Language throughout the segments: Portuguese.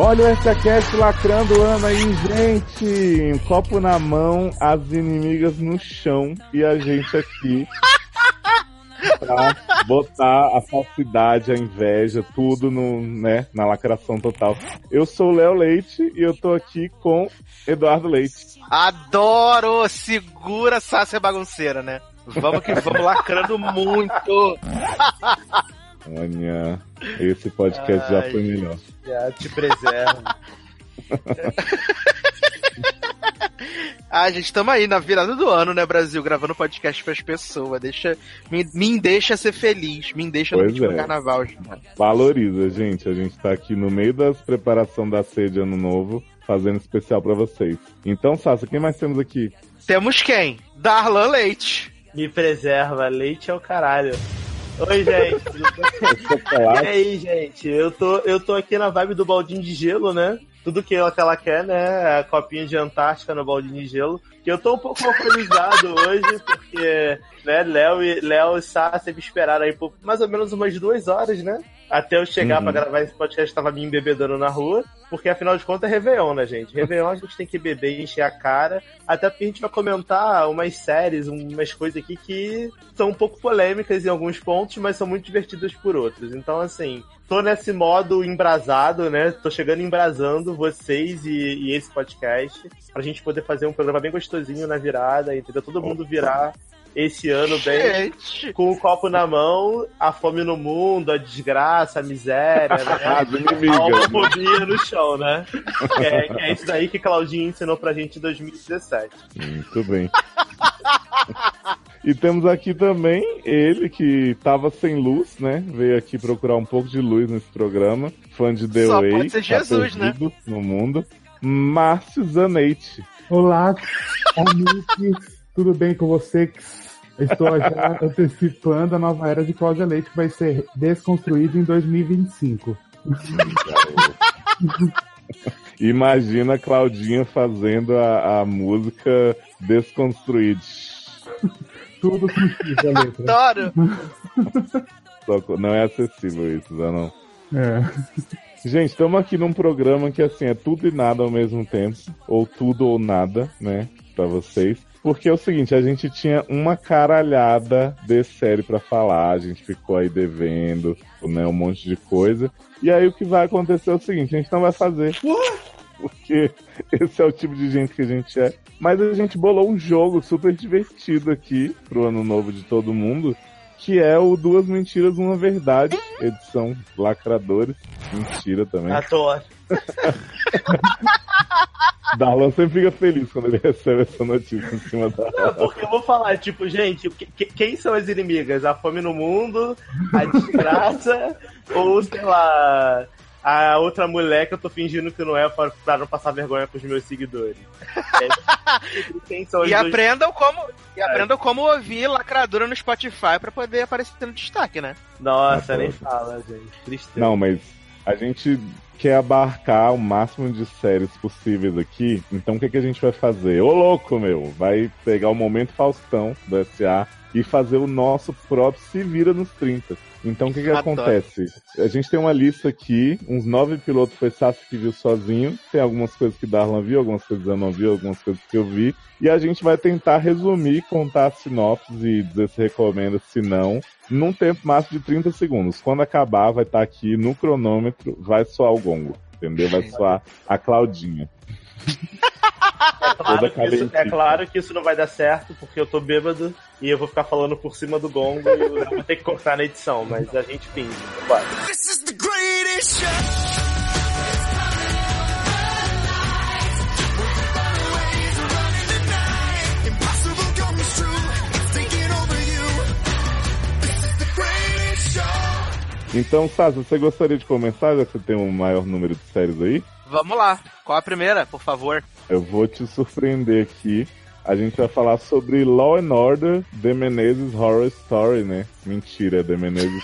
Olha o SACast lacrando o ano aí, gente! Um copo na mão, as inimigas no chão e a gente aqui pra botar a falsidade, a inveja, tudo no, né, na lacração total. Eu sou o Léo Leite e eu tô aqui com Eduardo Leite. Adoro! Segura Sácia bagunceira, né? Vamos que vamos lacrando muito! Olha, esse podcast já foi melhor. Já te preserva. Ah, gente, estamos aí na virada do ano, né, Brasil? Gravando podcast pras pessoas. Deixa, me, me deixa ser feliz. Me deixa Pois no último é. carnaval, gente. Valoriza, gente. A gente tá aqui no meio das preparação da ceia de ano novo, fazendo especial pra vocês. Então, Sassa, quem mais temos aqui? Temos quem? Darlan Leite. Me preserva, leite é o caralho. Oi, gente. E aí, gente? Eu tô, eu tô aqui na vibe do baldinho de gelo, né? Tudo que ela, que ela quer, né? A copinha de Antártica no baldinho de gelo. Que eu tô um pouco alcoolizado hoje, porque, né, Léo e, Léo e Sá sempre esperaram aí por mais ou menos umas duas horas, né? Até eu chegar Uhum. pra gravar esse podcast, tava me embebedando na rua. Porque afinal de contas é Réveillon, né, gente? Réveillon a gente tem que beber e encher a cara. Até porque a gente vai comentar umas séries, umas coisas aqui que são um pouco polêmicas em alguns pontos, mas são muito divertidas por outros. Então, assim, tô nesse modo embrasado, né? Tô chegando embrasando vocês e, e esse podcast pra gente poder fazer um programa bem gostosinho na virada, entendeu? Todo mundo virar esse ano bem Gente. com o copo na mão, a fome no mundo, a desgraça, a miséria, né? As A inimigas. né? homofobia no chão, né? Que é, que é isso daí que Claudinho ensinou pra gente em 2017. Muito bem. E temos aqui também ele que tava sem luz, né? Veio aqui procurar um pouco de luz nesse programa. Fã de The Só Way. pode ser Jesus, tá perdido no mundo. Márcio Zanetti. Olá, amigos, tudo bem com vocês? Estou já antecipando a nova era de Cláudia Leite que vai ser desconstruída em 2025. Imagina a Claudinha fazendo a, a música Desconstruída. Tudo com X a letra. Adoro. Só Não é acessível isso, já não. É. Gente, estamos aqui num programa que assim é tudo e nada ao mesmo tempo, ou tudo ou nada, né, Pra vocês. Porque é o seguinte, a gente tinha uma caralhada de série pra falar, a gente ficou aí devendo, né, um monte de coisa. E aí o que vai acontecer é o seguinte, a gente não vai fazer. Porque esse é o tipo de gente que a gente é. Mas a gente bolou um jogo super divertido aqui pro ano novo de todo mundo, que é o Duas Mentiras, Uma Verdade, edição Lacradores. Mentira também. À toa. Darlan sempre fica feliz quando ele recebe essa notícia em cima da Não, porque eu vou falar, tipo, gente, que- que- quem são as inimigas? A fome no mundo, a desgraça, ou, sei lá, a outra mulher que eu tô fingindo que não é pra, pra não passar vergonha pros meus seguidores. É, E aprendam como, e aprendam como ouvir lacradura no Spotify pra poder aparecer no destaque, né? Nossa, nem fala, gente. Tristeza. Não, mas a gente quer abarcar o máximo de séries possíveis aqui. Então o que, que a gente vai fazer? Ô louco, meu! Vai pegar o momento Faustão do SA e fazer o nosso próprio Se Vira nos 30. Então o que, que acontece? A gente tem uma lista aqui, uns nove pilotos foi Sassi que viu sozinho. Tem algumas coisas que Darlan viu, algumas coisas eu não vi, algumas coisas que eu vi. E a gente vai tentar resumir, contar a sinopse e dizer se recomenda, se não, num tempo máximo de 30 segundos. Quando acabar, vai estar aqui no cronômetro, vai soar o gongo. Entendeu? Vai soar a Claudinha. É claro, isso, é claro que isso não vai dar certo, porque eu tô bêbado e eu vou ficar falando por cima do gongo e eu vou ter que cortar na edição, mas a gente finge. Bora. Então, Sassi, você gostaria de começar, já que você tem um maior número de séries aí? Vamos lá. Qual a primeira, por favor? Eu vou te surpreender aqui. A gente vai falar sobre Law and Order, The Menezes Horror Story, né? Mentira, The Menezes.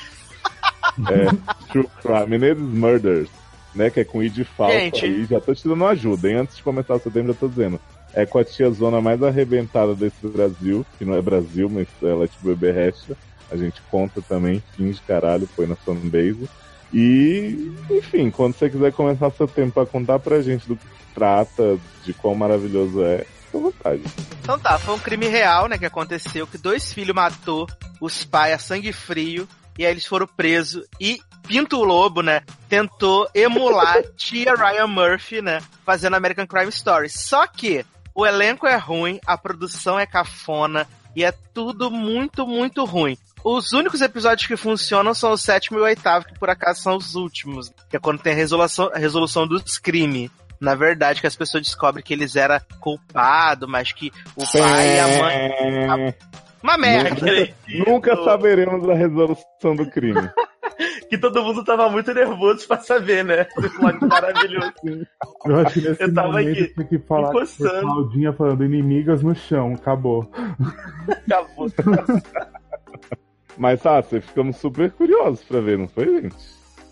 é, True Crime, Menezes Murders, né? Que é com I de falso Gente. aí. Já tô te dando ajuda, hein? Antes de começar o setembro, eu tô dizendo. É com a tia zona mais arrebentada desse Brasil, que não é Brasil, mas ela é tipo bebê resta. A gente conta também, finge caralho, foi na fanbase. E, enfim, quando você quiser começar seu tempo pra contar pra gente do que trata, de quão maravilhoso é, fica à vontade. Então tá, foi um crime real, né, que aconteceu, que dois filhos matou os pais a sangue frio, e aí eles foram presos, e Pinto Lobo, né, tentou emular tia Ryan Murphy, né, fazendo American Crime Story. Só que o elenco é ruim, a produção é cafona, e é tudo muito, muito ruim. Os únicos episódios que funcionam são o sétimo e o oitavo, que por acaso são os últimos, que é quando tem a resolução, a resolução dos crimes. Na verdade, que as pessoas descobrem que eles eram culpados, mas que o pai e a mãe. Uma merda. Nunca, nunca saberemos a resolução do crime. que todo mundo tava muito nervoso pra saber, né? Esse maravilhoso. Eu acho que nesse Eu tava momento aqui, tinha que falar. Claudinha falando inimigas no chão, acabou. Acabou. Mas, ah, você ficamos super curiosos pra ver, não foi, gente?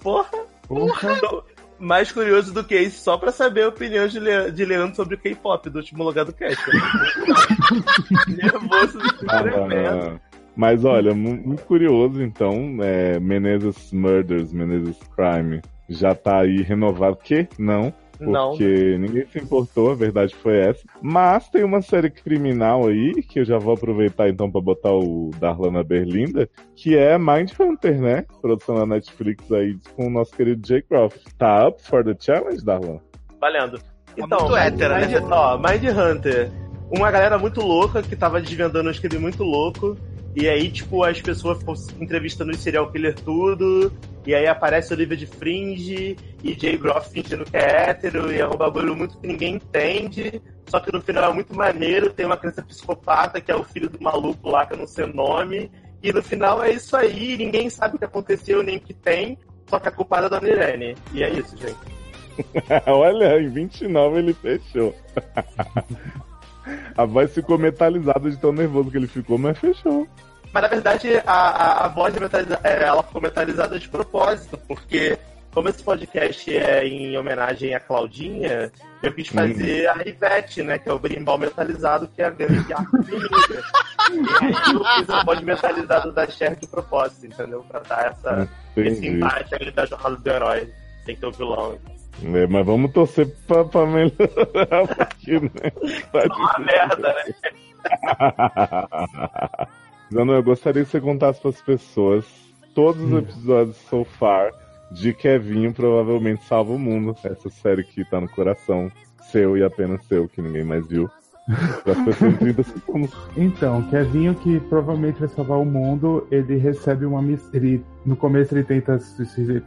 Porra. Porra. Tô Mais curioso do que isso, só pra saber a opinião de, Le... de Leandro sobre o K-pop do último lugar do cast. Nervoso, Ah, tremendo. Mas olha, mu- muito curioso, então, é, Menezes Murders, Menezes Crime, já tá aí renovado. Que? Não, Não. porque ninguém se importou, a verdade foi essa. Mas tem uma série criminal aí, que eu já vou aproveitar então pra botar o Darlana Berlinda, que é Mindhunter, né? Produção da Netflix aí com o nosso querido Jay Croft. Tá up for the challenge, Darlan? Valendo. Então, muito hétero, né? Mind, ó, Mind Hunter. Uma galera muito louca que tava desvendando um crime muito louco. E aí, tipo, as pessoas ficam entrevistando os serial killer tudo. E aí aparece Olivia de Fringe e Jay Groff fingindo que é hétero. E é um bagulho muito que ninguém entende. Só que no final é muito maneiro. Tem uma criança psicopata que é o filho do maluco lá, que eu não sei o nome. E no final é isso aí. Ninguém sabe o que aconteceu nem o que tem. Só que a culpada é da Dona Irene. E é isso, gente. Olha, em 29 ele fechou. a voz ficou metalizada de tão nervoso que ele ficou, mas fechou. Mas na verdade a, a, a voz é ela ficou metalizada de propósito, porque como esse podcast é em homenagem a Claudinha, eu quis fazer a Ivete, né? Que é o brimbal metalizado, que é a grande arte. E eu fiz a voz metalizada da Cher de propósito, entendeu? Pra dar essa, esse Entendi. embate ali da jornada do herói. Que ter o vilão. É, mas vamos torcer pra, pra melhorar, porque, né? Tá Uma merda, né? Zano, eu gostaria que você contasse para as pessoas todos os episódios so far de Kevinho provavelmente salva o mundo. Essa série que tá no coração seu e apenas seu, que ninguém mais viu. Para as pessoas em 30 segundos. Então, Kevinho, que provavelmente vai salvar o mundo, ele recebe uma missão. Ele, no começo ele tenta suicidi-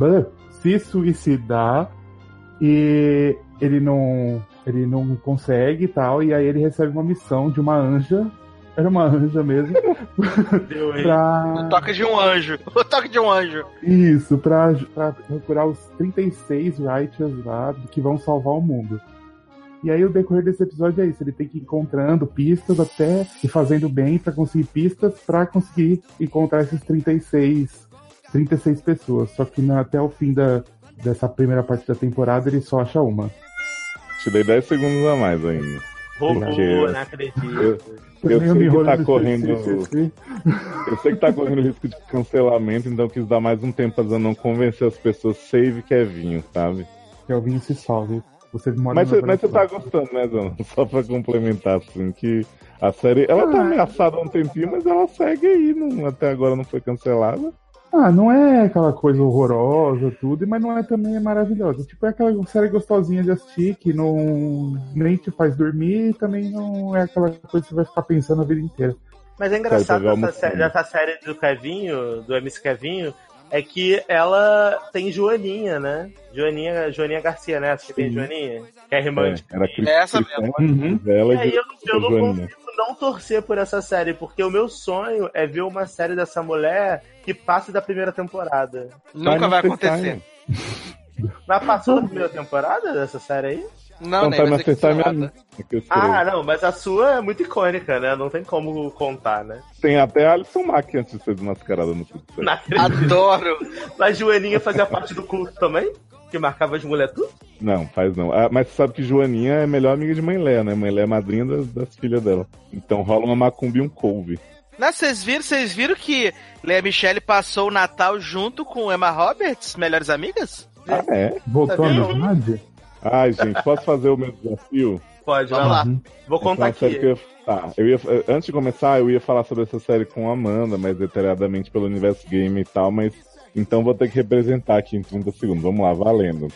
ah, se suicidar e ele não, ele não consegue e tal, e aí ele recebe uma missão de uma anja. Era uma anja mesmo. Deu aí. O pra, toque de um anjo. O toque de um anjo. isso, pra, pra procurar os 36 Righteous lá que vão salvar o mundo. E aí o decorrer desse episódio é isso, ele tem que ir encontrando pistas até e fazendo bem pra conseguir pistas pra conseguir encontrar esses 36, 36 pessoas. Só que na- até o fim da, dessa primeira parte da temporada ele só acha uma. Te dei 10 segundos a mais ainda. Roubou, Porque- não acredito. Eu, eu me sei que tá correndo. Eu sei que tá correndo risco de cancelamento, então eu quis dar mais um tempo pra Zanon convencer as pessoas. Save Kevinho, sabe? Kelvin se salve. Você mora Mas no você, mas você tá gostando, né, Zanon? Só pra complementar, assim, que a série. Ela tá Ah. ameaçada há um tempinho, mas ela segue aí. Não, até agora não foi cancelada. Ah, não é aquela coisa horrorosa, tudo, mas não é também maravilhosa. Tipo, é aquela série gostosinha de assistir que não nem te faz dormir e também não é aquela coisa que você vai ficar pensando a vida inteira. Mas é engraçado dessa, série, dessa série do Kevinho, do MC Kevinho, é que ela tem Joaninha, né? Joaninha, Joaninha Garcia, né? Acho que tem. Joaninha. Que é irmã É, de era Cris- Essa Cristina Uhum. dela E aí eu, eu não Joaninha. consigo não torcer por essa série, porque o meu sonho é ver uma série dessa mulher que passe da primeira temporada. Nunca vai acontecer. Mas passou da primeira temporada dessa série aí? Não, Não, nem tá minha. É eu Ah, não, mas a sua é muito icônica, né? Não tem como contar, né? Tem até a Alison Mack antes de ser desmascarada no Tudo Certo. Adoro. Mas Joaninha fazia parte do culto também? Que marcava as mulheres tudo? Não, faz não. Ah, mas você sabe que Joaninha é a melhor amiga de Mãe Léa, né? Mãe Léa é madrinha das, das filhas dela. Então rola uma macumba e um couve. Não, vocês viram, vocês viram que Lea Michele passou o Natal junto com Emma Roberts, melhores amigas? Ah, é? Voltou Tá à vendo? verdade? Ai, gente, posso fazer o meu desafio? Pode, vai Vamos lá. lá. Vou contar Então, a aqui. eu ia- tá, eu ia, antes de começar, eu ia falar sobre essa série com a Amanda, mais detalhadamente pelo universo game e tal, mas então vou ter que representar aqui em 30 segundos. Vamos lá, valendo.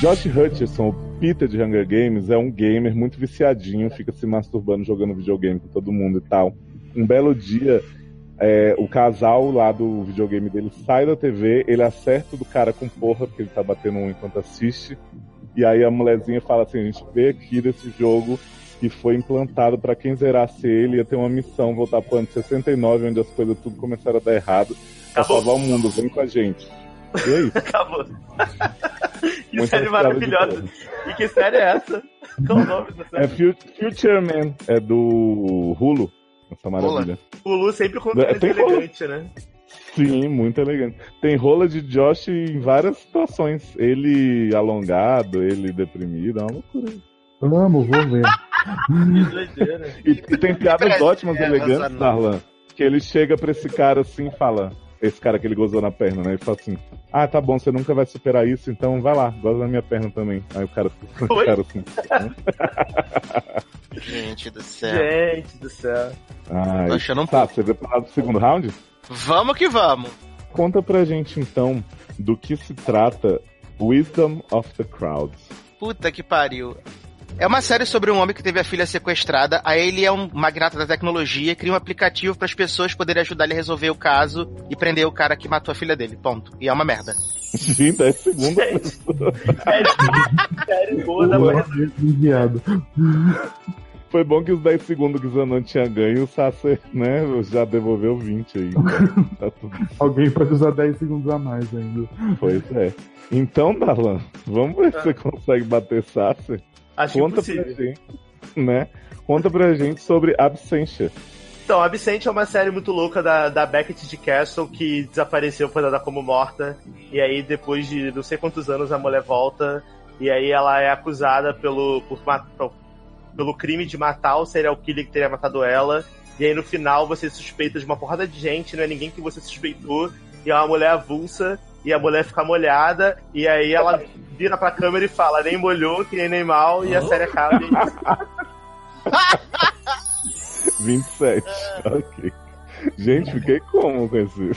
Josh Hutcherson, o Peter de Hunger Games, é um gamer muito viciadinho, fica se masturbando, jogando videogame com todo mundo e tal. Um belo dia, é, o casal lá do videogame dele sai da TV, ele acerta do cara com porra, porque ele tá batendo um enquanto assiste. E aí a mulherzinha fala assim: a gente vê aqui desse jogo que foi implantado pra quem zerasse ele, ia ter uma missão, voltar pro ano 69, onde as coisas tudo começaram a dar errado, Acabou. salvar o mundo, vem com a gente. E é isso. Acabou. que Muita série maravilhosa. E que série é essa? Qual o nome da É série? Fu- Future Man, é do Hulu. Essa maravilha. O Lu sempre com É, tem elegante, né? Sim, muito elegante. Tem rola de Josh em várias situações. Ele alongado, ele deprimido, é uma loucura. Amo, vou ver. Que doideira. E, e tem piadas ótimas, é, elegantes. Darlan. Que ele chega pra esse cara assim e fala. Esse cara que ele gozou na perna, né? Ele fala assim: Ah, tá bom, você nunca vai superar isso, então vai lá, goza na minha perna também. Aí o cara fica o cara assim. Gente do céu. Gente do céu. Ai, Tô achando um tá, você preparado pro segundo round? Vamos que vamos. Conta pra gente então do que se trata Wisdom of the Crowd. Puta que pariu. É uma série sobre um homem que teve a filha sequestrada. Aí ele é um magnata da tecnologia, cria um aplicativo para as pessoas poderem ajudar ele a resolver o caso e prender o cara que matou a filha dele. Ponto. E é uma merda. Em 10 segundos. Série, boa da. Foi bom que os 10 segundos que o Zanon tinha ganho, o Sasser, né, já devolveu 20 aí. Tá tudo Alguém pode usar 10 segundos a mais ainda. Pois é. Então, Darlan, vamos ver se você consegue bater Sasser. Acho Conta pra impossível. gente, né? Conta pra gente sobre Absentia. Então, Absent é uma série muito louca da, da Beckett de Castle que desapareceu, foi dada como morta. E aí, depois de não sei quantos anos, a mulher volta. E aí ela é acusada pelo, por, ma- pelo crime de matar o serial killer que teria matado ela. E aí no final você suspeita de uma porrada de gente, não é ninguém que você suspeitou. E é uma mulher avulsa. E a mulher fica molhada. E aí ela vira pra câmera e fala: nem molhou, que nem nem mal. E a série acaba. E é isso. 27. ok. Gente, fiquei como com esse.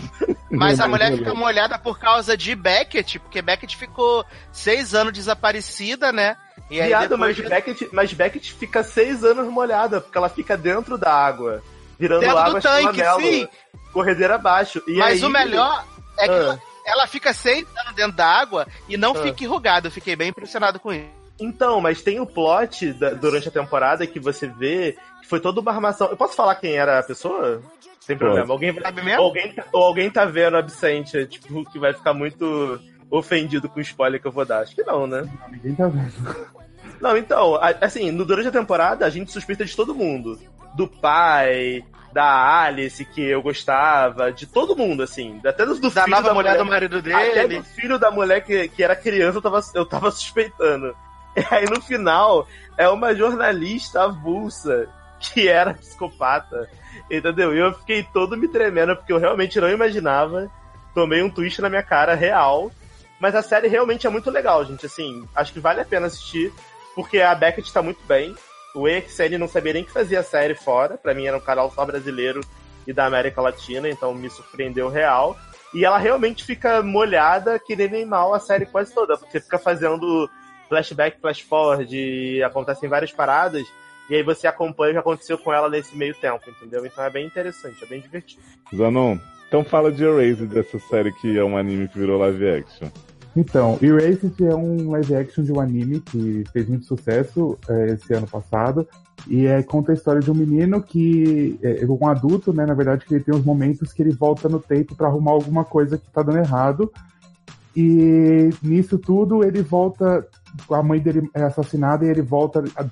Mas a mulher fica molhada por causa de Beckett, porque Beckett ficou seis anos desaparecida, né? E aí Viado, depois mas, Beckett, mas Beckett fica seis anos molhada, porque ela fica dentro da água. Virando dentro água do tanque, sim. Corredeira abaixo. E Mas aí, o melhor é que Ah. Ela, fica anos dentro da água e não Ah. fica enrugada. Eu fiquei bem impressionado com isso. Então, mas tem o plot da- durante a temporada que você vê que foi toda uma armação. Eu posso falar quem era a pessoa? Sem problema. Alguém, Sabe mesmo? ou alguém, ou alguém tá vendo Absente, tipo, que vai ficar muito ofendido com o spoiler que eu vou dar. Acho que não, né? Ninguém tá vendo. Não, então, assim, no, durante a temporada a gente suspeita de todo mundo. Do pai, da Alice, que eu gostava, de todo mundo, assim. Até do, do Da filho nova da mulher mulher do marido Até dele. do filho da mulher que, que era criança eu tava, eu tava suspeitando. E aí no final é uma jornalista avulsa que era psicopata. Entendeu? E eu fiquei todo me tremendo porque eu realmente não imaginava. Tomei um twist na minha cara real. Mas a série realmente é muito legal, gente. Assim, acho que vale a pena assistir. Porque a Beckett tá muito bem. O EXN não sabia nem que fazia série fora. Pra mim era um canal só brasileiro e da América Latina, então me surpreendeu real. E ela realmente fica molhada que nem mal a série quase toda, porque fica fazendo flashback, flash forward, e acontecem várias paradas, e aí você acompanha o que aconteceu com ela nesse meio tempo, entendeu? Então é bem interessante, é bem divertido. Zanon, então fala de Erased, dessa série que é um anime que virou live action. Então, Erased é um live action de um anime que fez muito sucesso é, esse ano passado. E é, conta a história de um menino que é um adulto, né? Na verdade, que ele tem uns momentos que ele volta no tempo pra arrumar alguma coisa que tá dando errado. E nisso tudo ele volta. A mãe dele é assassinada e ele volta a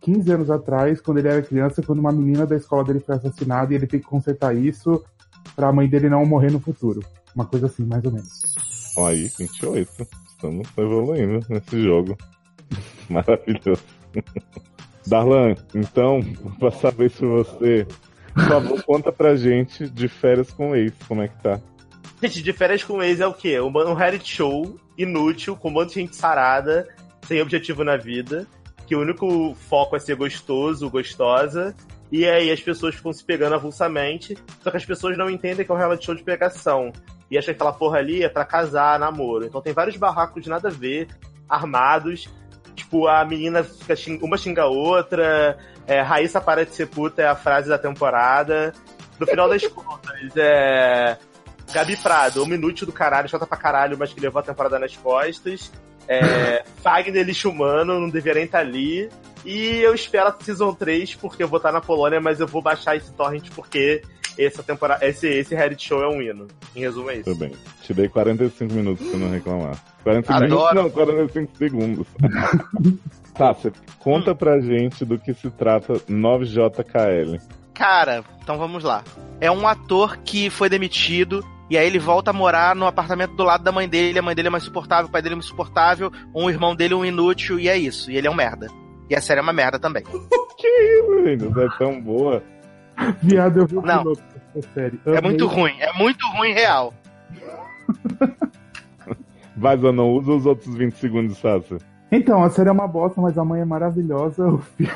15 anos atrás, quando ele era criança, quando uma menina da escola dele foi assassinada e ele tem que consertar isso pra mãe dele não morrer no futuro. Uma coisa assim, mais ou menos. Aí, 28. Estamos evoluindo nesse jogo. Maravilhoso. Darlan, então, pra saber se você Por favor, conta pra gente de férias com o ex, como é que tá? Gente, de férias com o ex é o quê? Um, um reality show inútil, com um monte de gente sarada, sem objetivo na vida, que o único foco é ser gostoso, gostosa, e aí as pessoas ficam se pegando avulsamente, só que as pessoas não entendem que é um reality show de pegação. E acham que aquela porra ali é pra casar, namoro. Então tem vários barracos de nada a ver, armados. Tipo, a menina fica xing... uma xinga a outra, é, Raíssa para de ser puta é a frase da temporada. No final das contas, é. Gabi Prado, um minuto do caralho, chata pra caralho, mas que levou a temporada nas costas. É, Fagner lixo humano, não deveria nem estar ali. E eu espero a Season 3, porque eu vou estar na Polônia, mas eu vou baixar esse torrent porque essa temporada, esse, esse reality show é um hino. Em resumo, é isso. Tudo bem. Te dei 45 minutos pra não reclamar. 45 Adoro. minutos não, 45 segundos. tá, você conta pra gente do que se trata 9JKL. Cara, então vamos lá. É um ator que foi demitido e aí ele volta a morar no apartamento do lado da mãe dele. A mãe dele é mais suportável, o pai dele é mais suportável, um irmão dele é um inútil e é isso. E ele é um merda. E a série é uma merda também. Que isso, gente? É tão boa. Viado, eu vi o Não. piloto dessa série. É Amei. muito ruim, é muito ruim real. Vai, não usa os outros 20 segundos, Sasha. Então, a série é uma bosta, mas a mãe é maravilhosa, o filho,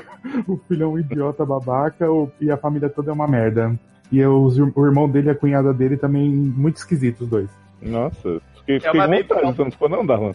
o filho é um idiota babaca o- e a família toda é uma merda. E eu- o irmão dele e a cunhada dele também muito esquisitos, os dois. Nossa, fiquei, fiquei uma com baby vontade, doll. você não ficou não, Darlan?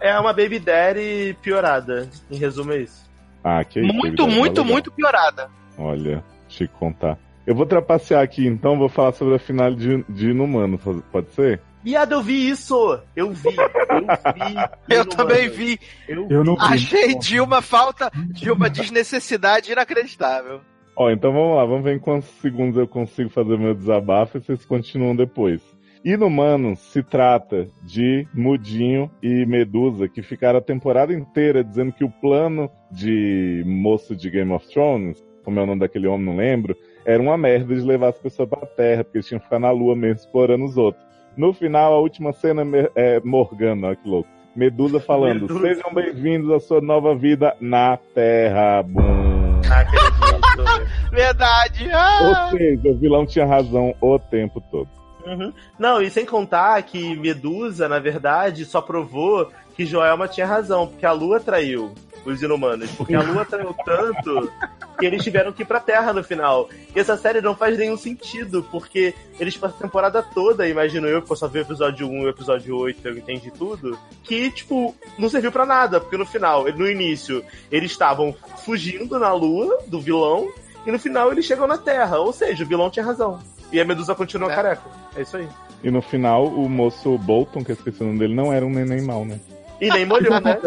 É uma Baby Daddy piorada. Em resumo, é isso. Ah, que isso. Muito, muito, legal. muito piorada. Olha, eu contar. Eu vou trapacear aqui, então vou falar sobre a final de, de Inumano, pode ser? Viado, eu vi isso! Eu vi, eu vi. Eu também vi. Eu, Eu não vi. vi. Achei de uma falta, de uma desnecessidade inacreditável. Ó, então vamos lá, vamos ver em quantos segundos eu consigo fazer meu desabafo e vocês continuam depois. Inumano se trata de Mudinho e Medusa que ficaram a temporada inteira dizendo que o plano de moço de Game of Thrones, como é o nome daquele homem, não lembro, era uma merda de levar as pessoas pra terra, porque eles tinham que ficar na lua mesmo explorando os outros. No final, a última cena é Morgana, olha que louco. Medusa falando: Medusa. Sejam bem-vindos à sua nova vida na Terra. Bum. Verdade. Ah! Ou seja, o vilão tinha razão o tempo todo. Uhum. Não, e sem contar que Medusa, na verdade, só provou que Joelma tinha razão, porque a Lua traiu os inumanos. Porque a Lua traiu tanto que eles tiveram que ir pra Terra no final. E essa série não faz nenhum sentido, porque eles passaram a temporada toda, imagino eu, que eu só vi o episódio 1 e o episódio 8, eu entendi tudo, que, tipo, não serviu pra nada, porque no final, no início, eles estavam fugindo na Lua do vilão, e no final eles chegam na Terra. Ou seja, o vilão tinha razão. E a Medusa continua É. careca. É isso aí. E no final, o moço Bolton, que eu esqueci o nome dele, não era um neném mal, né? E nem molhou, né?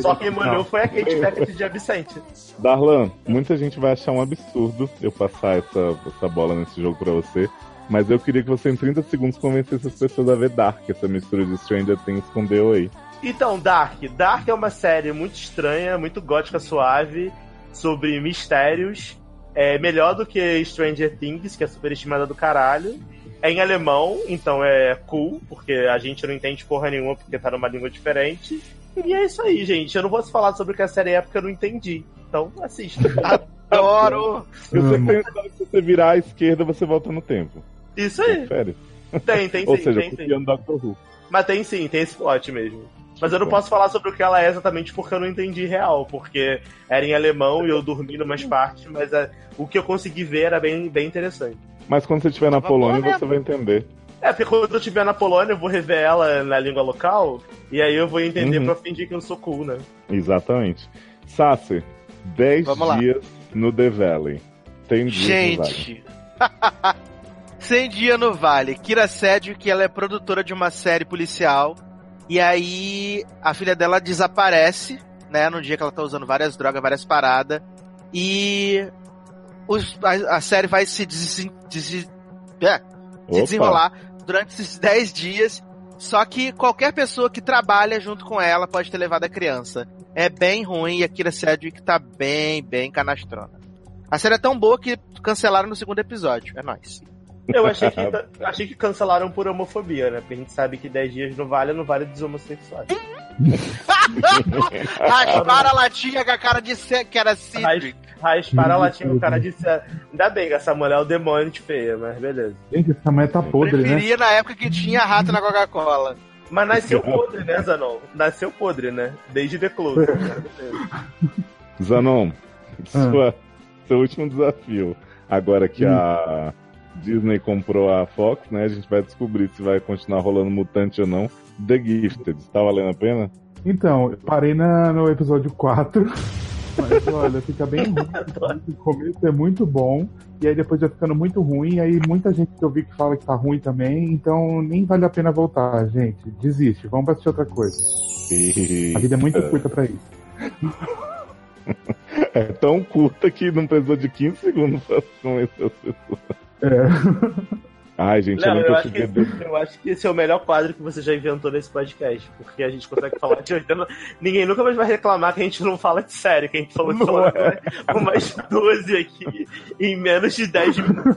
Só quem molhou foi a Kate Beckett de Absente. Darlan, muita gente vai achar um absurdo eu passar essa, essa bola nesse jogo pra você. Mas eu queria que você, em 30 segundos, convencesse as pessoas a ver Dark, essa mistura de Stranger Things com DOA. Então, Dark. Dark é uma série muito estranha, muito gótica suave, sobre mistérios. É melhor do que Stranger Things, que é superestimada do caralho. É em alemão, então é cool, porque a gente não entende porra nenhuma porque tá numa língua diferente. E é isso aí, gente. Eu não vou falar sobre o que a série é porque eu não entendi. Então, assista. Adoro. Eu Amo. sempre penso que se você virar à esquerda, você volta no tempo. Isso aí. Confere. Tem, tem Ou sim, seja, tem sim. Doctor Who. Mas tem sim, tem esse plot mesmo. Mas eu não posso falar sobre o que ela é exatamente porque eu não entendi real, porque era em alemão e eu dormi numas partes, mas é, o que eu consegui ver era bem, bem interessante. Mas quando você estiver na Polônia, mesmo. você vai entender. É, porque quando eu estiver na Polônia, eu vou rever ela na língua local, e aí eu vou entender Uhum. pra fingir que eu sou cool, né? Exatamente. Sassi, 10 Vamos lá. dias no The Valley. Tem dias. Gente. 100 dia no Vale. Kira Sédio, que ela é produtora de uma série policial. E aí a filha dela desaparece, né? No dia que ela tá usando várias drogas, várias paradas. E os- a, a série vai se, desen- desen- é, se desenrolar durante esses 10 dias. Só que qualquer pessoa que trabalha junto com ela pode ter levado a criança. É bem ruim e a Kira Sedgwick tá bem, bem canastrona. A série é tão boa que cancelaram no segundo episódio. É nóis. Eu achei que, achei que cancelaram por homofobia, né? Porque a gente sabe que 10 dias no vale não vale dos homossexuais. Rasparam a latinha com a cara de ser que era Cedric. Raspar a latinha, o cara disse: Ainda bem que essa mulher é o demônio de feia, mas beleza. Gente, essa mulher tá podre, né? Preferia na época que tinha rato na Coca-Cola. Mas nasceu podre, né, Zanon? Nasceu podre, né? Desde The Close. Beleza. Zanon, Ah. sua, seu último desafio. Agora que a Disney comprou a Fox, né? A gente vai descobrir se vai continuar rolando mutante ou não. The Gifted, tá valendo a pena? Então, eu parei na, no episódio 4. Mas olha, fica bem ruim. O começo é muito bom. E aí depois vai ficando muito ruim. E aí muita gente que eu vi que fala que tá ruim também. Então nem vale a pena voltar, gente. Desiste. Vamos pra assistir outra coisa. A vida é muito curta pra isso. É tão curta que não precisou de 15 segundos pra convencer as pessoas. É. Ai, gente, Não, eu eu acho, que eu acho que esse é o melhor quadro que você já inventou nesse podcast. Porque a gente consegue falar de 80. Ninguém nunca mais vai reclamar que a gente não fala de série, que a gente falou de falar é. umas 12 aqui em menos de 10 minutos.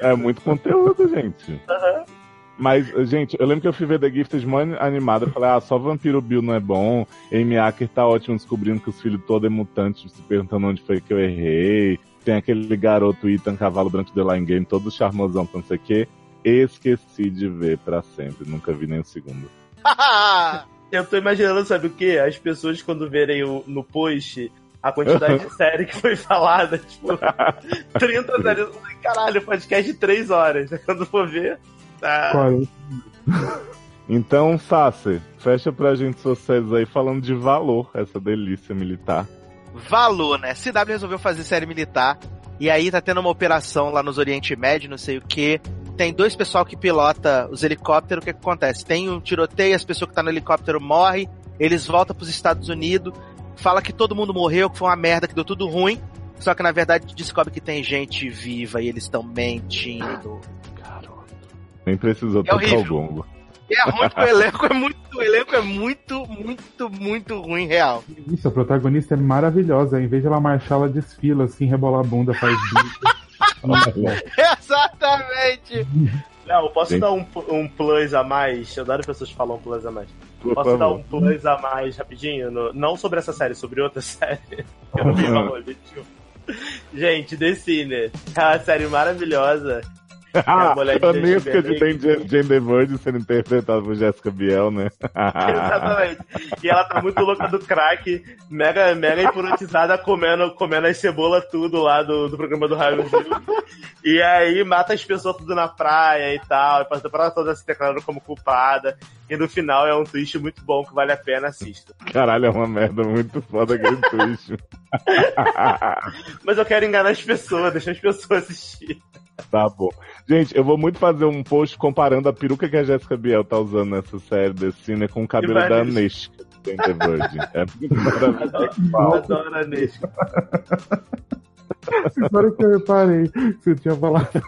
É. É muito conteúdo, gente. Aham. Mas, gente, eu lembro que eu fui ver The Gifted mó animado. Eu falei, ah, só Vampiro Bill não é bom. Amy Acker tá ótimo descobrindo que os filhos todos é mutante, se perguntando onde foi que eu errei. Tem aquele garoto Ethan Cavalo Branco de Line Game, todo charmosão, não sei o quê. Esqueci de ver pra sempre. Nunca vi nem o segundo. Eu tô imaginando, sabe o quê? As pessoas quando verem o- no post a quantidade de série que foi falada, tipo, 30 séries. Caralho, podcast de 3 horas. Quando for ver. Tá. Então, Sassi, fecha pra gente suas séries aí falando de valor, essa delícia militar. Valor, né? CW resolveu fazer série militar. E aí tá tendo uma operação lá nos Oriente Médio, não sei o que. Tem dois pessoal que pilota os helicópteros. O que, que acontece? Tem um tiroteio, as pessoas que tá no helicóptero morrem. Eles voltam pros Estados Unidos. Fala que todo mundo morreu, que foi uma merda, que deu tudo ruim. Só que na verdade descobre que tem gente viva e eles estão mentindo. Nem precisou É tocar o horrível. gongo. E é ruim que o elenco é muito. O elenco é muito, muito, muito ruim, real. Isso, a protagonista é maravilhosa. Em vez de ela marchar, ela desfila, assim, rebola a bunda, faz bico. Exatamente! Não, eu posso Gente. dar um, um plus a mais? Eu adoro pessoas que falam plus a mais. Por Posso dar favor. um plus a mais rapidinho? No- não sobre essa série, sobre outra série. eu não vi valor. tipo. Gente, The Sinner. É uma série maravilhosa. Ah, a de a Nesca de Jane the Virgin sendo interpretada por Jessica Biel, né? Exatamente. E ela tá muito louca do crack, mega, mega hipnotizada, comendo, comendo as cebolas tudo lá do, do programa do Raio. E aí mata as pessoas tudo na praia e tal, e passa a temporada toda se declarando como culpada. E no final é um twist muito bom que vale a pena, assista. Caralho, é uma merda muito foda aquele twist. Mas eu quero enganar as pessoas, deixar as pessoas assistir. Tá bom. Gente, eu vou muito fazer um post comparando a peruca que a Jessica Biel tá usando nessa série desse cine com o cabelo da nisso. Nesca de Jane the Virgin. É maravilhoso. Adoro, a Nesca. Agora que eu reparei você tinha falado.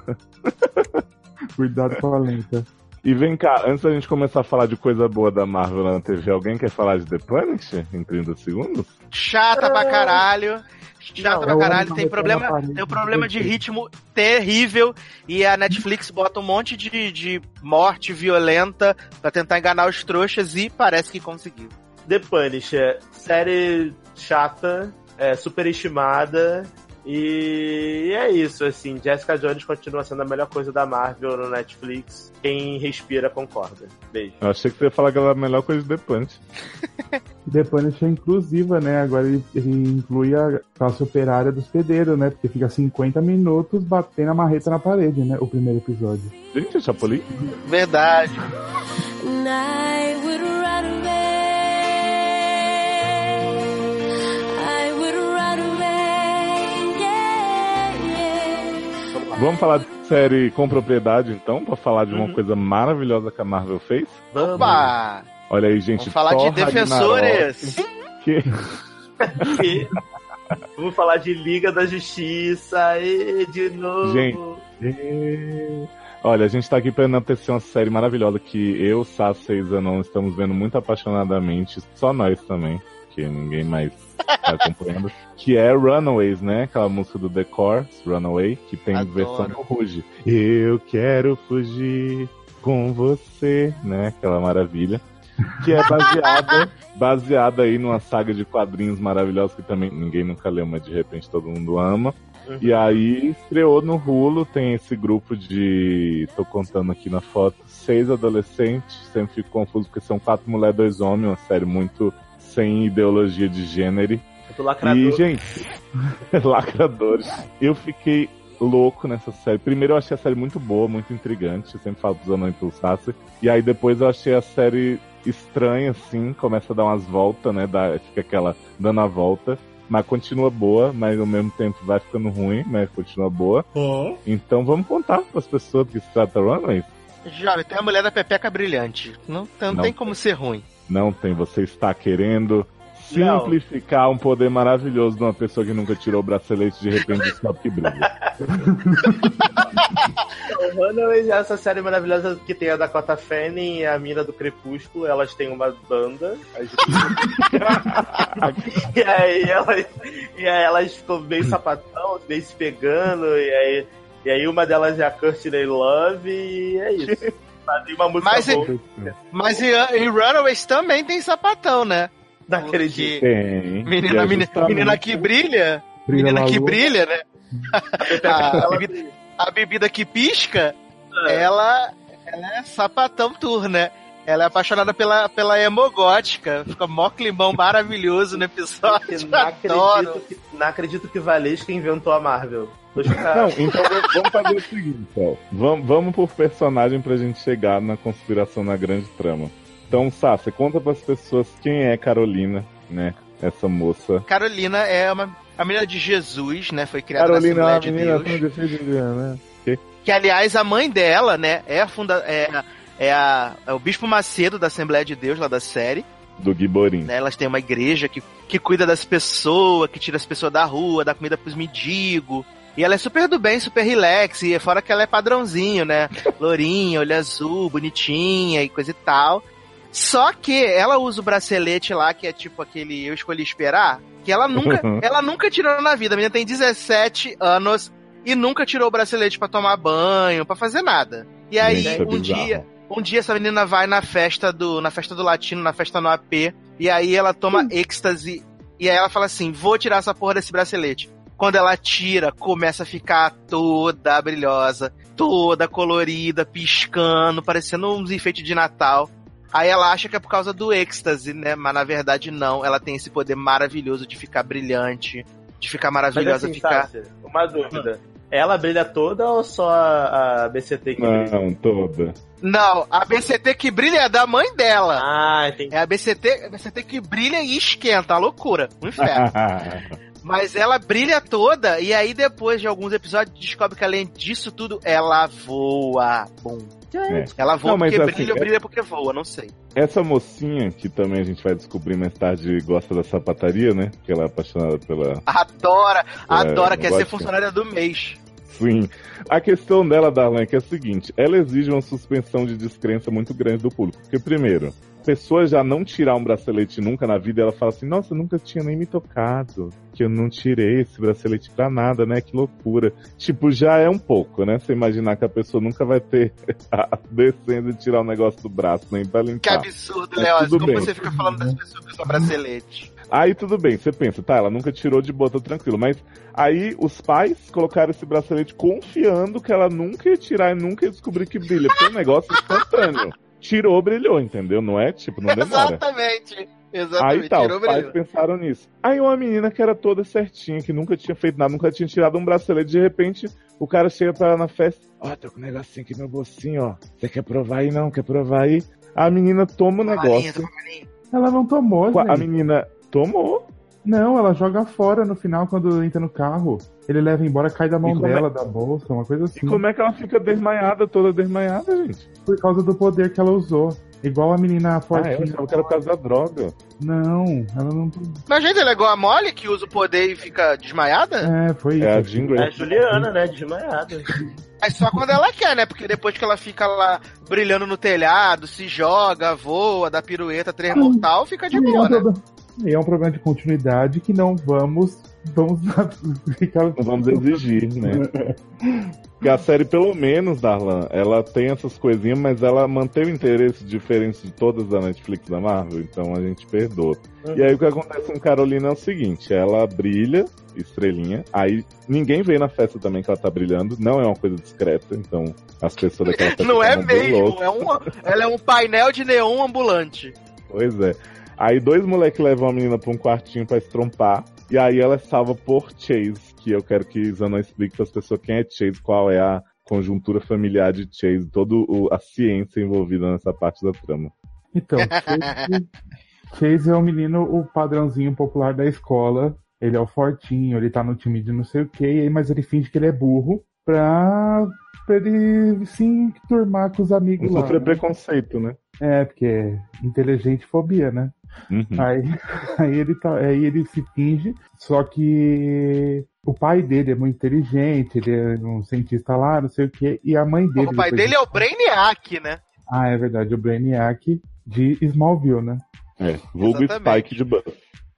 Cuidado com a lenta. E vem cá, antes da gente começar a falar de coisa boa da Marvel na TV, alguém quer falar de The Punisher em 30 segundos? Chata pra caralho. Chata Não, pra caralho. Tem problema, tem um problema de ritmo terrível. E a Netflix bota um monte de, de morte violenta pra tentar enganar os trouxas e parece que conseguiu. The Punisher, série chata, é, superestimada. E é isso, assim. Jessica Jones continua sendo a melhor coisa da Marvel no Netflix. Quem respira concorda. Beijo. Eu achei que você ia falar que ela era a melhor coisa de The Punisher. E The Punisher é inclusiva, né? Agora ele, ele inclui a classe operária dos pedreiros, né? Porque fica 50 minutos batendo a marreta na parede, né? O primeiro episódio. Gente, é Chapolin? Verdade. And I would run away. Vamos falar de série com propriedade, então, pra falar de uma Uhum. coisa maravilhosa que a Marvel fez? Vamos. Opa! Olha aí, gente. Vamos falar de Thor defensores. Ragnarok, que- aqui. Vamos falar de Liga da Justiça e de novo. Gente. Olha, a gente tá aqui pra enaltecer uma série maravilhosa que eu, Sasha e Zanon estamos vendo muito apaixonadamente, só nós também, que ninguém mais tá acompanhando, que é Runaways, né? Aquela música do The Corrs, Runaway, que tem Adoro. versão do Ruge. Eu quero fugir com você, né? Aquela maravilha. que é baseada, baseada aí numa saga de quadrinhos maravilhosos que também ninguém nunca leu, mas de repente todo mundo ama. Uhum. E aí estreou no Hulu, tem esse grupo de. tô contando aqui na foto, seis adolescentes, sempre fico confuso porque são quatro mulheres, dois homens, uma série muito sem ideologia de gênero. Do lacrador. E, gente, lacradores. Eu fiquei louco nessa série. Primeiro eu achei a série muito boa, muito intrigante. Eu sempre falo dos anões pelo Sasser. E aí depois eu achei a série estranha, assim. Começa a dar umas voltas, né? Dá, fica aquela dando a volta. Mas continua boa, mas ao mesmo tempo vai ficando ruim, mas continua boa. Então vamos contar para as pessoas do que se trata Runaways. Jovem, tem a mulher da Pepeca brilhante. Não, não, Não. tem como ser ruim. Não tem, você está querendo simplificar um poder maravilhoso de uma pessoa que nunca tirou o bracelete de repente descobre que brilha. O Runaways é essa série maravilhosa que tem a Dakota Fanning e a mina do Crepúsculo. Elas têm uma banda. e, aí elas, e aí elas ficam bem sapatão, bem se pegando. E aí, e aí uma delas é a Courtney Love e é isso. Uma música Mas boa. Mas em, em Runaways também tem sapatão, né? Porque Tem. menina, é menina, menina que brilha, Brilha menina na que lua. brilha, né? A, bebida, a bebida que pisca, ela, ela é sapatão tour, né? Ela é apaixonada pela, pela emogótica. Fica mó climão maravilhoso no episódio. Não acredito, que, não acredito que Valesca inventou a Marvel. Não, então vamos- fazer o seguinte, ó. Vamos, vamos por personagem pra gente chegar na conspiração na grande trama. Então, Sá, você conta pras pessoas quem é Carolina, né? Essa moça. Carolina é uma a menina de Jesus, né? Foi criada Carolina é na uma Assembleia de menina Deus. de né? Que, aliás, a mãe dela, né, é a funda é, a- é, a, é o Bispo Macedo da Assembleia de Deus, lá da série. Do Giborim. né? Elas têm uma igreja que, que cuida das pessoas, que tira as pessoas da rua, dá comida pros mendigos. E ela é super do bem, super relax, e fora que ela é padrãozinho, né? Lourinha, olho azul, bonitinha e coisa e tal. Só que ela usa o bracelete lá, que é tipo aquele eu escolhi esperar, que ela nunca, ela nunca tirou na vida. A menina tem 17 anos e nunca tirou o bracelete pra tomar banho, pra fazer nada. E aí, é um bizarro. dia, um dia essa menina vai na festa do, na festa do latino, na festa no AP, e aí ela toma êxtase, e aí ela fala assim, vou tirar essa porra desse bracelete. Quando ela tira, começa a ficar toda brilhosa, toda colorida, piscando, parecendo uns enfeites de Natal. Aí ela acha que é por causa do êxtase, né? Mas na verdade não. Ela tem esse poder maravilhoso de ficar brilhante, de ficar Mas maravilhosa, assim, ficar. Sácia, uma dúvida. Ela brilha toda ou só a, BCT que brilha? Não, toda. Não, a BCT que brilha é da mãe dela. Ah, entendi. É a BCT, a BCT que brilha e esquenta, a loucura, um inferno. Mas ela brilha toda, e aí depois de alguns episódios descobre que além disso tudo, ela voa. Bom. É. Ela voa Não, porque assim, brilha ou é- brilha porque voa, não sei. Essa mocinha, que também a gente vai descobrir mais tarde, gosta da sapataria, né? Que ela é apaixonada pela. Adora, adora, não quer gosto. ser funcionária do mês. Sim. A questão dela, Darlan, é que é a seguinte: ela exige uma suspensão de descrença muito grande do público. Porque, primeiro, pessoa já não tirar um bracelete nunca na vida, ela fala assim: Nossa, nunca tinha nem me tocado. Que eu não tirei esse bracelete pra nada, né? Que loucura. Tipo, já é um pouco, né? Você imaginar que a pessoa nunca vai ter a decência de tirar o negócio do braço, nem pra Que limpar. absurdo, Mas Léo. tudo Como bem. você fica falando das pessoas que usam bracelete? Aí tudo bem, você pensa, tá, ela nunca tirou de boa, tá tranquilo. Mas aí os pais colocaram esse bracelete confiando que ela nunca ia tirar e nunca ia descobrir que brilha. Porque é um negócio instantâneo. Tirou, brilhou, entendeu? Não é tipo, não demora. Exatamente. Exatamente. Aí tá, Tirou os pais brilho. pensaram nisso. Aí uma menina que era toda certinha, que nunca tinha feito nada, nunca tinha tirado um bracelete, de repente o cara chega pra ela na festa, ó, tô com um negocinho aqui no bolsinho, ó. Você quer provar aí não? Quer provar aí? A menina toma o negócio. marinha. Ela não tomou, A gente. menina tomou. Não, ela joga fora no final quando entra no carro. Ele leva embora, cai da mão E como é- dela, da bolsa, uma coisa E assim. como é que ela fica desmaiada, toda desmaiada, gente? Por causa do poder que ela usou. Igual a menina Ah, eu fortinha. achava que era por causa da droga. Não, ela não. Mas, gente, ela é igual a Molly, que usa o poder e fica desmaiada? É, foi É a isso. Jean É a Juliana, né? Desmaiada. Mas só quando ela quer, né? Porque depois que ela fica lá brilhando no telhado, se joga, voa, dá pirueta, três mortal, fica de E é, um boa, né? problema, e é um problema de continuidade que não vamos vamos ficar. Não vamos exigir, né? Porque a série, pelo menos, Darlan, ela tem essas coisinhas, mas ela mantém o interesse diferente de todas da Netflix da Marvel, então a gente perdoa. E aí o que acontece com Carolina é o seguinte, ela brilha, estrelinha, aí ninguém vê na festa também que ela tá brilhando, não é uma coisa discreta, então as pessoas daquela festa Não é mesmo, é uma, ela é um painel de neon ambulante. Pois é. Aí dois moleques levam a menina pra um quartinho pra estrompar. E aí ela é salva por Chase, que eu quero que Zanon explique para as pessoas quem é Chase, qual é a conjuntura familiar de Chase, toda a ciência envolvida nessa parte da trama. Então, Chase, Chase é o menino, o padrãozinho popular da escola. Ele é o fortinho, ele tá no time de não sei o que, mas ele finge que ele é burro pra, pra ele sim turmar com os amigos Não lá. sofrer né? preconceito, né? É, porque é inteligente fobia, né? Uhum. Aí, aí, ele tá, aí ele se finge, só que o pai dele é muito inteligente, ele é um cientista lá, não sei o que, e a mãe dele. o pai dele é o Brainiac, né? Ah, é verdade, o Brainiac de Smallville, né? É, vulgo. Spike de.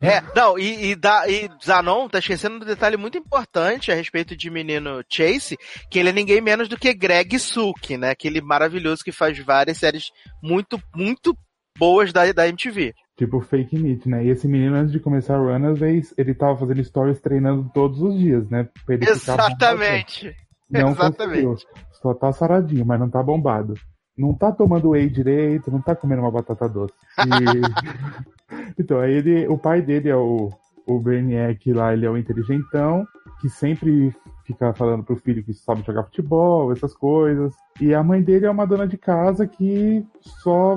É, não, e, e, da, e Zanon tá esquecendo um detalhe muito importante a respeito de menino Chase, que ele é ninguém menos do que Greg Suk, né? Aquele maravilhoso que faz várias séries muito, muito boas da, da MTV. Tipo fake meat, né? E esse menino, antes de começar o Runaways, ele tava fazendo stories treinando todos os dias, né? Exatamente. Não Exatamente. conseguiu. Só tá saradinho, mas não tá bombado. Não tá tomando whey direito, não tá comendo uma batata doce. E- então, aí ele, o pai dele é o, o Bernier, lá ele é o inteligentão, que sempre fica falando pro filho que sabe jogar futebol, essas coisas. E a mãe dele é uma dona de casa que só,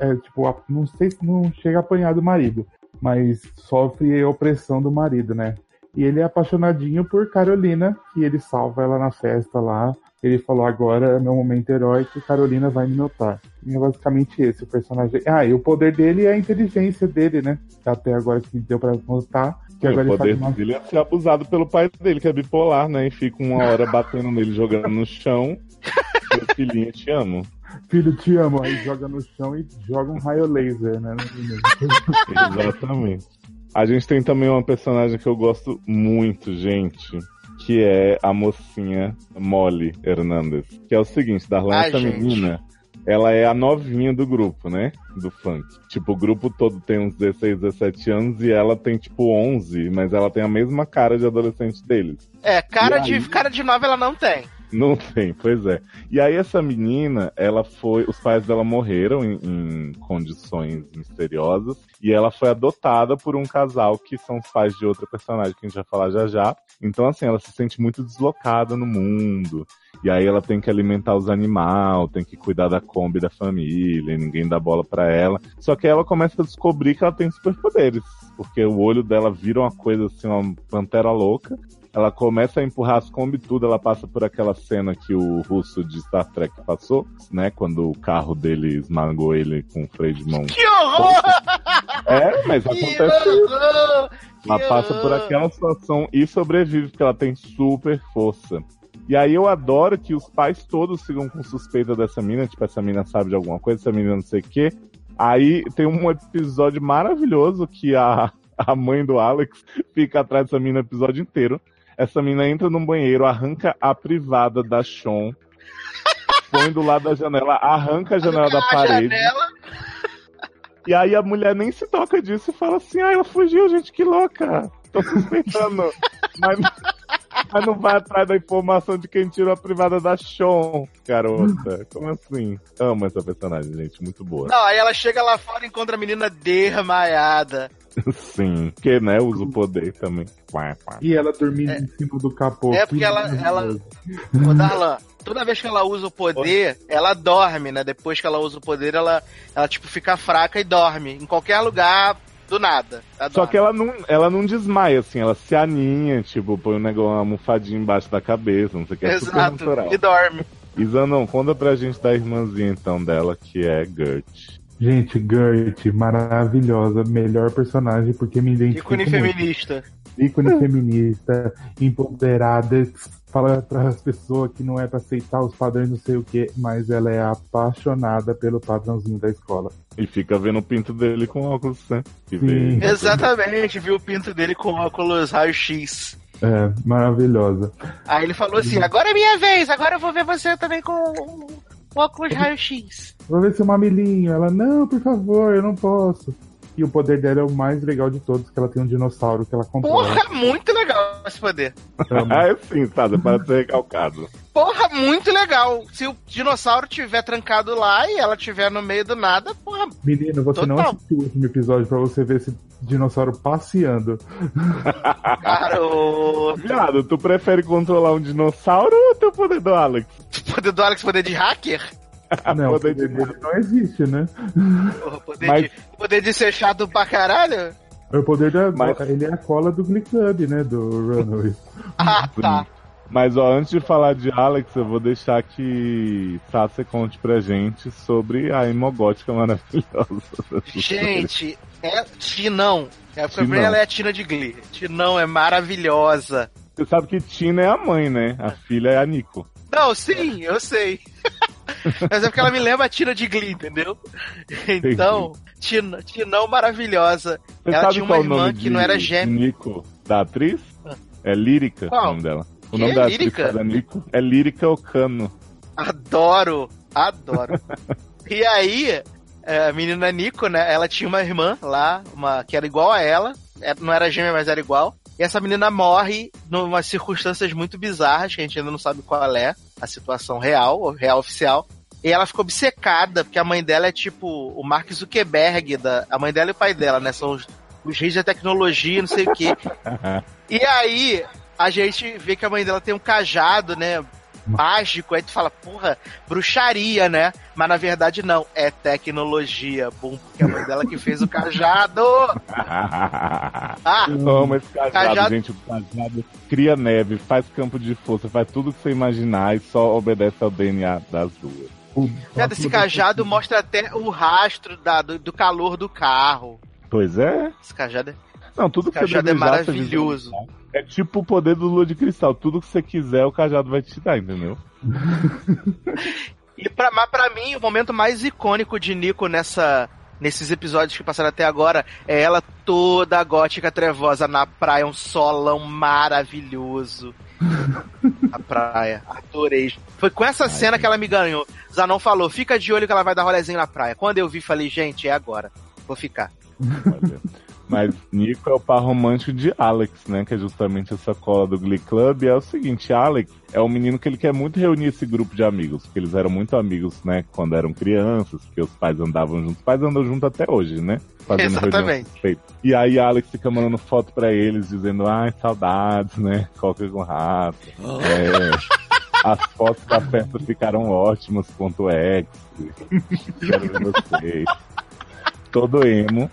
é, tipo, a- não sei se não chega a apanhar do marido, mas sofre opressão do marido, né? E ele é apaixonadinho por Carolina, que ele salva ela na festa lá. Ele falou, agora é meu momento heróico, Carolina vai me notar. E é basicamente esse o personagem. Ah, e o poder dele é a inteligência dele, né? Até agora que deu pra notar. Que o agora ele poder faz uma... dele é ser abusado pelo pai dele, que é bipolar, né? E fica uma hora batendo nele, jogando no chão. Meu filhinho, te amo. Filho, te amo. Aí joga no chão e joga um raio laser, né? Exatamente. A gente tem também uma personagem que eu gosto muito, gente. Que é a mocinha Molly Hernandez. Que é o seguinte, Darlan, essa gente. menina, ela é a novinha do grupo, né? Do funk. Tipo, o grupo todo tem uns 16, 17 anos e ela tem tipo 11, mas ela tem a mesma cara de adolescente deles. É, cara, E de, aí? cara de nova ela não tem. Não tem, pois é. E aí essa menina, ela foi, os pais dela morreram em, em condições misteriosas e ela foi adotada por um casal que são os pais de outra personagem que a gente vai falar já já. Então assim, ela se sente muito deslocada no mundo. E aí ela tem que alimentar os animais, tem que cuidar da Kombi da família, ninguém dá bola pra ela. Só que ela começa a descobrir que ela tem superpoderes, porque o olho dela vira uma coisa assim, uma pantera louca. Ela começa a empurrar as Kombi tudo, ela passa por aquela cena que o russo de Star Trek passou, né? Quando o carro dele esmagou ele com o freio de mão. Que horror! É, mas Que acontece horror! Que Ela passa por aquela situação e sobrevive, porque ela tem super força. E aí eu adoro que os pais todos ficam com suspeita dessa mina, tipo, essa mina sabe de alguma coisa, essa menina não sei o quê. Aí tem um episódio maravilhoso que a, a mãe do Alex fica atrás dessa mina o episódio inteiro. Essa mina entra num banheiro, arranca a privada da Sean, põe do lado da janela, arranca a janela da A parede. janela, E aí a mulher nem se toca disso e fala assim, ah, ela fugiu, gente, que louca. Tô suspeitando. mas, mas não vai atrás da informação de quem tirou a privada da Sean, garota. Como assim? Amo essa personagem, gente, muito boa. Não, aí ela chega lá fora e encontra a menina desmaiada. Sim, porque, né, usa o poder também. E ela dormindo em cima do capô. É, porque que ela- maravilhoso. Ô, Darlan, toda vez que ela usa o poder, ela dorme, né? Depois que ela usa o poder, ela, ela tipo, fica fraca e dorme. Em qualquer lugar, do nada. Ela Só dorme. que ela não, ela não desmaia, assim, ela se aninha, tipo, põe um negócio, uma almofadinha embaixo da cabeça, não sei o que, é Exato, natural. e dorme. Isa, não, conta pra gente da irmãzinha, então, dela, que é Gert. Gente, Gert, maravilhosa, melhor personagem, porque me identifico Ícone feminista. ícone feminista, empoderada, fala para as pessoas que não é para aceitar os padrões, não sei o que, mas ela é apaixonada pelo padrãozinho da escola. E fica vendo o pinto dele com óculos, né? Sim. Exatamente, viu o pinto dele com óculos raio-x. É, maravilhosa. Aí ele falou assim: agora é minha vez, agora eu vou ver você também com o óculos raio-x. Vou ver seu mamilinho. Ela, não, por favor, eu não posso. E o poder dela é o mais legal de todos, que ela tem um dinossauro que ela controla. Porra, muito legal esse poder. Ah, é sim, sabe? Para ser recalcado. Porra, muito legal. Se o dinossauro tiver trancado lá e ela tiver no meio do nada, porra, Menino, você não Total. assistiu o último episódio pra você ver esse dinossauro passeando. garoto. Viado, tu prefere controlar um dinossauro ou teu poder do Alex? Poder do Alex, poder de hacker? não, o poder poder de- dele não existe, né? Porra, poder, Mas- de, poder de ser chato pra caralho? O poder da. Mas- Ele é a cola do Glee Club, né? Do Runaways. Ah, tá. Mas ó, antes de falar de Alex, eu vou deixar que Sasha conte pra gente sobre a imogótica maravilhosa. Gente, é Tinão. É, pra Tinão. mim ela é a Tina de Glee. Tinão é maravilhosa. Você sabe que Tina é a mãe, né? A filha é a Nico. Não, sim, eu sei. Mas é porque ela me lembra a Tina de Glee, entendeu? Então, Tina, Tinão maravilhosa. Você Ela tinha uma irmã que não era gêmea. Nico, da atriz? É Lírica Qual? o nome dela. O Que? nome da Lírica? atriz da Nico é Lírica Ocano. Adoro, adoro. e aí, é, a menina Nico, né? Ela tinha uma irmã lá, uma que era igual a ela. É, Não era gêmea, mas era igual. E essa menina morre numas circunstâncias muito bizarras, que a gente ainda não sabe qual é a situação real, ou real oficial. E ela ficou obcecada, porque a mãe dela é tipo o Mark Zuckerberg, da, a mãe dela e o pai dela, né? São os, os reis da tecnologia, não sei o quê. E aí, a gente vê que a mãe dela tem um cajado, né? Mágico, aí tu fala, porra, bruxaria, né? Mas na verdade não, é tecnologia, bom, porque a mãe dela que fez o cajado. Ah, Amo esse cajado, Cajado- gente. O cajado cria neve, faz campo de força, faz tudo que você imaginar e só obedece ao DNA das duas. O Viado, esse cajado mostra até o rastro da- do, do calor do carro. Pois é. Esse cajado é. Não, tudo que Cajado você é você maravilhoso. visualizar. É tipo o poder do Lua de Cristal. Tudo que você quiser, o cajado vai te dar, entendeu? E pra, mas pra mim, o momento mais icônico de Nico nessa, nesses episódios que passaram até agora é ela toda gótica trevosa na praia, um solão maravilhoso. A praia, adorei. Foi com essa cena que ela me ganhou. Zanon falou: fica de olho que ela vai dar rolezinho na praia. Quando eu vi, falei: gente, é agora. Vou ficar. Mas Nico é o par romântico de Alex, né? Que é justamente essa cola do Glee Club. E é o seguinte, Alex é um menino que ele quer muito reunir esse grupo de amigos. Porque eles eram muito amigos, né? Quando eram crianças, porque os pais andavam juntos. Os pais andam juntos até hoje, né? Fazendo Exatamente. E aí Alex fica mandando foto pra eles, dizendo, ai, saudades, né? Coca com rato. É, as fotos da festa ficaram ótimas, ponto X. Quero ver vocês. Todo emo.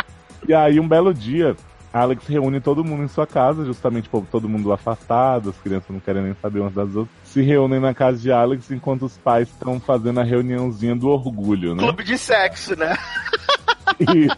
E aí, um belo dia, Alex reúne todo mundo em sua casa, justamente por todo mundo afastado, as crianças não querem nem saber umas das outras. Se reúnem na casa de Alex enquanto os pais estão fazendo a reuniãozinha do orgulho, né? Clube de sexo, né? Isso.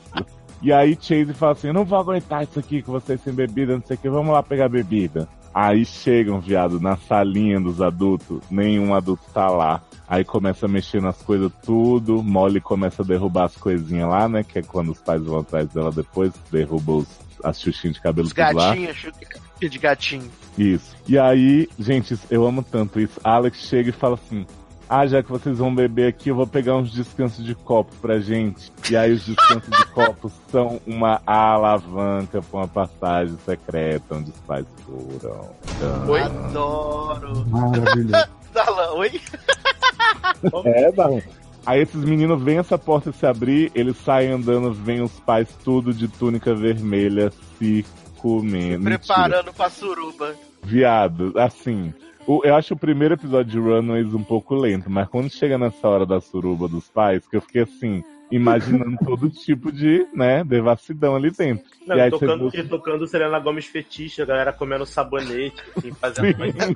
E aí Chase fala assim, eu não vou aguentar isso aqui com vocês sem bebida, não sei o que, vamos lá pegar bebida. Aí chegam, viado, na salinha dos adultos, nenhum adulto tá lá. Aí começa a mexer nas coisas tudo, Molly começa a derrubar as coisinhas lá, né? Que é quando os pais vão atrás dela depois, derruba os, as xuxinhas de cabelo Os tudo lá. gatinhos, chute de gatinho. Isso. E aí, gente, eu amo tanto isso. Alex chega e fala assim: Ah, já que vocês vão beber aqui, eu vou pegar uns descansos de copo pra gente. E aí, os descansos de copos são uma alavanca pra uma passagem secreta onde os pais foram. Então, Oi? Adoro. Maravilhoso. Dalan, oi? É, não. Aí esses meninos veem essa porta se abrir, eles saem andando, vêm os pais tudo de túnica vermelha se comendo. Mentira. Preparando pra suruba. Viado, assim. o- eu acho o primeiro episódio de Runaways um pouco lento, mas quando chega nessa hora da suruba dos pais, que eu fiquei assim, imaginando todo tipo de, né, devassidão ali dentro. Não, e aí tocando, você tocando Selena Gomes fetiche, a galera comendo sabonete, assim, fazendo coisa.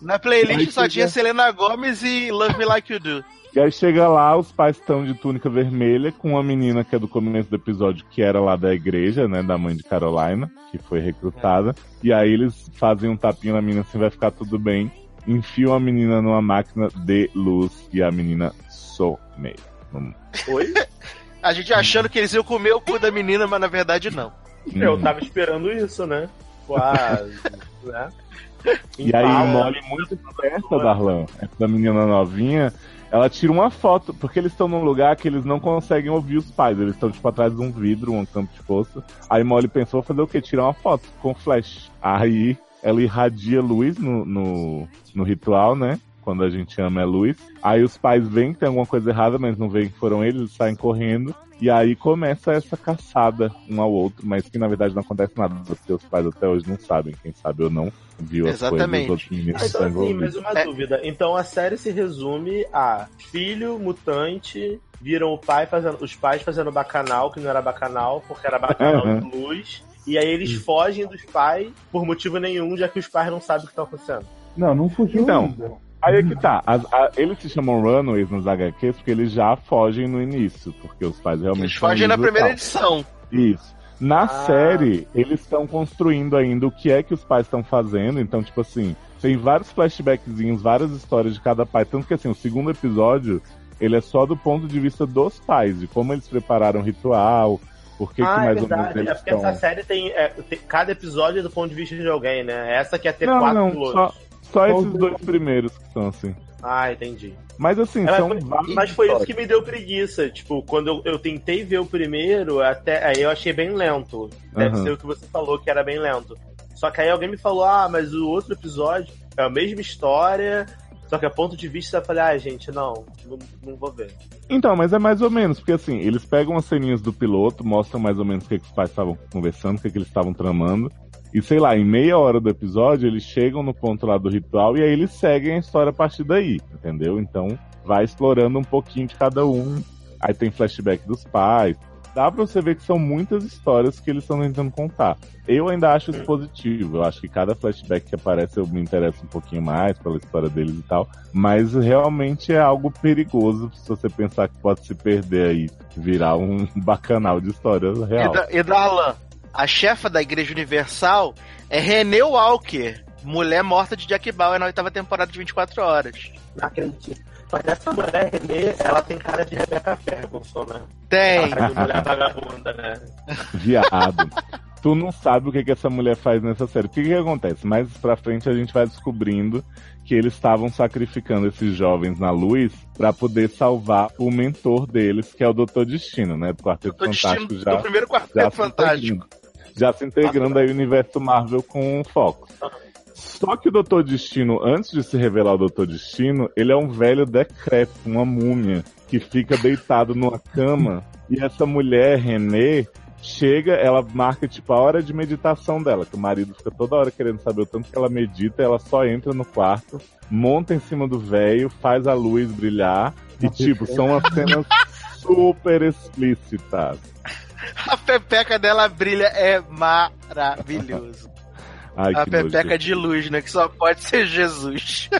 Na playlist Aí só chega- tinha Selena Gomes e Love Me Like You Do. E aí chega lá, os pais estão de túnica vermelha com uma menina que é do começo do episódio, que era lá da igreja, né, da mãe de Carolina, que foi recrutada. E aí eles fazem um tapinha na menina assim, vai ficar tudo bem. Enfiam a menina numa máquina de luz e a menina some. Hum. Oi? A gente achando que eles iam comer o cu da menina, mas na verdade não. Eu Hum. tava esperando isso, né? Quase, né? E aí. Molly, muito esperta, Darlan, essa menina novinha, ela tira uma foto, porque eles estão num lugar que eles não conseguem ouvir os pais, eles estão, tipo, atrás de um vidro, um campo de força. Aí Molly pensou fazer o quê? Tirar uma foto com flash. Aí ela irradia luz no, no, no ritual, né? Quando a gente ama é luz. Aí os pais veem que tem alguma coisa errada, mas não veem que foram eles, eles saem correndo. E aí começa essa caçada um ao outro, mas que na verdade não acontece nada, porque os pais até hoje não sabem, quem sabe ou não, viu as Exatamente. coisas dos outros meninos estão Então, assim, envolvidos. mas uma É. dúvida. Então a série se resume a filho mutante viram o pai fazendo. Os pais fazendo bacanal, que não era bacanal, porque era bacanal Uhum. de luz. E aí eles fogem dos pais por motivo nenhum, já que os pais não sabem o que está acontecendo. Não, não fugiu Então. ainda. Aí é que tá, as- a- eles se chamam Runaways nos HQs porque eles já fogem no início, porque os pais realmente Eles fogem na primeira edição. Isso. Na Ah. série, eles estão construindo ainda o que é que os pais estão fazendo. Então, tipo assim, tem vários flashbackzinhos, várias histórias de cada pai. Tanto que, assim, o segundo episódio, ele é só do ponto de vista dos pais, de como eles prepararam o ritual, por que, ah, que mais é ou menos verdade. eles É porque estão... essa série tem, é, tem- Cada episódio é do ponto de vista de alguém, né? Essa que é ter Não, quatro não, pilotos. só, só esses dois primeiros que são assim. Ah, entendi. Mas assim, Ela são foi- vários Mas foi isso que me deu preguiça. Tipo, quando eu, eu tentei ver o primeiro, até aí eu achei bem lento. Deve Aham. ser o que você falou, que era bem lento. Só que aí alguém me falou, ah, mas o outro episódio é a mesma história, só que a ponto de vista eu falei, ah, gente, não, não, não vou ver. Então, mas é mais ou menos, porque assim, eles pegam as ceninhas do piloto, mostram mais ou menos o que, que os pais estavam conversando, o que, que eles estavam tramando. E sei lá, em meia hora do episódio, eles chegam no ponto lá do ritual e aí eles seguem a história a partir daí, entendeu? Então, vai explorando um pouquinho de cada um. Aí tem flashback dos pais. Dá pra você ver que são muitas histórias que eles estão tentando contar. Eu ainda acho isso positivo. Eu acho que cada flashback que aparece eu me interesso um pouquinho mais pela história deles e tal. Mas realmente é algo perigoso se você pensar que pode se perder aí, virar um bacanal de história E, real. da, e Darlan, a chefa da Igreja Universal é Renée Walker, mulher morta de Jack Bauer na oitava temporada de 24 horas. Não acredito. Mas essa mulher, Renê, ela tem cara de Rebecca Ferguson, né? Tem. Cara de mulher vagabunda, né? Viado. tu não sabe o que, que essa mulher faz nessa série. O que, que acontece? Mais pra frente a gente vai descobrindo que eles estavam sacrificando esses jovens na luz pra poder salvar o mentor deles, que é o Doutor Destino, né? Do Quarteto Tô Fantástico destino já. do primeiro já quarteto se fantástico. integrando. Já se integrando aí o universo Marvel com o Fox. Só que o Doutor Destino, antes de se revelar o Doutor Destino, ele é um velho decrépito, uma múmia, que fica deitado numa cama. E essa mulher, Renê, chega, ela marca tipo a hora de meditação dela, que o marido fica toda hora querendo saber o tanto que ela medita, ela só entra no quarto, monta em cima do velho, faz a luz brilhar, e tipo, são as cenas super explícitas. A pepeca dela brilha, é maravilhoso. Ai, a pepeca nojento. de luz, né? Que só pode ser Jesus.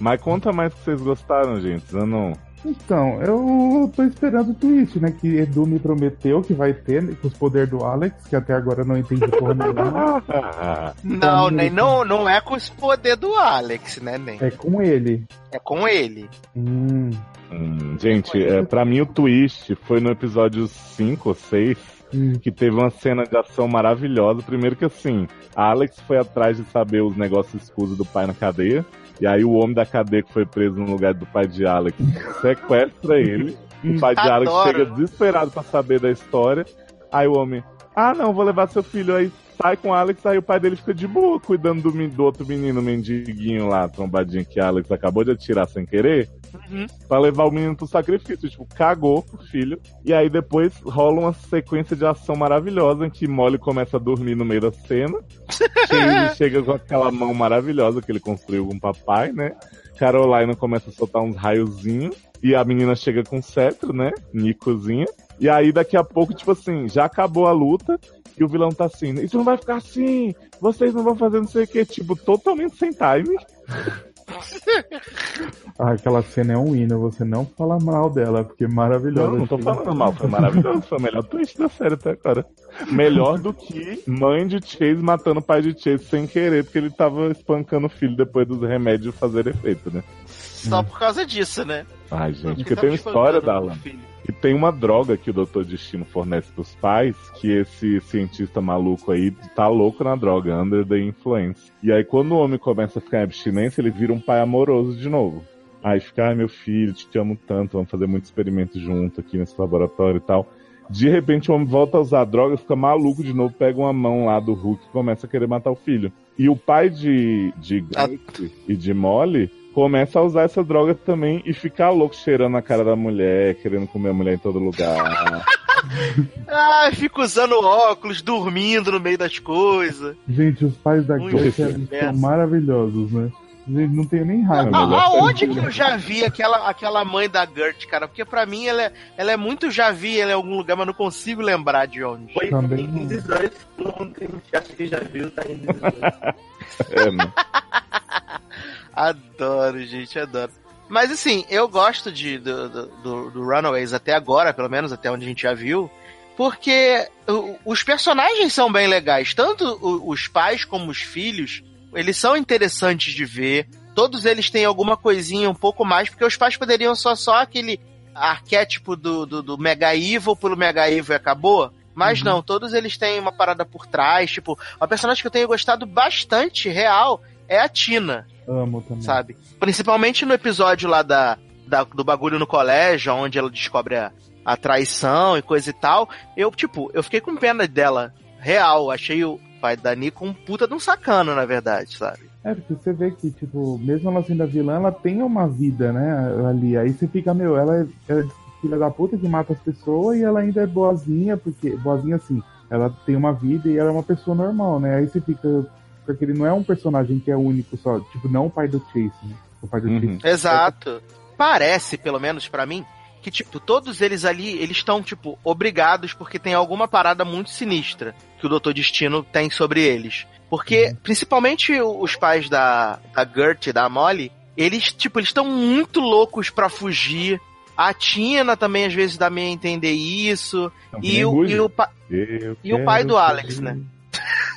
Mas conta mais que vocês gostaram, gente. Eu não. Então, eu tô esperando o twist, né? Que Edu me prometeu que vai ter, né, com os poderes do Alex, que até agora eu não entendi porra nenhuma. Não, Então, nem, não, não é com os poderes do Alex, né, nem. É com ele. É com ele. Hum, Hum, gente, é, pra mim o twist foi no episódio 5 ou 6, hum. que teve uma cena de ação maravilhosa. Primeiro que assim, a Alex foi atrás de saber os negócios escusos do pai na cadeia. E aí o homem da cadeia que foi preso no lugar do pai de Alex sequestra ele. O pai de Alex Adoro. chega desesperado pra saber da história. Aí o homem, ah não, vou levar seu filho aí. Sai com o Alex, aí o pai dele fica de boa cuidando do, do outro menino mendiguinho lá, trombadinho que a Alex acabou de atirar sem querer Uhum. pra levar o menino pro sacrifício. Tipo, cagou pro filho. E aí depois rola uma sequência de ação maravilhosa em que Molly começa a dormir no meio da cena. Shane chega com aquela mão maravilhosa que ele construiu com o papai, né? Carolina começa a soltar uns raiozinhos. E a menina chega com cetro, né? Nicozinha. E aí daqui a pouco, tipo assim, já acabou a luta. E o vilão tá assim, isso não vai ficar assim, vocês não vão fazer não sei o que, tipo, totalmente sem time. Ah, aquela cena é um hino, você não fala mal dela, porque é maravilhosa. Não, não tô falando mal, foi maravilhoso, foi o melhor twist da série até agora. Melhor do que mãe de Chase matando o pai de Chase sem querer, porque ele tava espancando o filho depois dos remédios fazer efeito, né? Só por causa disso, né? Ai, gente, Porque tem uma história, o Darlan, filho. Que tem uma droga que o Dr. Destino fornece pros pais, que esse cientista maluco aí tá louco na droga, under the influence. E aí quando o homem começa a ficar em abstinência, ele vira um pai amoroso de novo. Aí fica, ai meu filho, te amo tanto, vamos fazer muito experimento junto aqui nesse laboratório e tal. De repente o homem volta a usar droga, fica maluco de novo, pega uma mão lá do Hulk e começa a querer matar o filho. E o pai de, de Ah. Grace e de Molly começa a usar essa droga também e ficar louco cheirando a cara da mulher, querendo comer a mulher em todo lugar. Ah, fica usando óculos, dormindo no meio das coisas. Gente, os pais da Gretchen inferno. são maravilhosos, né? Gente, não tenho nem raiva. Ah, melhor A- Aonde que eu já vi aquela, aquela mãe da Gert, cara? Porque pra mim ela é, ela é muito já vi ela em algum lugar, mas não consigo lembrar de onde. Foi Também em não. This Is Us, todo mundo que a gente acha que já viu, tá em This Is Us. é, né? Adoro, gente, adoro. Mas assim, eu gosto de, do, do, do- Runaways até agora, pelo menos até onde a gente já viu, porque os personagens são bem legais. Tanto os pais como os filhos, eles são interessantes de ver. Todos eles têm alguma coisinha um pouco mais, porque os pais poderiam só só aquele arquétipo do, do, do Mega Evil pelo Mega Evil e acabou. Mas não, todos eles têm uma parada por trás. Tipo, uma personagem que eu tenho gostado bastante, real, é a Tina Amo também. sabe? Principalmente no episódio lá da, da- do bagulho no colégio, onde ela descobre a, a traição e coisa e tal. Eu, tipo, eu fiquei com pena dela. Real, achei o pai da Nico um puta de um sacano, na verdade, sabe? É, porque você vê que, tipo, mesmo ela sendo a vilã, ela tem uma vida, né, ali. Aí você fica, meu, ela é, é filha da puta que mata as pessoas e ela ainda é boazinha, porque, boazinha assim, ela tem uma vida e ela é uma pessoa normal, né? Aí você fica, porque ele não é um personagem que é único só, tipo, não o pai do Chase, né? O pai do Uhum. Chase. Exato. Parece, pelo menos pra mim, que, tipo, todos eles ali, eles estão, tipo, obrigados porque tem alguma parada muito sinistra que o Doutor Destino tem sobre eles. Porque, principalmente os pais da, da Gert e da Molly, eles, tipo, eles estão muito loucos pra fugir. A Tina também, às vezes, dá meio a entender isso. Não, E o, e, o, pa- Eu e o pai do Alex, né?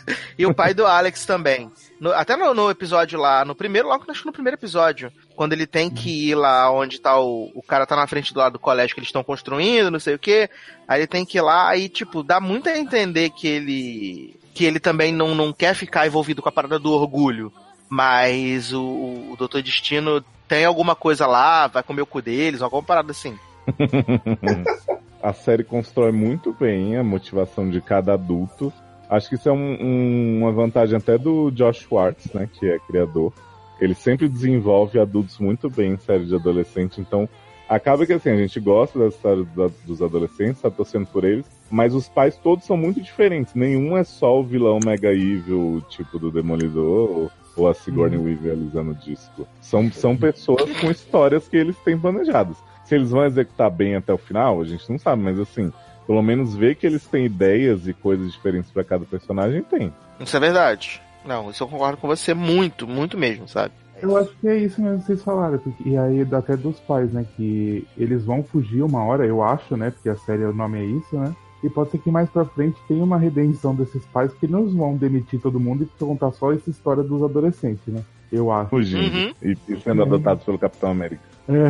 e o pai do Alex também. No- até no, no episódio lá, no primeiro, logo acho que no primeiro episódio, quando ele tem que ir lá onde tá o, o cara tá na frente do lado do colégio que eles estão construindo, não sei o que, aí ele tem que ir lá, aí tipo, dá muito a entender que ele que ele também não, não quer ficar envolvido com a parada do orgulho, mas o, o Doutor Destino tem alguma coisa lá, vai comer o cu deles, alguma parada assim. a série constrói muito bem a motivação de cada adulto. Acho que isso é um- um- uma vantagem até do Josh Schwartz, né, que é criador. Ele sempre desenvolve adultos muito bem em série de adolescente, então acaba que assim, a gente gosta da- dos adolescentes, tá torcendo por eles, mas os pais todos são muito diferentes. Nenhum é só o vilão mega evil, tipo do Demolidor, ou, ou a Sigourney Weaver alisando o disco. São, são pessoas com histórias que eles têm planejadas. Se eles vão executar bem até o final, a gente não sabe, mas assim, pelo menos ver que eles têm ideias e coisas diferentes pra cada personagem tem. Isso é verdade. Não, isso eu concordo com você muito, muito mesmo, sabe? Eu acho que é isso mesmo que vocês falaram. porque- e aí, até dos pais, né? Que eles vão fugir uma hora, eu acho, né? Porque a série, o nome é isso, né? E pode ser que mais pra frente tenha uma redenção desses pais que não vão demitir todo mundo e contar só essa história dos adolescentes, né? Eu acho. Fugindo Uhum. e, e sendo adotados pelo Capitão América. É.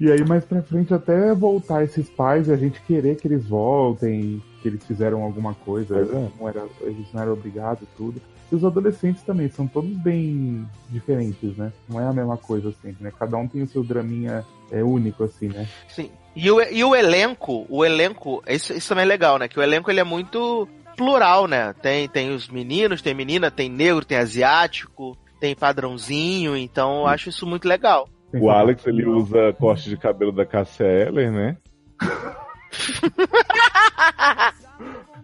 E aí, mais pra frente, até voltar esses pais e a gente querer que eles voltem, que eles fizeram alguma coisa, é. não era, eles não eram obrigados, tudo. E os adolescentes também, são todos bem diferentes, né? Não é a mesma coisa sempre, né? Cada um tem o seu draminha é, único, assim, né? Sim. E o, e o elenco, o elenco, isso, isso também é legal, né? Que o elenco ele é muito plural, né? Tem, tem os meninos, tem menina, tem negro, tem asiático, tem padrãozinho, então eu acho isso muito legal. Tem O que- Alex, ele usa corte de cabelo da Cassia Eller, né?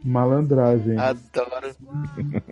Malandragem. Adoro,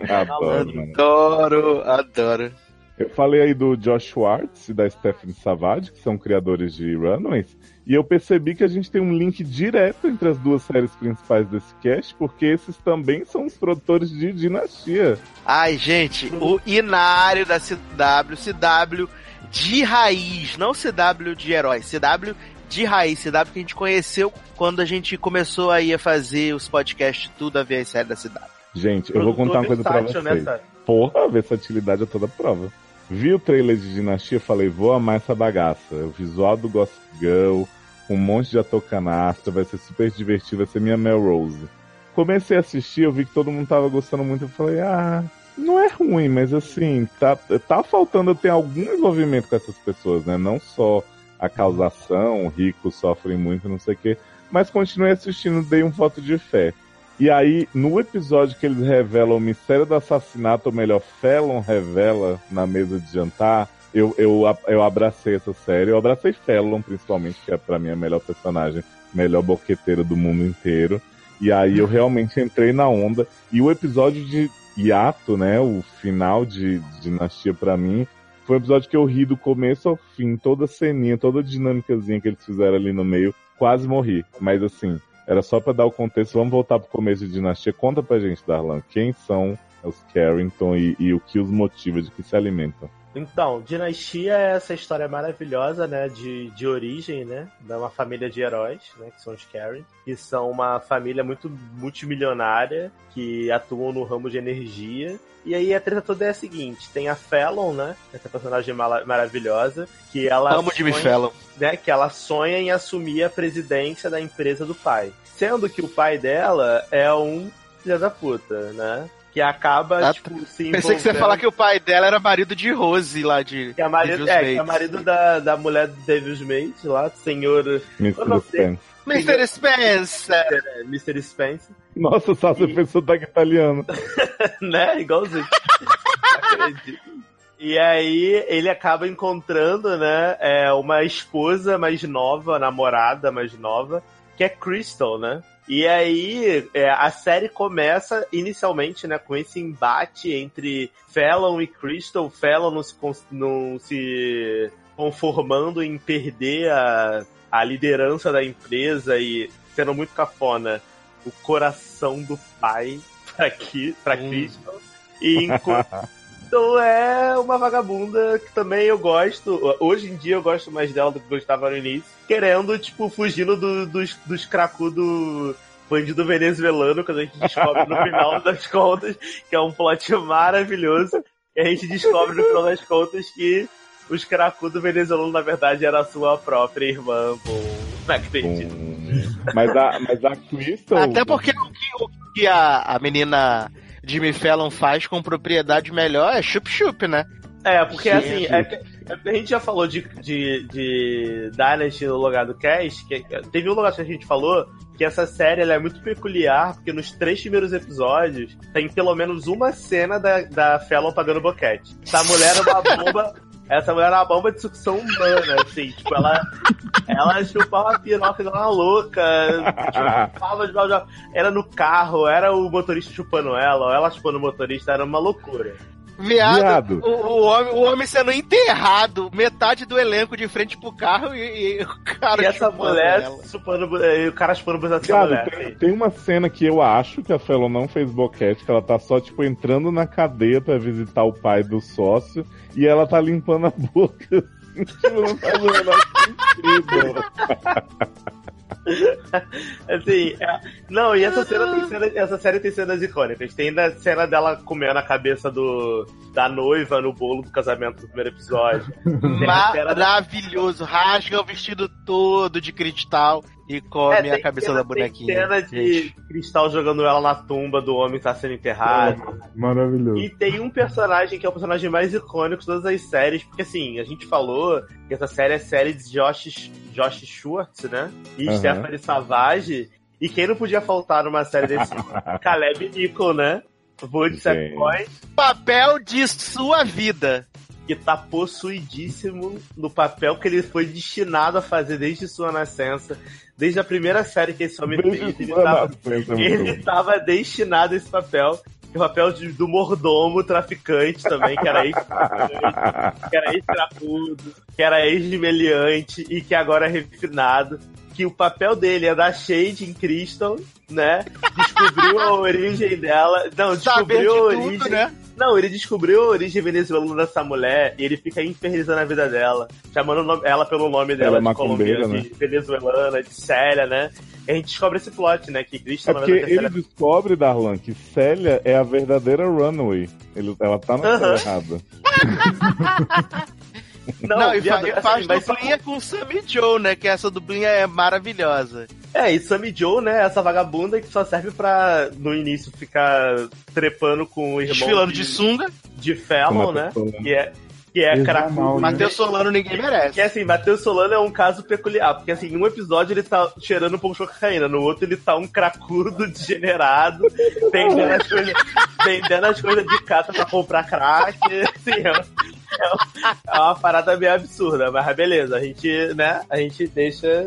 Adoro, adoro, adoro. Eu falei aí do Josh Schwartz e da Stephanie Savage, que são criadores de Runaways, e eu percebi que a gente tem um link direto entre as duas séries principais desse cast, porque esses também são os produtores de Dinastia. Ai, gente, o inário da CW, CW de raiz, não CW de herói, CW de raiz, CW que a gente conheceu quando a gente começou aí a fazer os podcasts tudo a ver a série da CW. Gente, eu vou contar uma coisa pra né, vocês. Sara? Porra, a versatilidade é toda prova. Vi o trailer de Dinastia, falei, vou amar essa bagaça. O visual do Gossip Girl, um monte de ator canastra, vai ser super divertido, vai ser minha Melrose. Comecei a assistir, eu vi que todo mundo tava gostando muito, eu falei, ah, não é ruim, mas assim, tá, tá faltando ter algum envolvimento com essas pessoas, né? Não só a causação, ricos sofrem muito, não sei o quê, mas continuei assistindo, dei um voto de fé. E aí, no episódio que eles revelam o mistério do assassinato, ou melhor, Fallon revela na mesa de jantar, eu, eu, eu abracei essa série. Eu abracei Fallon, principalmente, que é pra mim a melhor personagem, melhor boqueteira do mundo inteiro. E aí eu realmente entrei na onda. E o episódio de hiato, né, o final de, de Dinastia pra mim, foi um episódio que eu ri do começo ao fim, toda a ceninha, toda a dinâmicazinha que eles fizeram ali no meio, quase morri. Mas assim, era só pra dar o contexto. Vamos voltar pro começo de Dinastia. Conta pra gente, Darlan, quem são os Carrington e, e o que os motiva, de que se alimentam. Então, Dinastia é essa história maravilhosa, né, de, de origem, né, de uma família de heróis, né, que são os Karen, que são uma família muito multimilionária, que atuam no ramo de energia. E aí a treta toda é a seguinte, tem a Fallon, né, essa personagem mala- maravilhosa, que ela Amo Jimmy Fallon. né, que ela sonha em assumir a presidência da empresa do pai. Sendo que o pai dela é um filho da puta, né? Que acaba, Ah, tipo, se Pensei que você ia falar que o pai dela era marido de Rose lá de. que é marido, é, que é Mates. marido da, da mulher do Devil's Mate lá, senhor Mr. Spence. Mr. Spencer! é, Mr. Spence, Nossa, só você fez sotaque italiano. né? Igualzinho. Acredito. E aí ele acaba encontrando, né, é, uma esposa mais nova, namorada mais nova, que é Crystal, né? E aí é, a série começa inicialmente, né, com esse embate entre Fallon e Crystal, Fallon não se, não se conformando em perder a, a liderança da empresa e sendo muito cafona o coração do pai pra Hum. Crystal. E enquanto então é uma vagabunda que também eu gosto. Hoje em dia eu gosto mais dela do que gostava no início. Querendo, tipo, fugindo do- dos, dos cracudo bandido venezuelano, quando a gente descobre no final das contas, que é um plot maravilhoso. E a gente descobre no final das contas que os cracudo venezuelano, na verdade, era a sua própria irmã. Bom, não acredito. Hum. Mas a, mas a Crystal. Até porque o que, o que a, a menina Jimmy Fallon faz com propriedade melhor é chup-chup, né? É, porque Sim, assim, sim. é que- é que a gente já falou de, de, de Dynasty no lugar do Cast, que teve um lugar que a gente falou que essa série é muito peculiar, porque nos três primeiros episódios tem pelo menos uma cena da, da Fallon pagando boquete. Essa mulher é uma bomba. Essa mulher é uma bomba de sucção humana, assim, tipo, ela, ela chupava uma piroca igual uma louca, chupava de blá. era no carro, era o motorista chupando ela, ou ela chupando o motorista, era uma loucura. Viado, Viado. O, o homem, o homem sendo enterrado, metade do elenco de frente pro carro e, e o cara e essa chupando mulher ela. chupando, e o cara chupando Cara, mulher. tem, tem uma cena que eu acho que a Felon não fez boquete, que ela tá só, tipo, entrando na cadeia pra visitar o pai do sócio e ela tá limpando a boca. assim, tipo, não faz o menor sentido. Assim, é- não, e essa cena tem cena, essa série tem cenas icônicas. Tem a cena dela comendo a cabeça do, da noiva no bolo do casamento do primeiro episódio. Cena da- Maravilhoso, rasga o vestido todo de cristal e come É, a cabeça cena- da bonequinha. Tem cena de gente. cristal jogando ela na tumba do homem que tá sendo enterrado. Maravilhoso. E tem um personagem que é o personagem mais icônico de todas as séries, porque assim, a gente falou que essa série é série de Josh, Josh Schwartz, né? E Aham. Stephanie Savage. E quem não podia faltar numa série desse Caleb Nichol, né? Sim. Sackboy, Papel de sua vida. Que tá possuidíssimo no papel que ele foi destinado a fazer desde sua nascença. Desde a primeira série que esse homem fez, Desde ele sua tava, nascença, ele tava destinado a esse papel. o papel de- do mordomo traficante também, que era ex que era ex-trapudo, que era ex-meliante e que agora é refinado. Que o papel dele é da Shade em Crystal, né? Descobriu a origem dela. Não, Saber de descobriu a tudo, origem. né? Não, ele descobriu a origem venezuelana dessa mulher e ele fica infernizando a vida dela, chamando ela pelo nome dela Ela é de colombiana, de venezuelana, de Célia, né? E a gente descobre esse plot, né? Que É Crystal, na verdade, ele descobre, Darlan, que Célia é a verdadeira Runaway. Ele, ela tá na Aham. coisa errada. Não, Não, e, assim, faz duplinha com Sammy Joe, né? Que essa duplinha é maravilhosa. É, e Sammy Joe, né? Essa vagabunda que só serve pra, no início, ficar trepando com o irmão Desfilando de, de sunga. de Fallon, Com né? Que é, que é cracudo. né? Matheus Solano ninguém merece. Que assim, Matheus Solano é um caso peculiar, porque assim, em um episódio ele tá cheirando um pouco de cocaína, no outro ele tá um cracudo degenerado, vendendo as coisas, vendendo as coisas de casa pra comprar crack, assim, é, é uma- é uma parada meio absurda, mas beleza, a gente, né, a gente deixa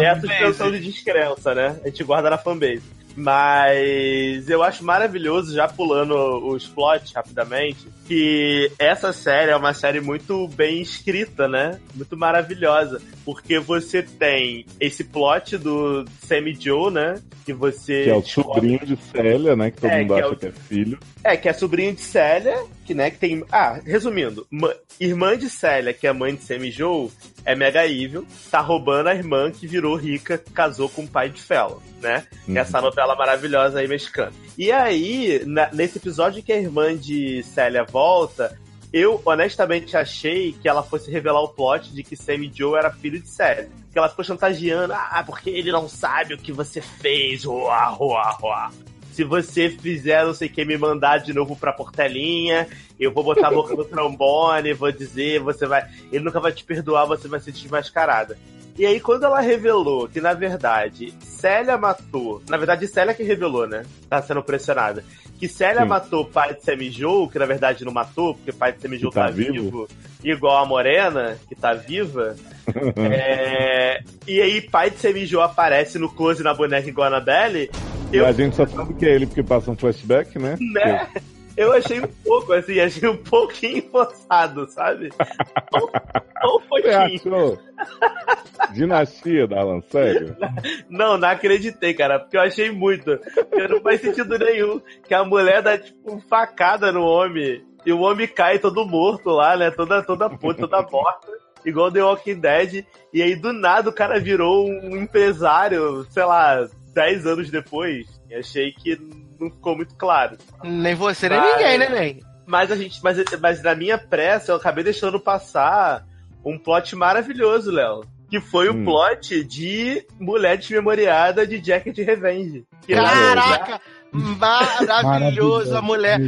essa suspensão de descrença, né, a gente guarda na fanbase. Mas eu acho maravilhoso, já pulando os plots rapidamente, que essa série é uma série muito bem escrita, né? Muito maravilhosa. Porque você tem esse plot do Sammy Joe, né? Que você. Que é o sobrinho de Célia, né? Que todo É, mundo que é acha o- que é filho. É, que é sobrinho de Célia, que, né, que tem. Ah, resumindo, irmã de Célia, que é mãe de Sammy Joe, é mega evil, tá roubando a irmã que virou rica, casou com o pai de Fallon, né? Uhum. Essa novela maravilhosa aí mexicana. E aí, na- nesse episódio que a irmã de Célia volta, eu honestamente achei que ela fosse revelar o plot de que Sammy Joe era filho de Célia. Que ela ficou chantageando, ah, porque ele não sabe o que você fez, uá, uá, uá. Se você fizer não sei o que, me mandar de novo pra Portelinha, eu vou botar a boca no trombone, vou dizer, você vai. Ele nunca vai te perdoar, você vai ser desmascarada. E aí, quando ela revelou que, na verdade, Célia matou. Na verdade, Célia que revelou, né? Tá sendo pressionada. Que Célia Sim. matou o pai de Sammy Joe, que na verdade não matou, porque o pai de Sammy Joe tá tá, vivo. vivo. igual a Morena, que tá viva. É, E aí, pai de Sammy Joe aparece no close na boneca igual a Annabelle. Eu a gente só sabe que é ele porque passa um flashback, né? né? Eu achei um pouco, assim, achei um pouquinho forçado, sabe? Um, um pouquinho. Dinastia, Darlan, sério? Não, não acreditei, cara, porque eu achei muito. Porque não faz sentido nenhum que a mulher dá, tipo, facada no homem e o homem cai todo morto lá, né? Toda, toda puta, toda morta. Igual The Walking Dead. E aí, do nada, o cara virou um empresário, sei lá, 10 anos depois. E achei que não ficou muito claro. Nem você, nem ninguém, né, nem? Mas a gente, mas, mas na minha pressa eu acabei deixando passar um plot maravilhoso, Léo. Que foi Hum. o plot de Mulher Desmemoriada de Jacket Revenge. Caraca! Maravilhoso a mulher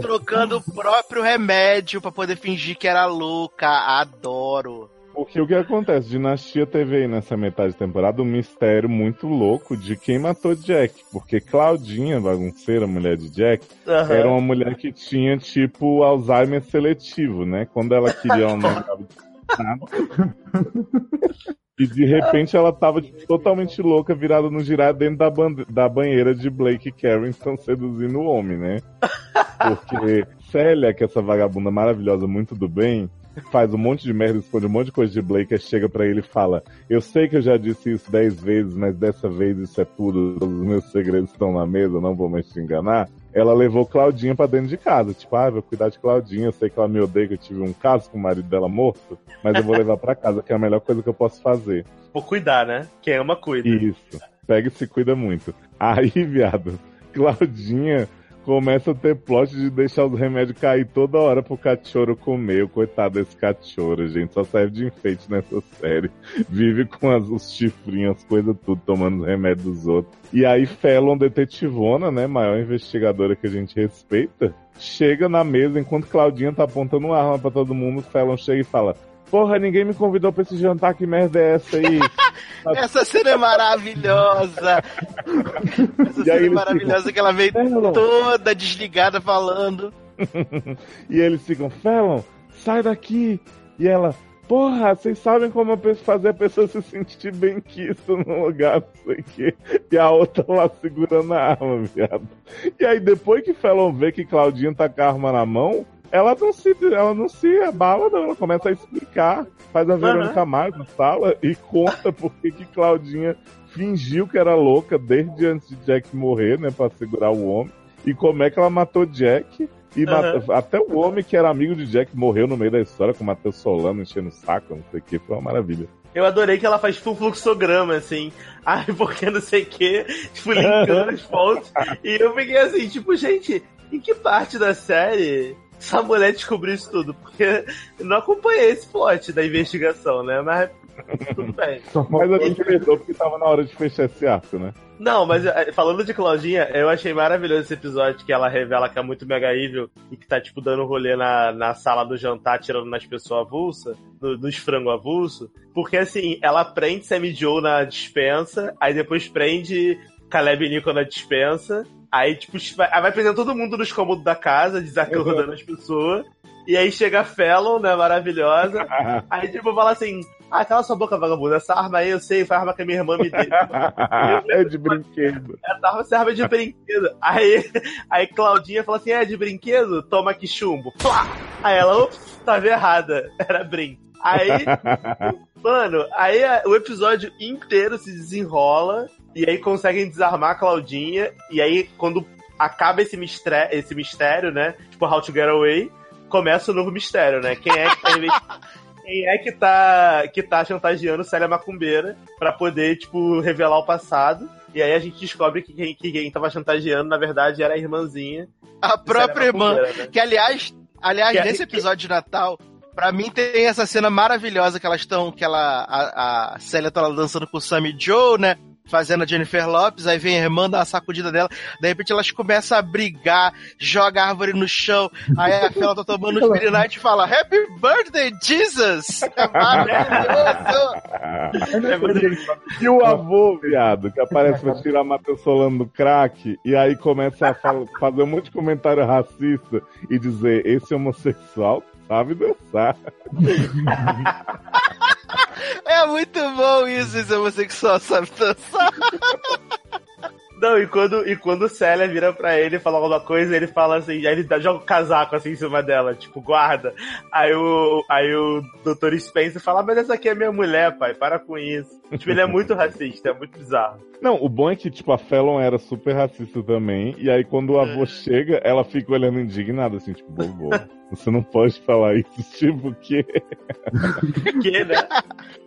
trocando o próprio remédio pra poder fingir que era louca. Adoro. Porque o que acontece? Dinastia teve aí nessa metade de temporada um mistério muito louco de quem matou Jack. Porque Claudinha, bagunceira, mulher de Jack, Aham. era uma mulher que tinha, tipo, Alzheimer seletivo, né? Quando ela queria, ela não lembrava de nada. E de repente ela tava tipo, totalmente louca, virada no girar dentro da, ban- da banheira de Blake e Carrington seduzindo o homem, né? Porque Célia, que é essa vagabunda maravilhosa, muito do bem, faz um monte de merda, esconde um monte de coisa de Blake, aí chega pra ele e fala: Eu sei que eu já disse isso dez vezes, mas dessa vez isso é tudo, todos os meus segredos estão na mesa, não vou mais te enganar. Ela levou Claudinha pra dentro de casa, tipo, ah, vou cuidar de Claudinha, eu sei que ela me odeia, que eu tive um caso com o marido dela morto, mas eu vou levar pra casa, que é a melhor coisa que eu posso fazer. Vou cuidar, né? Quem ama, cuida. Isso. Pega e se cuida muito. Aí, viado, Claudinha começa a ter plot de deixar os remédios cair toda hora pro cachorro comer. O coitado desse cachorro, gente. Só serve de enfeite nessa série. Vive com as, os chifrinhos, as coisas tudo, tomando os remédios dos outros. E aí, Fallon, detetivona, né? Maior investigadora que a gente respeita, chega na mesa enquanto Claudinha tá apontando uma arma pra todo mundo. Fallon chega e fala. Porra, ninguém me convidou pra esse jantar, que merda é essa aí? Essa cena é maravilhosa. Essa cena é maravilhosa que ela veio Fallon. toda desligada falando. E eles ficam, Fallon, sai daqui! E ela, Porra, vocês sabem como fazer a pessoa se sentir bem quisto num lugar, não sei o quê. E a outra lá segurando a arma, viado. E aí, depois que Felon vê que Claudinha tá com a arma na mão, ela não se, ela não se abala, não. Ela começa a explicar. Faz a Verônica Mars na sala e conta por que Claudinha fingiu que era louca desde antes de Jack morrer, né? Pra segurar o homem. E como é que ela matou Jack. E matou- até o homem que era amigo de Jack morreu no meio da história com o Matheus Solano enchendo o saco, não sei o que. Foi uma maravilha. Eu adorei que ela faz tipo um fluxograma, assim. Ai, porque não sei o que, tipo, linkando as fontes. E eu fiquei assim, tipo, gente, em que parte da série essa mulher descobriu isso tudo? Porque eu não acompanhei esse plot da investigação, né? Mas tudo bem. Mas a gente perdoou porque tava na hora de fechar esse arco, né? Não, mas eh, falando de Claudinha, eu achei maravilhoso esse episódio que ela revela que é muito mega evil e que tá, tipo, dando rolê na, na sala do jantar, tirando nas pessoas avulsa, no- nos frango avulso. Porque, assim, ela prende Sammy Joe na dispensa, aí depois prende Caleb e Nico na dispensa, aí, tipo, vai, aí vai prendendo todo mundo nos cômodos da casa, desacordando as pessoas. E aí chega a Fallon, né, maravilhosa. Aí, tipo, fala assim, ah, cala sua boca, vagabunda, essa arma aí eu sei, foi a arma que a minha irmã me deu. é de brinquedo. Essa arma serve de brinquedo. Aí, aí Claudinha fala assim: é de brinquedo? Toma aqui chumbo. Plá! Aí ela, ups, tava errada. Era brin. Aí, mano, aí o episódio inteiro se desenrola e aí conseguem desarmar a Claudinha. E aí, quando acaba esse, mistre- esse mistério, né? Tipo, How to Get Away, começa o novo mistério, né? Quem é que tá Quem é que tá, que tá chantageando Célia Macumbeira pra poder, tipo, revelar o passado? E aí a gente descobre que quem, que quem tava chantageando, na verdade, era a irmãzinha. A própria irmã. Né? Que, aliás, aliás, Que é- nesse episódio de Natal, pra mim tem essa cena maravilhosa que elas estão, que ela, a, a Célia tá lá dançando com o Sammy Joe, né? Fazendo a Jennifer Lopes, aí vem a irmã dar uma sacudida dela, de repente elas começam a brigar, joga a árvore no chão, aí a Fela tá tomando um Spirit e fala Happy Birthday, Jesus! É maravilhoso! É E o avô, viado, que aparece pra tirar Matheus Solano do crack, e aí começa a fala- fazer um monte de comentário racista e dizer: esse homossexual sabe dançar. É muito bom isso, esse homossexual sabe dançar. Não, e quando, e quando Célia vira pra ele e fala alguma coisa, ele fala assim, aí ele dá- joga um casaco assim em cima dela, tipo, guarda. Aí o, aí o Dr. Spencer fala, "Ah, mas essa aqui é minha mulher, pai, para com isso. Tipo, ele é muito racista, é muito bizarro. Não, o bom é que, tipo, a Fallon era super racista também, e aí quando o avô chega, ela fica olhando indignada, assim, tipo, vovô, você não pode falar isso, tipo, o quê? Que, né?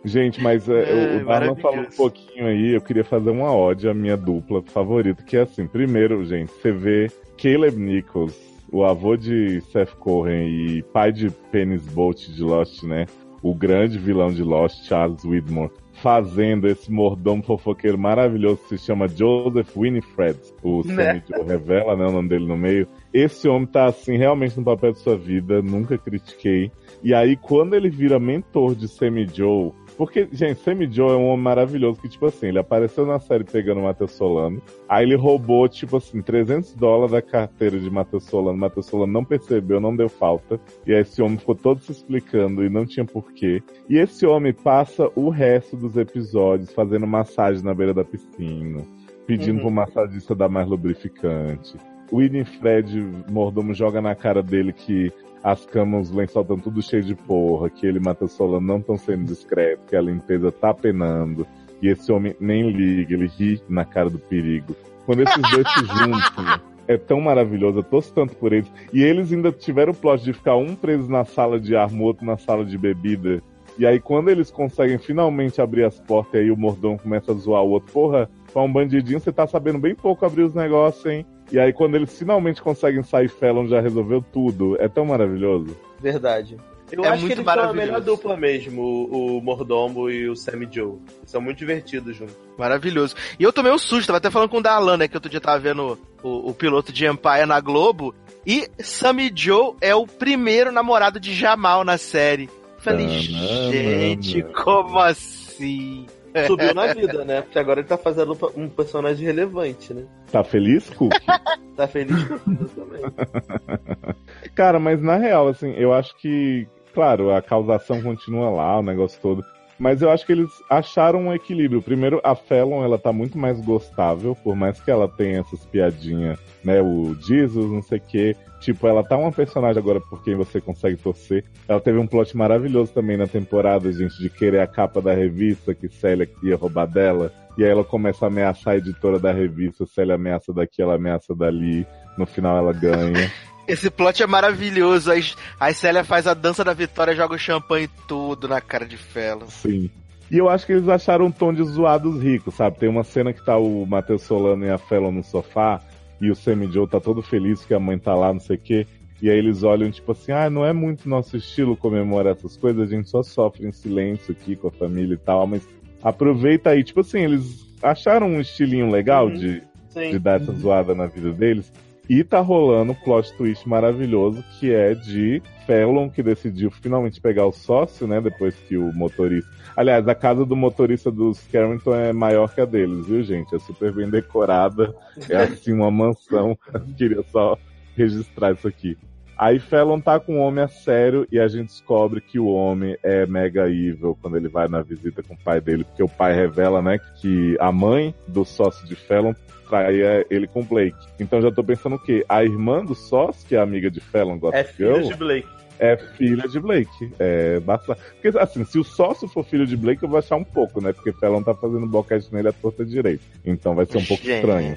Gente, mas é, É, o- Darlan falou um pouquinho aí, eu queria fazer uma ode à minha dupla favorita, que é assim, primeiro, gente, você vê Caleb Nichols, o avô de Seth Cohen e pai de Penis Bolt de Lost, né? O grande vilão de Lost, Charles Widmore, fazendo esse mordomo fofoqueiro maravilhoso que se chama Joseph Winifred. O Né? Sammy Joe revela, né, o nome dele no meio. Esse homem tá assim, realmente no papel de sua vida, nunca critiquei. E aí, quando ele vira mentor de Sammy Joe, porque, gente, Sammy Joe é um homem maravilhoso que, tipo assim, ele apareceu na série pegando o Matheus Solano, aí ele roubou, tipo assim, 300 dólares da carteira de Matheus Solano, Matheus Solano não percebeu, não deu falta, e aí esse homem ficou todo se explicando e não tinha porquê. E esse homem passa o resto dos episódios fazendo massagem na beira da piscina, pedindo Uhum. pro massagista dar mais lubrificante. O Winifred Mordomo joga na cara dele que as camas, os lençol estão tudo cheio de porra, que ele e Matheus Solano não estão sendo discretos, que a limpeza tá penando. E esse homem nem liga, ele ri na cara do perigo. Quando esses dois se juntam, é tão maravilhoso, eu torço tanto por eles. E eles ainda tiveram o plot de ficar um preso na sala de arma, o outro na sala de bebida. E aí, quando eles conseguem finalmente abrir as portas, aí o mordomo começa a zoar o outro. Porra, pra um bandidinho, você tá sabendo bem pouco abrir os negócios, hein? E aí, quando eles finalmente conseguem sair, Fallon já resolveu tudo. É tão maravilhoso. Verdade. Eu É acho que eles são a melhor dupla mesmo, o, o Mordombo e o Sammy Joe. São muito divertidos juntos. Maravilhoso. E eu tomei um susto, tava até falando com o Darlan, né, que outro dia tava vendo o, o piloto de Empire na Globo, e Sammy Joe é o primeiro namorado de Jamal na série. Falei, Tanana. gente, como assim? Subiu na vida, né? Porque agora ele tá fazendo um personagem relevante, né? Tá feliz, Cook? Tá feliz com isso também. Cara, mas na real, assim, eu acho que claro, a causação continua lá, o negócio todo. Mas eu acho que eles acharam um equilíbrio. Primeiro, a Fallon, ela tá muito mais gostável, por mais que ela tenha essas piadinhas, né? O Jesus, não sei o quê. Tipo, ela tá uma personagem agora por quem você consegue torcer. Ela teve um plot maravilhoso também na temporada, gente, de querer a capa da revista que Célia ia roubar dela. E aí ela começa a ameaçar a editora da revista, Célia ameaça daqui, ela ameaça dali. No final ela ganha. Esse plot é maravilhoso. Aí, aí Célia faz a dança da vitória joga o champanhe tudo na cara de Felo. Sim. E eu acho que eles acharam um tom de zoados ricos, sabe? Tem uma cena que tá o Matheus Solano e a Fallon no sofá, e o Sammy Joe tá todo feliz que a mãe tá lá, não sei o quê. E aí eles olham, tipo assim, ah, não é muito nosso estilo comemorar essas coisas, a gente só sofre em silêncio aqui com a família e tal, mas aproveita aí. Tipo assim, eles acharam um estilinho legal Uhum. de, Sim. de dar essa zoada na vida deles. E tá rolando um plot twist maravilhoso que é de Fallon, que decidiu finalmente pegar o sócio, né? Depois que o motorista. Aliás, a casa do motorista dos Carrington é maior que a deles, viu, gente? É super bem decorada. É assim, uma mansão. Eu queria só registrar isso aqui. Aí Fallon tá com o homem a sério e a gente descobre que o homem é mega evil quando ele vai na visita com o pai dele, porque o pai revela, né, que a mãe do sócio de Fallon traía ele com Blake. Então já tô pensando o quê? A irmã do sócio, que é amiga de Fallon, Gossip É filho Girl, de Blake. é filha de Blake. É bastante. Porque, assim, se o sócio for filho de Blake, eu vou achar um pouco, né? Porque Fallon tá fazendo boquete nele à torta direita. Então vai ser um pouco Gente. estranho.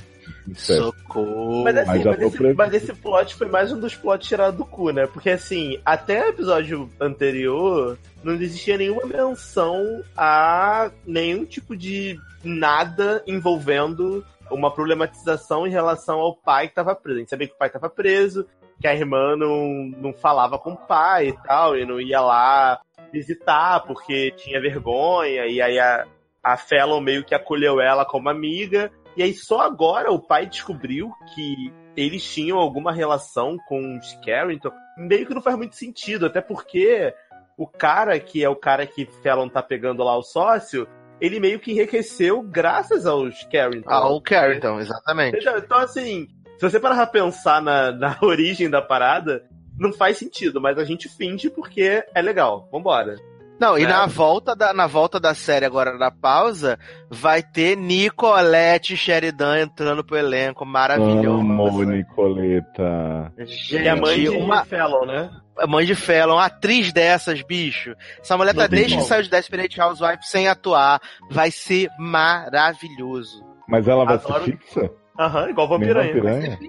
Socorro. Mas assim, Mas mas, esse, mas esse plot foi mais um dos plots tirados do cu, né? Porque assim, até o episódio anterior, não existia nenhuma menção a nenhum tipo de nada envolvendo uma problematização em relação ao pai que tava preso. A gente sabia que o pai tava preso, que a irmã não, não falava com o pai e tal, e não ia lá visitar porque tinha vergonha, e aí a, a Fallon meio que acolheu ela como amiga. E aí só agora o pai descobriu que eles tinham alguma relação com os Carrington. Meio que não faz muito sentido, até porque o cara que é o cara que Fallon tá pegando lá o sócio, ele meio que enriqueceu graças aos Carrington. Ah, o Carrington, exatamente. Entendeu? Então, assim, se você parar pra pensar na, na origem da parada, não faz sentido, mas a gente finge porque é legal. Vambora. Não, e Né? na volta, da, na volta da série agora da pausa, vai ter Nicolette Sheridan entrando pro elenco. Maravilhoso. Amo, Nicoleta. Gente, E a mãe de uma Fallon, né? A mãe de Fallon, uma atriz dessas, bicho. Essa mulher tá desde que saiu de Desperate Housewives sem atuar. Vai ser maravilhoso. Mas ela vai Adoro- ser fixa? Aham, igual Nem Vampiranha. Vampiranha?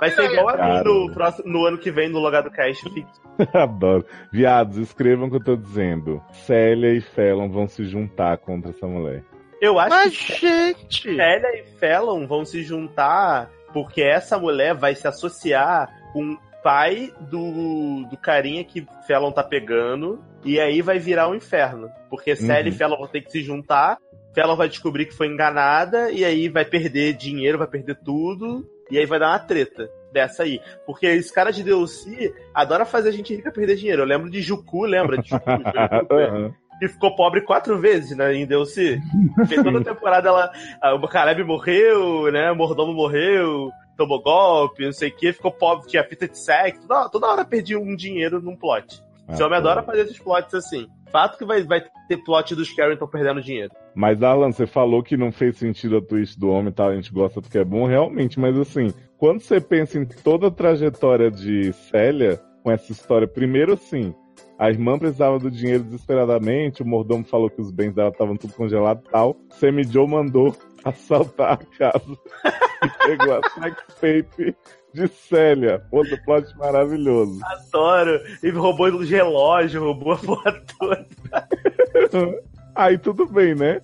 Vai ser igual a mim no, próximo, no ano que vem no lugar do cast fixo. Adoro. Viados, escrevam o que eu tô dizendo. Célia e Fallon vão se juntar contra essa mulher. Eu acho Mas, que gente... Célia e Fallon vão se juntar porque essa mulher vai se associar com o pai do, do carinha que Fallon tá pegando e aí vai virar um inferno. Porque Célia Uhum. e Fallon vão ter que se juntar, Fallon vai descobrir que foi enganada e aí vai perder dinheiro, vai perder tudo e aí vai dar uma treta dessa aí. Porque esse cara de DLC adora fazer a gente rica perder dinheiro. Eu lembro de Juku, lembra de Juku? Que ficou pobre quatro vezes né, em DLC. Porque toda temporada ela. ah, O Caleb morreu, né? O Mordomo morreu, tomou golpe, não sei o que, ficou pobre, tinha fita de sexo. Toda, toda hora perdia um dinheiro num plot. Esse homem adora fazer esses plots assim. Fato que vai, vai ter plot dos Carrington perdendo dinheiro. Mas, Alan, você falou que não fez sentido a twist do homem e tal, a gente gosta porque é bom, realmente, mas assim, quando você pensa em toda a trajetória de Célia, com essa história, primeiro assim, a irmã precisava do dinheiro desesperadamente, o mordomo falou que os bens dela estavam tudo congelados e tal, Sammy Joe mandou assaltar a casa e pegou a sex tape de Célia. Outro plot maravilhoso. Adoro. Ele roubou o relógio, roubou a porra toda. Aí tudo bem, né?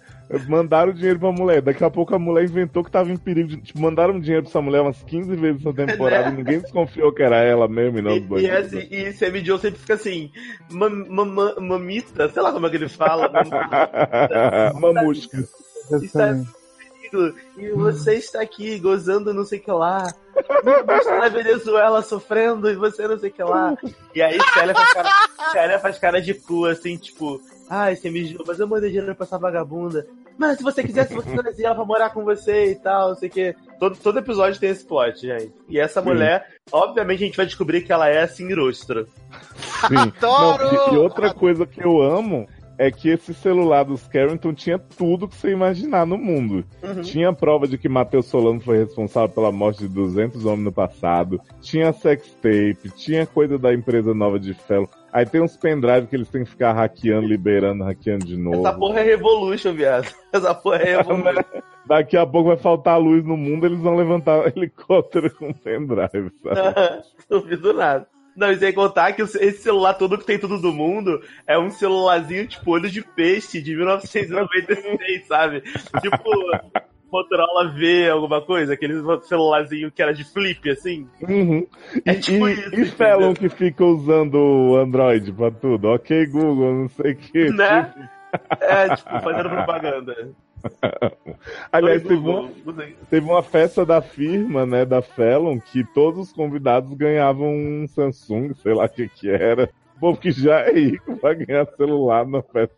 Mandaram dinheiro pra mulher. Daqui a pouco a mulher inventou que tava em perigo. De, tipo, mandaram dinheiro pra essa mulher umas 15 vezes na temporada e ninguém desconfiou que era ela mesmo e não os E, e, bandidos. assim, e Sammy Joe sempre fica assim, mam- mam- mamita, sei lá como é que ele fala, mam- Mamusca. Comigo, e você está aqui gozando não sei o que lá. Na Venezuela sofrendo e você não sei o que lá. E aí Célia faz cara, Célia faz cara de cu, assim, tipo, ai, você me mas eu mandei dinheiro pra essa vagabunda. Mas se você quisesse, você trazia ela pra morar com você e tal, não sei o que. Todo, todo episódio tem esse plot, gente. E essa mulher, obviamente, a gente vai descobrir que ela é a Singrostra. Sim. Adoro! Não, e, e outra coisa que eu amo é que esse celular dos Carrington tinha tudo que você imaginar no mundo. Uhum. Tinha prova de que Matheus Solano foi responsável pela morte de 200 homens no passado. Tinha sextape. Tinha coisa da empresa nova de Fellow. Aí tem uns pendrive que eles têm que ficar hackeando, liberando, hackeando de novo. Essa porra é Revolution, viado. Essa porra é Revolution. Daqui a pouco vai faltar luz no mundo, eles vão levantar helicóptero com pendrive, sabe? Duvido nada. Não, e sem contar que esse celular todo que tem tudo do mundo é um celularzinho tipo olho de peixe de 1996, sabe? Tipo Motorola V, alguma coisa, aquele celularzinho que era de flip, assim. Uhum. É e, tipo e, isso, e Felon que fica usando o Android pra tudo. Ok, Google, não sei o que. Né? É, tipo, fazendo propaganda. Aliás, teve uma, teve uma festa da firma, né, da Felon, que todos os convidados ganhavam um Samsung, sei lá o que que era. O povo que já é rico vai ganhar celular na festa?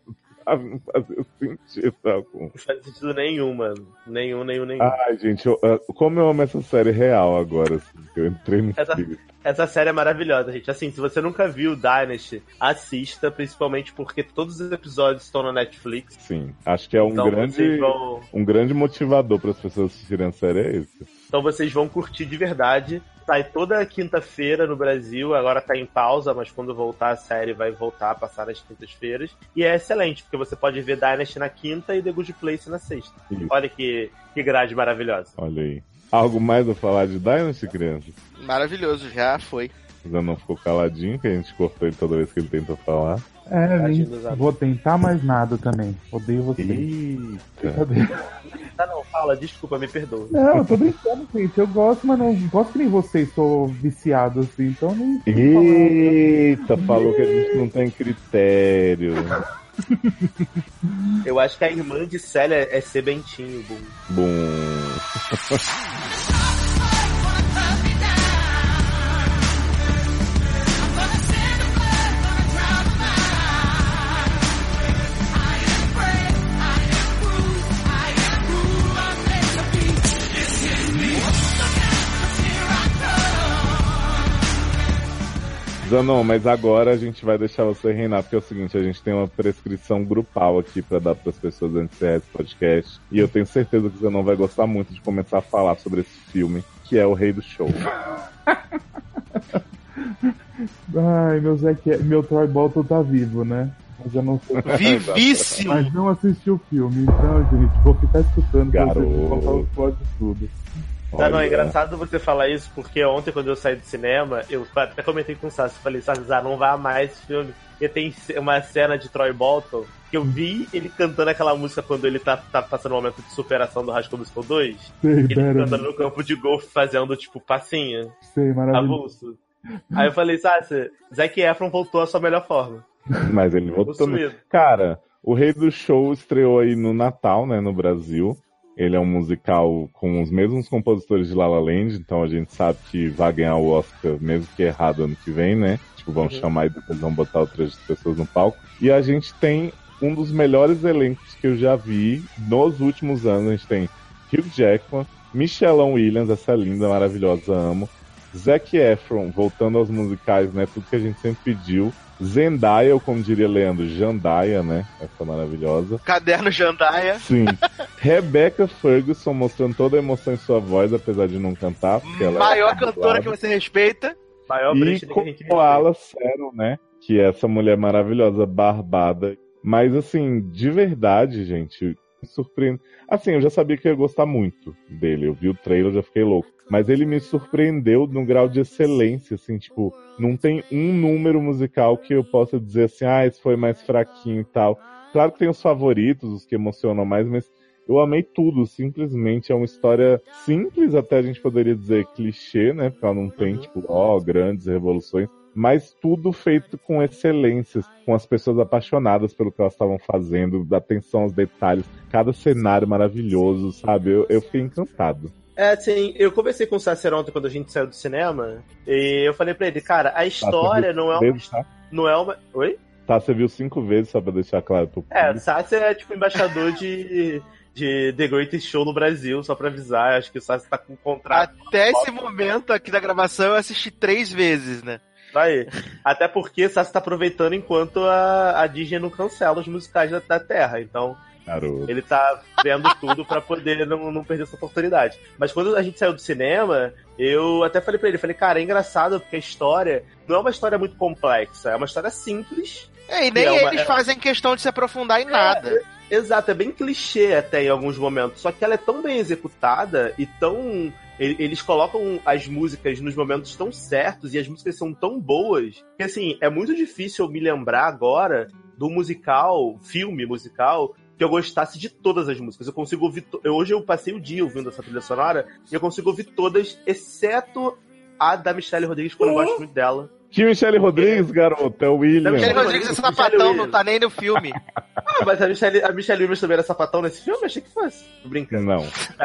Não fazia sentido algum. Não faz sentido nenhum, mano. Nenhum, nenhum, nenhum. Ai, gente, eu- como eu amo essa série real agora, assim, que eu entrei no Essa-. Essa série é maravilhosa, gente. Assim, se você nunca viu Dynasty, assista, principalmente porque todos os episódios estão na Netflix. Sim, acho que é um então grande... vão. Um grande motivador para as pessoas assistirem a série é esse. Então vocês vão curtir de verdade. Sai toda quinta-feira no Brasil, agora tá em pausa, mas quando voltar a série vai voltar a passar nas quintas-feiras. E é excelente, porque você pode ver Dynasty na quinta e The Good Place na sexta. Isso. Olha que, que grade maravilhosa. Olha aí. Algo mais a falar de Dynasty, crianças? Maravilhoso, já foi. Já não ficou caladinho, que a gente cortou ele toda vez que ele tenta falar. É, nem vou tentar mais nada também. Odeio vocês. Eita. Cadê? Ah, não, fala, desculpa, me perdoa. Não, eu tô brincando, gente. Eu gosto, mas não gosto que nem vocês, sou viciado assim, então nem. Eita, falou que a gente não tem critério. Eu acho que a irmã de Célia é ser Bentinho, Boom. Bom. Zanon, mas agora a gente vai deixar você reinar, porque é o seguinte, a gente tem uma prescrição grupal aqui pra dar pras pessoas antes de esse podcast. E eu tenho certeza que o Zanon vai gostar muito de começar a falar sobre esse filme, que é O Rei do Show. Ai, meu Zé, que meu Troy Bolton tá vivo, né? Mas eu não sei. Vivíssimo! Mas não assisti o filme, então, gente, vou ficar escutando Garoto. vocês contar os plots tudo. Tá, não, é engraçado você falar isso, porque ontem, quando eu saí do cinema, eu até comentei com o Sassi, falei, Sassi, ah, não vai amar esse filme. E tem uma cena de Troy Bolton, que eu vi ele cantando aquela música quando ele tá, tá passando um momento de superação do School Musical 2. Sei, Ele cantando no campo de golfe, fazendo, tipo, passinho, sei, maravilhoso. avulso. Aí eu falei, Sassi, Zac Efron voltou à sua melhor forma. Mas ele voltou. Cara, o Rei do Show estreou aí no Natal, né, no Brasil. Ele é um musical com os mesmos compositores de La La Land, então a gente sabe que vai ganhar o Oscar, mesmo que errado ano que vem, né? Tipo, vão Uhum. chamar e depois vão botar outras pessoas no palco. E a gente tem um dos melhores elencos que eu já vi nos últimos anos. A gente tem Hugh Jackman, Michelão Williams, essa linda, maravilhosa, amo. Zac Efron, voltando aos musicais, né? Tudo que a gente sempre pediu. Zendaya, ou como diria Leandro, Jandaia, né? Essa maravilhosa. Caderno Jandaia. Sim. Rebecca Ferguson mostrando toda a emoção em sua voz, apesar de não cantar. Porque ela Maior é cantora que você respeita. Maior E brecha que a gente Koala Sero, né? Que é essa mulher maravilhosa, barbada. Mas assim, de verdade, gente, me surpreende. Assim, eu já sabia que eu ia gostar muito dele. Eu vi o trailer, já fiquei louco. Mas ele me surpreendeu no grau de excelência, assim, tipo, não tem um número musical que eu possa dizer assim, ah, esse foi mais fraquinho e tal. Claro que tem os favoritos, os que emocionam mais, mas eu amei tudo, simplesmente é uma história simples, até a gente poderia dizer clichê, né? Porque ela não tem, Uhum. tipo, ó, grandes revoluções, mas tudo feito com excelência, com as pessoas apaixonadas pelo que elas estavam fazendo, da atenção aos detalhes, cada cenário maravilhoso, sabe? Eu, eu fiquei encantado. É, assim, eu conversei com o Sasser ontem quando a gente saiu do cinema, e eu falei pra ele, cara, a história não é uma. Vezes, tá? Não é uma. Oi? Tá, você viu cinco vezes, só pra deixar claro pro É, o. Sasser é tipo embaixador de, de The Greatest Show no Brasil, só pra avisar. Acho que o Sasser tá com um contrato. Até esse momento aqui da gravação eu assisti três vezes, né? Aí. Até porque Sassi tá aproveitando enquanto a, a Disney não cancela os musicais da, da Terra. Então, Garoto. ele tá vendo tudo pra poder não, não perder essa oportunidade. Mas quando a gente saiu do cinema, eu até falei pra ele, falei, cara, é engraçado porque a história não é uma história muito complexa, é uma história simples. É, e nem É uma- eles é- fazem questão de se aprofundar em nada. Exato, é bem clichê até em alguns momentos, só que ela é tão bem executada e tão. Eles colocam as músicas nos momentos tão certos e as músicas são tão boas que, assim, é muito difícil eu me lembrar agora do musical, filme musical, que eu gostasse de todas as músicas. Eu consigo ouvir. to- eu- Hoje eu passei o dia ouvindo essa trilha sonora e eu consigo ouvir todas, exceto a da Michelle Rodrigues, que eu não gosto muito dela. Que Michelle Rodrigues, garoto, é o William. Michelle Rodrigues é sapatão, não tá nem no filme. Ah, mas a Michelle, a Michelle Williams também era sapatão nesse filme? Achei que fosse. Tô brincando. Não.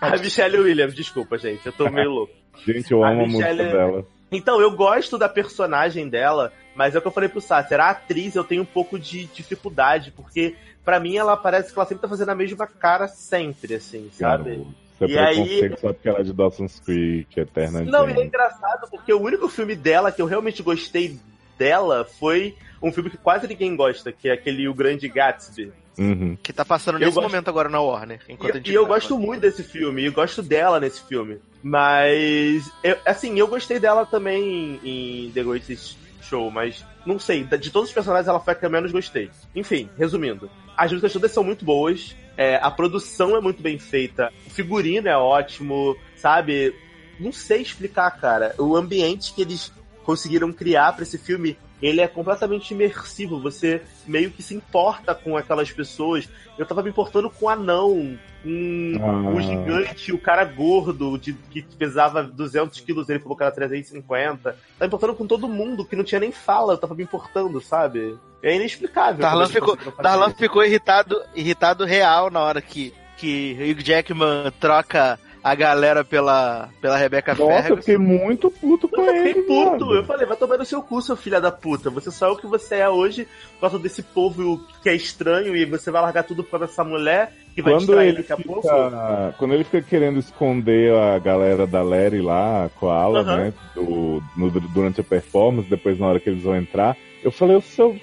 a Michelle Williams, desculpa, gente. Eu tô meio louco. Gente, eu A amo a, Michelle- música dela. Então, eu gosto da personagem dela, mas é o que eu falei pro Sasser. A atriz eu tenho um pouco de dificuldade, porque pra mim ela parece que ela sempre tá fazendo a mesma cara sempre, assim, sabe? Isso é E aí- só porque ela é de Dawson's Creek, Eterna Não, e é engraçado, porque o único filme dela que eu realmente gostei dela foi um filme que quase ninguém gosta, que é aquele O Grande Gatsby. Uhum. Que tá passando Eu nesse gosto- momento agora na Warner. Enquanto a E, gente e eu gosto muito desse filme, e eu gosto dela nesse filme. Mas, eu- assim, eu gostei dela também em The Greatest Show, mas não sei, de todos os personagens ela foi a que eu menos gostei. Enfim, resumindo, as músicas todas são muito boas, é, a produção é muito bem feita, o figurino é ótimo, sabe? Não sei explicar, cara. O ambiente que eles conseguiram criar pra esse filme, ele é completamente imersivo. Você meio que se importa com aquelas pessoas. Eu tava me importando com o anão, com Ah. o gigante, o cara gordo, de, que pesava 200 quilos, ele falou que era 350. Tava me importando com todo mundo, que não tinha nem fala, eu tava me importando, sabe? É inexplicável. Darlan ficou, Darlan ficou irritado, irritado real na hora que, que Hugh Jackman troca a galera pela, pela Rebecca Nossa, eu Ferguson. fiquei muito puto com Eu fiquei ele. puto. mano. Eu falei, vai tomar no seu cu, seu filho da puta. Você só é o que você é hoje por causa desse povo que é estranho e você vai largar tudo por causa dessa mulher que vai te Quando trair ele, daqui a pouco. fica, quando ele fica querendo esconder a galera da Larry lá, a Koala, Aham. né? Do, no- durante a performance, depois na hora que eles vão entrar, eu falei, ô seu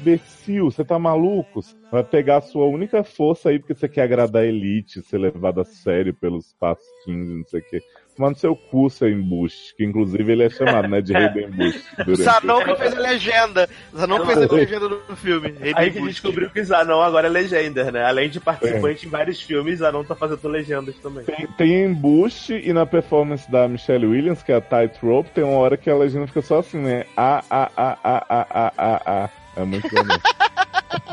imbecil, você tá maluco? Vai pegar a sua única força aí porque você quer agradar a elite, ser levado a sério pelos pasquins, não sei o quê. Mano, seu cu, seu embuste, que inclusive ele é chamado, né, de rei do embuste. durante- Zanon que fez a legenda. Zanon fez a legenda do filme. Rei do Aí que descobriu que Zanon agora é legenda, né? Além de participante em vários filmes, Zanon tá fazendo legendas também. Tem, tem embuste e na performance da Michelle Williams, que é a Tightrope, tem uma hora que a legenda fica só assim, né? A, a, a, a, a, a, a, a. É muito bonito.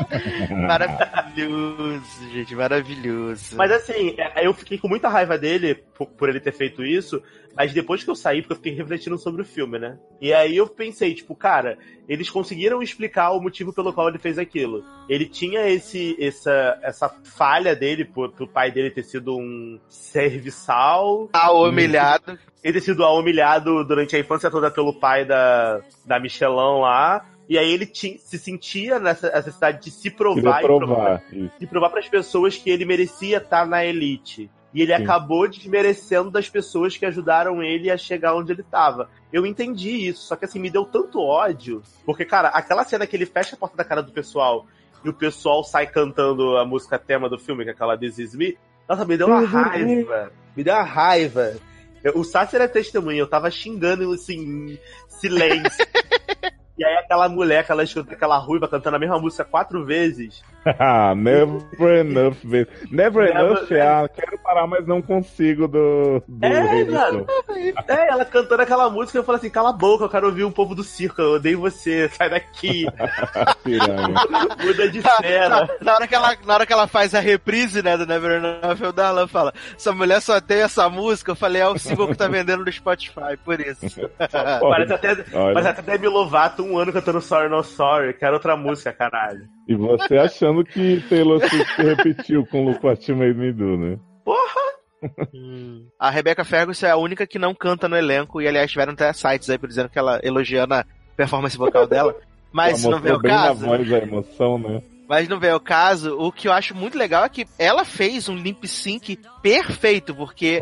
Maravilhoso, gente, maravilhoso. Mas assim, é, eu fiquei com muita raiva dele por, por ele ter feito isso, mas depois que eu saí, porque eu fiquei refletindo sobre o filme, né? E aí eu pensei, tipo, cara, eles conseguiram explicar o motivo pelo qual ele fez aquilo. Ele tinha esse, essa, essa falha dele, por, pro pai dele ter sido um serviçal, Tá humilhado. ele ter sido humilhado durante a infância toda pelo pai da, da Michelin lá. E aí ele ti- se sentia nessa necessidade de se provar Queria e provar provar. Isso. e provar para as pessoas que ele merecia estar na elite. E ele Sim. acabou desmerecendo das pessoas que ajudaram ele a chegar onde ele tava. Eu entendi isso, só que assim, me deu tanto ódio. Porque, cara, aquela cena que ele fecha a porta da cara do pessoal e o pessoal sai cantando a música tema do filme, que é aquela This Is Me. Nossa, me deu uma raiva. Me deu uma raiva. Eu- o Sasser é testemunha, eu tava xingando assim, em silêncio. E aí aquela mulher, aquela, aquela ruiva cantando a mesma música quatro vezes. Ah, Never enough. Never, Never- enough é a quero parar, mas não consigo do. do É. É, ela cantando aquela música, eu falei assim, cala a boca, eu quero ouvir o povo do circo, eu odeio você, sai daqui, Piranha. muda de Na, cena. na hora que ela, na hora que ela faz a reprise, né, do Never Enough, o Darlan fala, essa mulher só tem essa música, eu falei, é o single que tá vendendo no Spotify, por isso. Parece até, Olha. parece até Demi Lovato um ano cantando Sorry No Sorry, quero outra música, caralho. E você achando que Taylor Swift repetiu com Look What You Made Me Do, né? A Rebecca Ferguson é a única que não canta no elenco, e aliás, tiveram até sites aí por dizendo que ela elogiando a performance vocal dela. Mas Ela não vê o bem na caso. voz a emoção, né? Mas não vem o caso. O que eu acho muito legal é que ela fez um lip sync perfeito, porque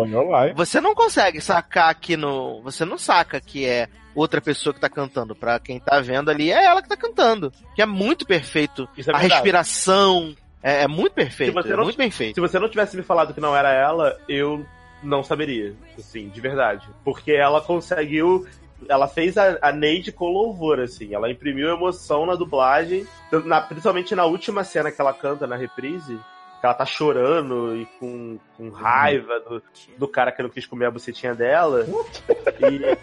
você não consegue sacar aqui no. Você não saca que é outra pessoa que tá cantando. Pra quem tá vendo ali, é ela que tá cantando. Que é muito perfeito. Isso é a verdade. respiração. É, é muito perfeito. Se você É não- muito bem feito. Se você não tivesse me falado que não era ela, eu não saberia. Assim, de verdade. Porque ela conseguiu. Ela fez a, a Neide com louvor, assim. Ela imprimiu emoção na dublagem. na- principalmente na última cena que ela canta na reprise. Que ela tá chorando e com, com raiva do, do cara que não quis comer a bucetinha dela.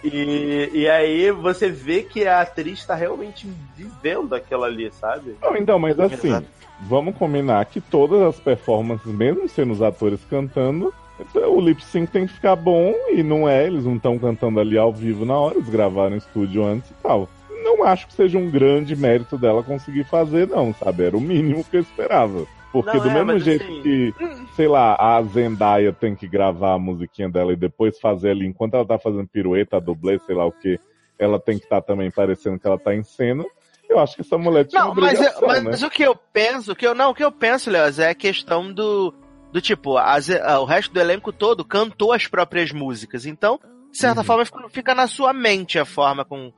E, e, e aí você vê que a atriz tá realmente vivendo aquilo ali, sabe? Não, então, mas assim, Exato. vamos combinar que todas as performances, mesmo sendo os atores cantando, o lip sync tem que ficar bom e não é, eles não estão cantando ali ao vivo na hora, eles gravaram em estúdio antes e tal. Não acho que seja um grande mérito dela conseguir fazer, não, sabe? Era o mínimo que eu esperava. Porque Não, do é, mesmo jeito assim- que, sei lá, a Zendaya tem que gravar a musiquinha dela e depois fazer ali, enquanto ela tá fazendo pirueta, dublê, sei lá o que, ela tem que estar também parecendo que ela tá em cena. Eu acho que essa mulher tinha Não, mas, eu- mas, né? mas o que eu penso, o que eu, não, o que eu penso, Leoz, é a questão do, do tipo, as- a- o resto do elenco todo cantou as próprias músicas. Então, de certa Uhum. forma, fica, fica na sua mente a forma com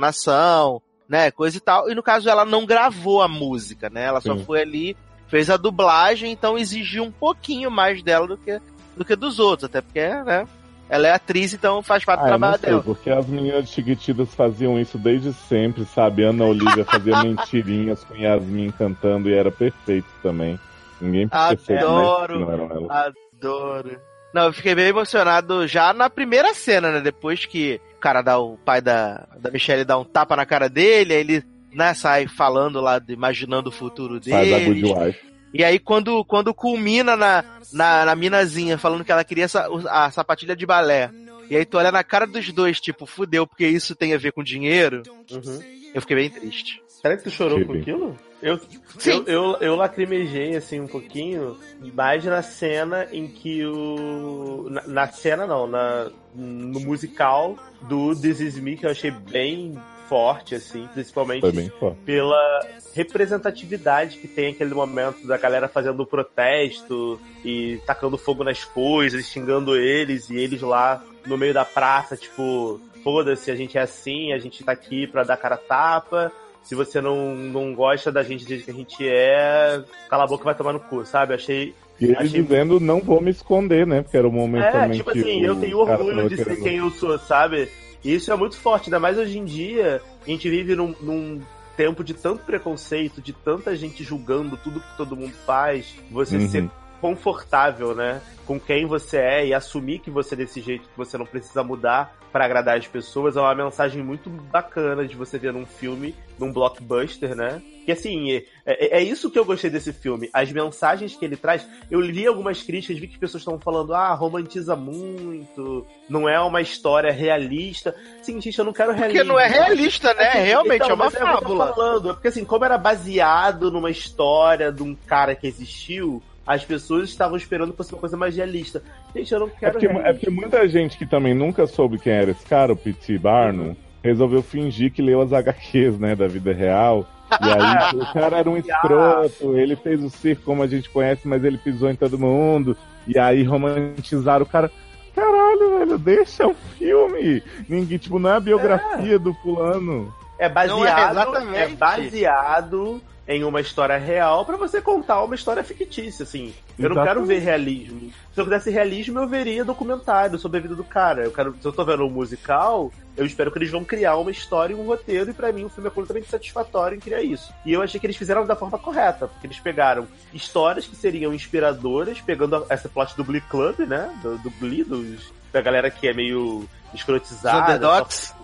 entonação, né, coisa e tal. E no caso, ela não gravou a música, né? Ela só foi ali, fez a dublagem, então exigiu um pouquinho mais dela do que, do que dos outros, até porque, né? Ela é atriz, então faz parte do Ah, não trabalho sei, dela. porque as meninas Chiquititas faziam isso desde sempre, sabe? Ana Olivia fazia mentirinhas com Yasmin cantando e era perfeito também. Ninguém percebeu Adoro. que não eram elas. Adoro. Não, eu fiquei bem emocionado já na primeira cena, né? Depois que o cara dá, o pai da, da Michelle dá um tapa na cara dele, aí ele, né, sai falando lá, imaginando o futuro Sai da Good dele. E aí quando, quando culmina na, na, na minazinha falando que ela queria essa, a sapatilha de balé. E aí tu olha na cara dos dois, tipo, fudeu, porque isso tem a ver com dinheiro. Uhum. Eu fiquei bem triste. Será que tu chorou com aquilo? Eu, eu, eu, eu lacrimejei assim um pouquinho, mais na cena em que o. Na, na cena não, na, no musical do This Is Me, que eu achei bem forte, assim, principalmente bem pela representatividade que tem aquele momento da galera fazendo o protesto e tacando fogo nas coisas, xingando eles e eles lá no meio da praça, tipo, foda-se, a gente é assim, a gente tá aqui pra dar cara tapa. Se você não, não gosta da gente do jeito que a gente é, cala a boca e vai tomar no cu, sabe? Achei. E ele Achei- dizendo, não vou me esconder, né? Porque era o momento É, também tipo que assim, eu tenho orgulho de ser quem eu sou, sabe? E isso é muito forte, ainda mais hoje em dia, a gente vive num, num tempo de tanto preconceito, de tanta gente julgando tudo que todo mundo faz, você Uhum. ser confortável, né? Com quem você é e assumir que você é desse jeito, que você não precisa mudar pra agradar as pessoas, é uma mensagem muito bacana de você ver num filme, num blockbuster, né? Que assim, é, é, é isso que eu gostei desse filme. As mensagens que ele traz. Eu li algumas críticas, vi que as pessoas estavam falando, ah, romantiza muito, não é uma história realista. Sim, gente, eu não quero Porque realismo. não é realista, né? Assim, Realmente então, é uma tô fábula. falando, é porque assim, como era baseado numa história de um cara que existiu, as pessoas estavam esperando que fosse uma coisa mais realista. Gente, eu não É quero porque, é porque muita gente que também nunca soube quem era esse cara, o P.T. Barnum, resolveu fingir que leu as HQs, né, da vida real. E aí o cara era um escroto, ele fez o circo como a gente conhece, mas ele pisou em todo mundo. E aí romantizaram o cara. Caralho, velho, deixa o filme. Ninguém, tipo, não é a biografia do fulano. É é, baseado, exatamente. é baseado em uma história real pra você contar uma história fictícia, assim. Eu não quero ver realismo. Se eu quisesse realismo, eu veria documentário sobre a vida do cara. Eu quero, se eu tô vendo um musical, eu espero que eles vão criar uma história e um roteiro, e pra mim o filme é completamente satisfatório em criar isso. E eu achei que eles fizeram da forma correta, porque eles pegaram histórias que seriam inspiradoras, pegando essa plot do Glee Club, né? Do, do Glee, dos, da galera que é meio escrotizada, Os underdogs.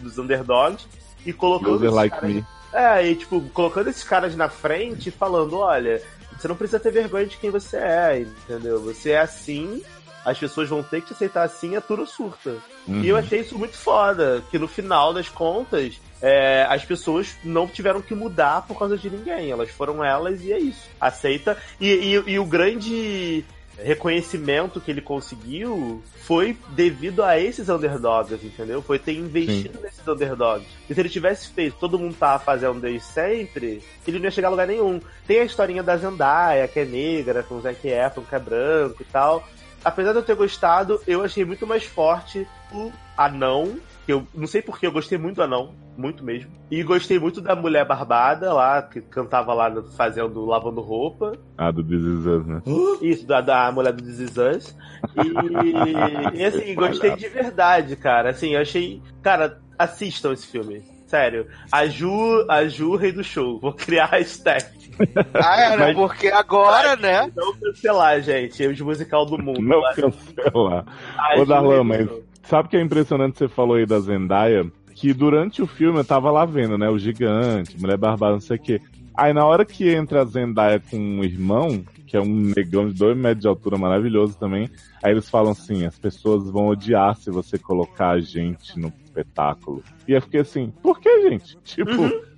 dos underdogs, e colocando like me. É, e tipo, colocando esses caras na frente e falando, olha, você não precisa ter vergonha de quem você é, entendeu? Você é assim, as pessoas vão ter que te aceitar assim, é tudo surta. Uhum. E eu achei isso muito foda, que no final das contas, é, as pessoas não tiveram que mudar por causa de ninguém. Elas foram elas e é isso. Aceita. E, e- e o grande reconhecimento que ele conseguiu foi devido a esses underdogs, entendeu? Foi ter investido nesses underdogs. E se ele tivesse feito, todo mundo tava fazendo desde sempre, ele não ia chegar a lugar nenhum. Tem a historinha da Zendaya, que é negra, com o Zac Efron, que é branco e tal. Apesar de eu ter gostado, eu achei muito mais forte o anão, eu não sei porque eu gostei muito do anão, muito mesmo. E gostei muito da mulher barbada lá, que cantava lá fazendo, lavando roupa. Ah, do This Is Us, né? Isso, da, da mulher do This Is Us. E, e, assim, gostei de verdade, cara. Assim, eu achei. Cara, assistam esse filme. Sério. A Ju, a Ju, rei do show. Vou criar a hashtag. Ah, é, né? Mas- Porque agora, né? Não cancelar, gente. O musical do mundo. Não Vai. cancela. A Ô, Ju, Darlan, mas show. Sabe o que é impressionante que você falou aí da Zendaya? Que durante o filme eu tava lá vendo, né? O gigante, mulher barbada, não sei o quê. Aí na hora que entra a Zendaya com um irmão, que é um negão de dois metros de altura maravilhoso também, aí eles falam assim, as pessoas vão odiar se você colocar a gente no espetáculo. E eu fiquei assim, por que, gente? Tipo,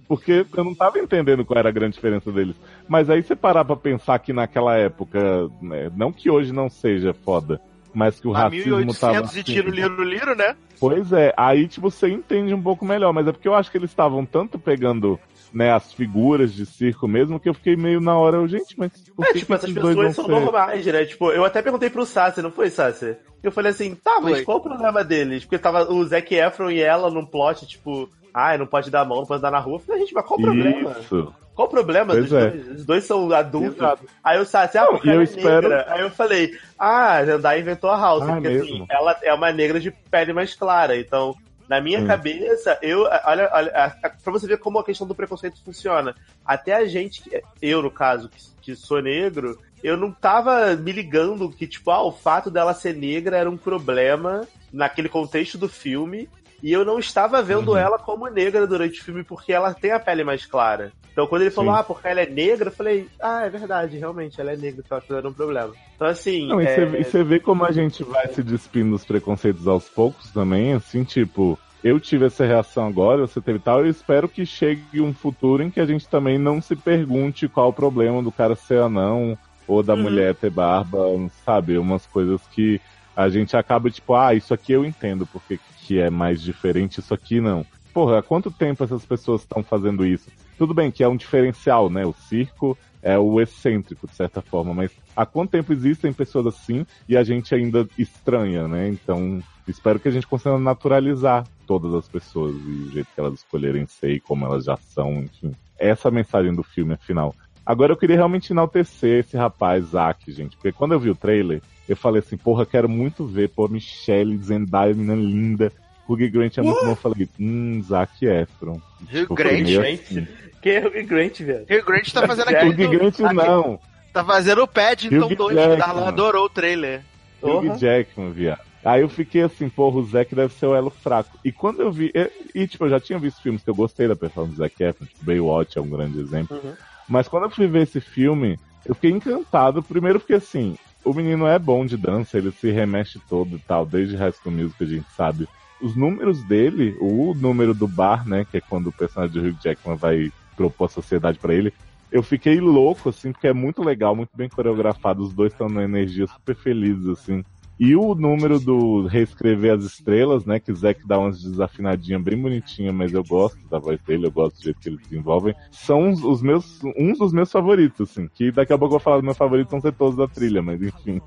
porque eu não tava entendendo qual era a grande diferença deles. Mas aí você parar pra pensar que naquela época, né, não que hoje não seja foda, mas que o A racismo tava 1800 e assim, tiro, liro, liro, né? Pois é, aí tipo, você entende um pouco melhor, mas é porque eu acho que eles estavam tanto pegando né, as figuras de circo mesmo, que eu fiquei meio na hora, eu, gente, mas por É, que tipo, que essas pessoas são ser- normais, né? Tipo, eu até perguntei pro Sassi, não foi, Sassi? Eu falei assim, tá, mas Foi. qual o problema deles? Porque tava o Zac Efron e ela num plot, tipo, ai, não pode dar a mão, não pode dar na rua. Eu falei, gente, mas qual o problema? Isso. Qual o problema Pois dos é. dois? Os dois são adultos. Exato. Aí o Sassi, ah, e eu é espero- negra. Aí eu falei, ah, a Zendaya inventou a House, Ah, porque mesmo? assim, ela é uma negra de pele mais clara, então... Na minha Hum. cabeça, eu. Olha, olha, pra você ver como a questão do preconceito funciona. Até a gente, eu no caso, que, que sou negro, eu não tava me ligando que, tipo, ah, o fato dela ser negra era um problema naquele contexto do filme. E eu não estava vendo Uhum. ela como negra durante o filme porque ela tem a pele mais clara. Então quando ele falou, Sim. ah, porque ela é negra, eu falei, ah, é verdade, realmente, ela é negra, então aquilo era um problema. Então assim. Não, e é, você- você vê como a gente vai se despindo dos preconceitos aos poucos também, assim, tipo, eu tive essa reação agora, você teve tal, eu espero que chegue um futuro em que a gente também não se pergunte qual o problema do cara ser anão ou da Uhum. mulher ter barba, sabe? Umas coisas que a gente acaba, tipo, ah, isso aqui eu entendo porque que é mais diferente, isso aqui não. Porra, há quanto tempo essas pessoas estão fazendo isso? Tudo bem que é um diferencial, né? O circo é o excêntrico, de certa forma, mas há quanto tempo existem pessoas assim e a gente ainda estranha, né? Então, espero que a gente consiga naturalizar todas as pessoas e o jeito que elas escolherem ser e como elas já são, enfim. Essa é a mensagem do filme, afinal. Agora eu queria realmente enaltecer esse rapaz, Zack, gente, porque quando eu vi o trailer, eu falei assim, porra, quero muito ver, pô, Michelle, Zendaya, menina linda. Hugh Grant é muito bom. Eu falei, hum, Zac Efron. Hugh Grant? assim. Quem é o Grant, velho? Hugh Grant tá fazendo Hugh aquele. Hugh do- Grant não. Tá fazendo o Paddington Hugh 2, Jackman. que Darlan adorou o trailer. Hugh Porra. Jackman, viado. Aí eu fiquei assim, porra, o Zack deve ser o elo fraco. E quando eu vi. E, e, tipo, eu já tinha visto filmes que eu gostei da performance do Zac Efron, tipo, Baywatch é um grande exemplo. Uhum. Mas quando eu fui ver esse filme, eu fiquei encantado. Primeiro porque assim, o menino é bom de dança, ele se remexe todo e tal, desde High School Music a gente sabe. Os números dele, o número do bar, né, que é quando o personagem de Hugh Jackman vai propor a sociedade pra ele, eu fiquei louco, assim, porque é muito legal, muito bem coreografado, os dois estão numa energia super felizes, assim. E o número do Reescrever as Estrelas, né? Que Zack dá umas desafinadinhas bem bonitinhas, mas eu gosto da voz dele, eu gosto do jeito que eles desenvolvem. São os, os meus, uns dos meus favoritos, assim. Que daqui a pouco eu vou falar dos meus favoritos, vão ser todos da trilha, mas enfim.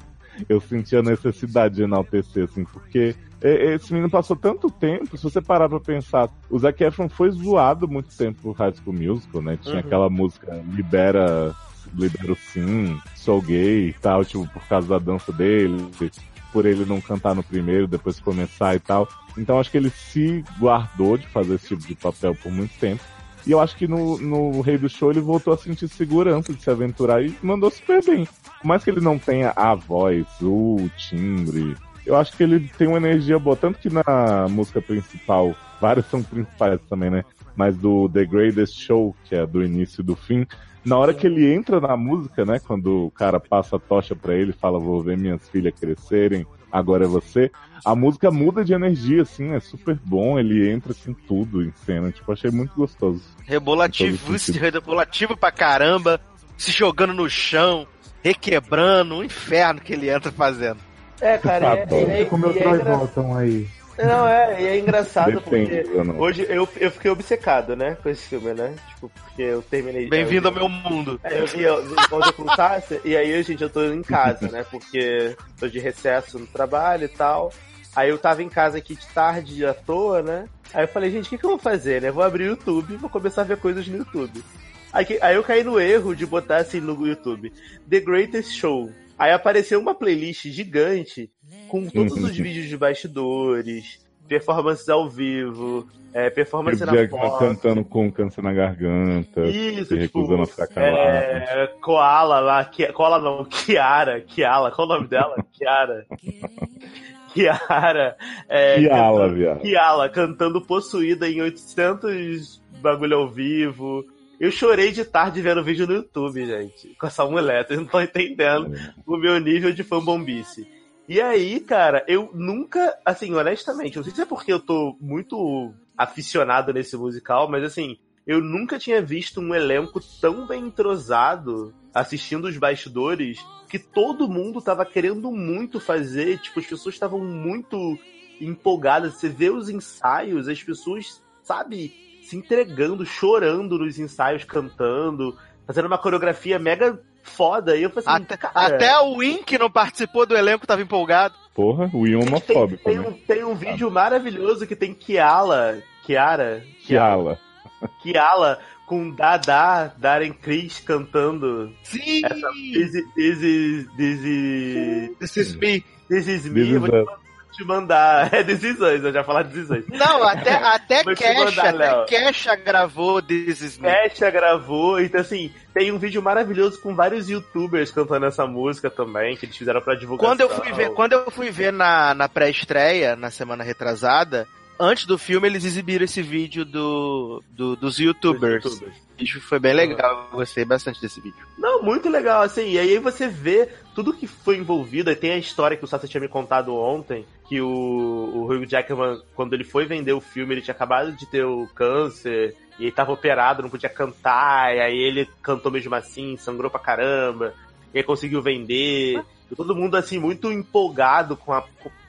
Eu senti a necessidade de enaltecer, assim, porque esse menino passou tanto tempo, se você parar pra pensar, o Zac Efron foi zoado muito tempo por High School Musical, né? Tinha Uhum. aquela música Libera, Libera o Sim, Sou Gay e tal, tipo, por causa da dança dele, por ele não cantar no primeiro, depois começar e tal. Então acho que ele se guardou de fazer esse tipo de papel por muito tempo. E eu acho que no, no Rei do Show ele voltou a sentir segurança de se aventurar e mandou super bem. Por mais que ele não tenha a voz, o timbre, eu acho que ele tem uma energia boa. Tanto que na música principal, várias são principais também, né? Mas do The Greatest Show, que é do início e do fim, na hora que ele entra na música, né? Quando o cara passa a tocha pra ele fala, vou ver minhas filhas crescerem, agora é você. A música muda de energia, assim, é super bom, ele entra com tudo em cena. Tipo, achei muito gostoso. Rebolativo, rebolativo pra caramba, se jogando no chão, requebrando, um inferno que ele entra fazendo. É, cara, e é, Adoro. e é, Como e é Bolton aí. Não, é, e é engraçado Depende, porque eu hoje eu, eu fiquei obcecado, né, com esse filme, né? Tipo, porque eu terminei. Bem-vindo ao meu mundo. É, eu vi quando eu contasse, e aí, gente, eu tô em casa, né? Porque tô de recesso no trabalho e tal. Aí eu tava em casa aqui de tarde à toa, né? Aí eu falei, gente, o que, que eu vou fazer, né? Vou abrir o YouTube e vou começar a ver coisas no YouTube. Aí, aí eu caí no erro de botar assim no YouTube, The Greatest Show. Aí apareceu uma playlist gigante com todos os vídeos de bastidores, performances ao vivo, é, performance na foto. cantando com câncer na garganta, Isso, se tipo, recusando a ficar calado. é, Koala lá, Ki- Koala não, Kiara, Kiala, qual o nome dela? Kiara. Kiara. É, Que ala, cantando- viado. Kiala, cantando possuída em 800 bagulho ao vivo. Eu chorei de tarde vendo vídeo no YouTube, gente, com essa mulher, vocês não estão entendendo o meu nível de fanbombice. E aí, cara, eu nunca, assim, honestamente, não sei se é porque eu tô muito aficionado nesse musical, mas assim, eu nunca tinha visto um elenco tão bem entrosado assistindo os bastidores que todo mundo tava querendo muito fazer, tipo, as pessoas estavam muito empolgadas. Você vê os ensaios, as pessoas, sabe, se entregando, chorando nos ensaios, cantando, fazendo uma coreografia mega foda. E eu falei assim, Até, cara, até o Win, que não participou do elenco, tava empolgado. Porra, o Ian tem, homofóbico, tem né? um, tem um vídeo maravilhoso que tem Kiala, Kiara, Que ala. Kiala com Dada, Darren Criss cantando Sim! essa This is, this is, this is, This is me. this is me, This is te, mandar. É Us, eu já falar Us. Não, até, até Kesha, até Kesha gravou This. Kesha gravou, então assim, tem um vídeo maravilhoso com vários youtubers cantando essa música também, que eles fizeram pra divulgação. Quando eu fui ver, quando eu fui ver na, na pré-estreia, na semana retrasada, antes do filme eles exibiram esse vídeo do, do- dos youtubers. Os youtubers. Isso foi bem legal, eu gostei bastante desse vídeo. Não, muito legal, assim, e aí você vê tudo que foi envolvido, aí tem a história que o Sasha tinha me contado ontem, que o, o Hugh Jackman, quando ele foi vender o filme, ele tinha acabado de ter o câncer, e ele tava operado, não podia cantar, e aí ele cantou mesmo assim, sangrou pra caramba, e aí conseguiu vender, e todo mundo, assim, muito empolgado com a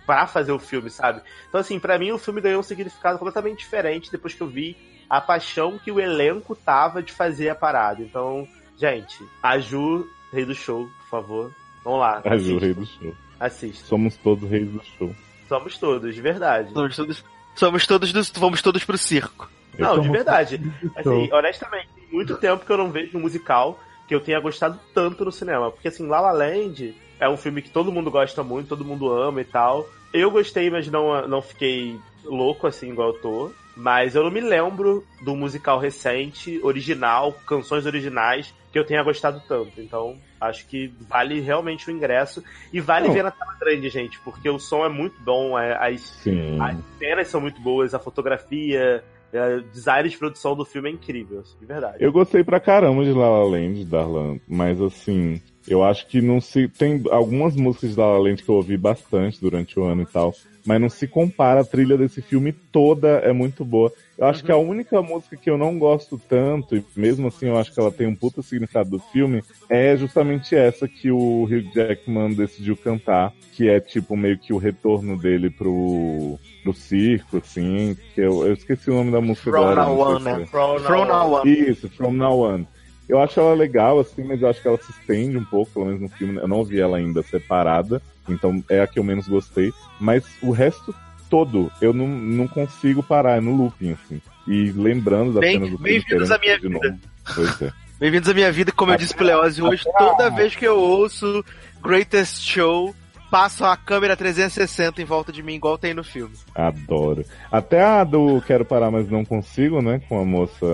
pra fazer o filme, sabe? Então, assim, pra mim o filme ganhou um significado completamente diferente depois que eu vi a paixão que o elenco tava de fazer a parada. Então, gente, a Ju, rei do show, por favor. Vamos lá. A Ju, rei do show. assista. Somos todos reis do show. Somos todos, de verdade. Somos todos, somos todos dos, vamos todos pro circo. Não, de verdade. do Assim, honestamente, tem muito tempo que eu não vejo um musical que eu tenha gostado tanto no cinema. Porque, assim, La La Land é um filme que todo mundo gosta muito, todo mundo ama e tal. Eu gostei, mas não, não fiquei louco, assim, igual eu tô. Mas eu não me lembro do musical recente, original, canções originais, que eu tenha gostado tanto. Então, acho que vale realmente o ingresso. E vale Não. ver na tela grande, gente, porque o som é muito bom, é, as as cenas são muito boas, a fotografia, é, o design de produção do filme é incrível, assim, de verdade. Eu gostei pra caramba de La La Land, Darlan, mas assim, eu acho que não se. Tem algumas músicas de La La Land que eu ouvi bastante durante o ano e tal, mas não se compara a trilha desse filme toda, é muito boa. Eu acho que a única música que eu não gosto tanto, e mesmo assim eu acho que ela tem um puta significado do filme, é justamente essa que o Hugh Jackman decidiu cantar, que é tipo meio que o retorno dele pro, pro circo, assim, que eu, eu esqueci o nome da música From agora. Now On, né? é. From From Now On. Isso, From Now On. Eu acho ela legal, assim, mas eu acho que ela se estende um pouco, pelo menos no filme. Eu não vi ela ainda separada, então é a que eu menos gostei. Mas o resto todo, eu não, não consigo parar, é no looping, assim. E lembrando das Bem- cenas do filme. bem-vindos à minha vida. Pois é. Bem-vindos à minha vida, como eu disse pro Leoz hoje, toda vez que eu ouço Greatest Show, passa a câmera 360 em volta de mim, igual tem no filme. Adoro. Até a do Quero Parar, mas não consigo, né? Com a moça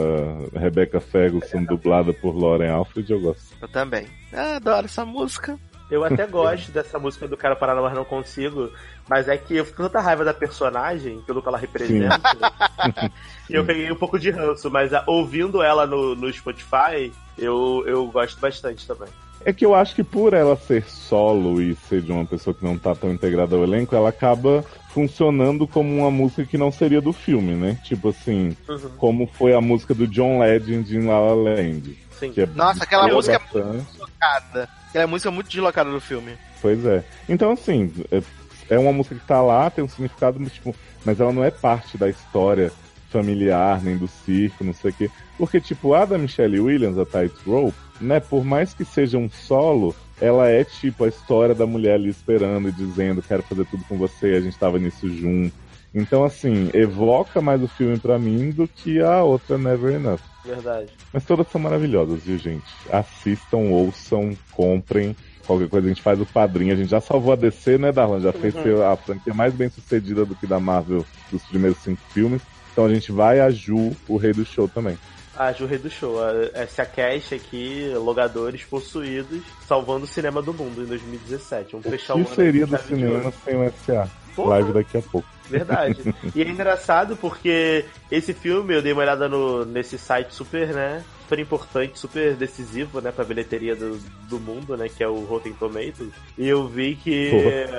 Rebecca Ferguson, dublada por Lauren Alfred, eu gosto. Eu também. Ah, adoro essa música. Eu até gosto dessa música do Quero Parar, mas não consigo, mas é que eu fico com tanta raiva da personagem, pelo que ela representa, e eu peguei um pouco de ranço, mas ah, ouvindo ela no, no Spotify, eu, eu gosto bastante também. É que eu acho que por ela ser solo e ser de uma pessoa que não tá tão integrada ao elenco, ela acaba funcionando como uma música que não seria do filme, né? Tipo assim, Uhum. como foi a música do John Legend em La La Land. Sim. Que é Nossa, aquela música é bastante. deslocada. Aquela música é muito deslocada do filme. Pois é. Então, assim, é, é uma música que tá lá, tem um significado, mas, tipo, mas ela não é parte da história familiar, nem do circo, não sei o quê. Porque, tipo, a da Michelle Williams, a Tightrope, né, por mais que seja um solo, ela é, tipo, a história da mulher ali esperando e dizendo, quero fazer tudo com você, a gente tava nisso junto. Então, assim, evoca mais o filme pra mim do que a outra Never Enough. Verdade. Mas todas são maravilhosas, viu, gente? Assistam, ouçam, comprem. Qualquer coisa a gente faz o padrinho. A gente já salvou a DC, né, Darlan? Já fez ser a franquia mais bem sucedida do que da Marvel dos primeiros cinco filmes. Então a gente vai a Ju, o rei do show também. A Ju Rei do Show, a- essa cash aqui, logadores possuídos, salvando o cinema do mundo em 2017. Vamos O fechar o que seria do cinema sem o SA? Porra. Live daqui a pouco. Verdade. e é engraçado porque esse filme, eu dei uma olhada no, nesse site super, né? Super importante, super decisivo, né? Pra bilheteria do, do mundo, né? Que é o Rotten Tomatoes. E eu vi que.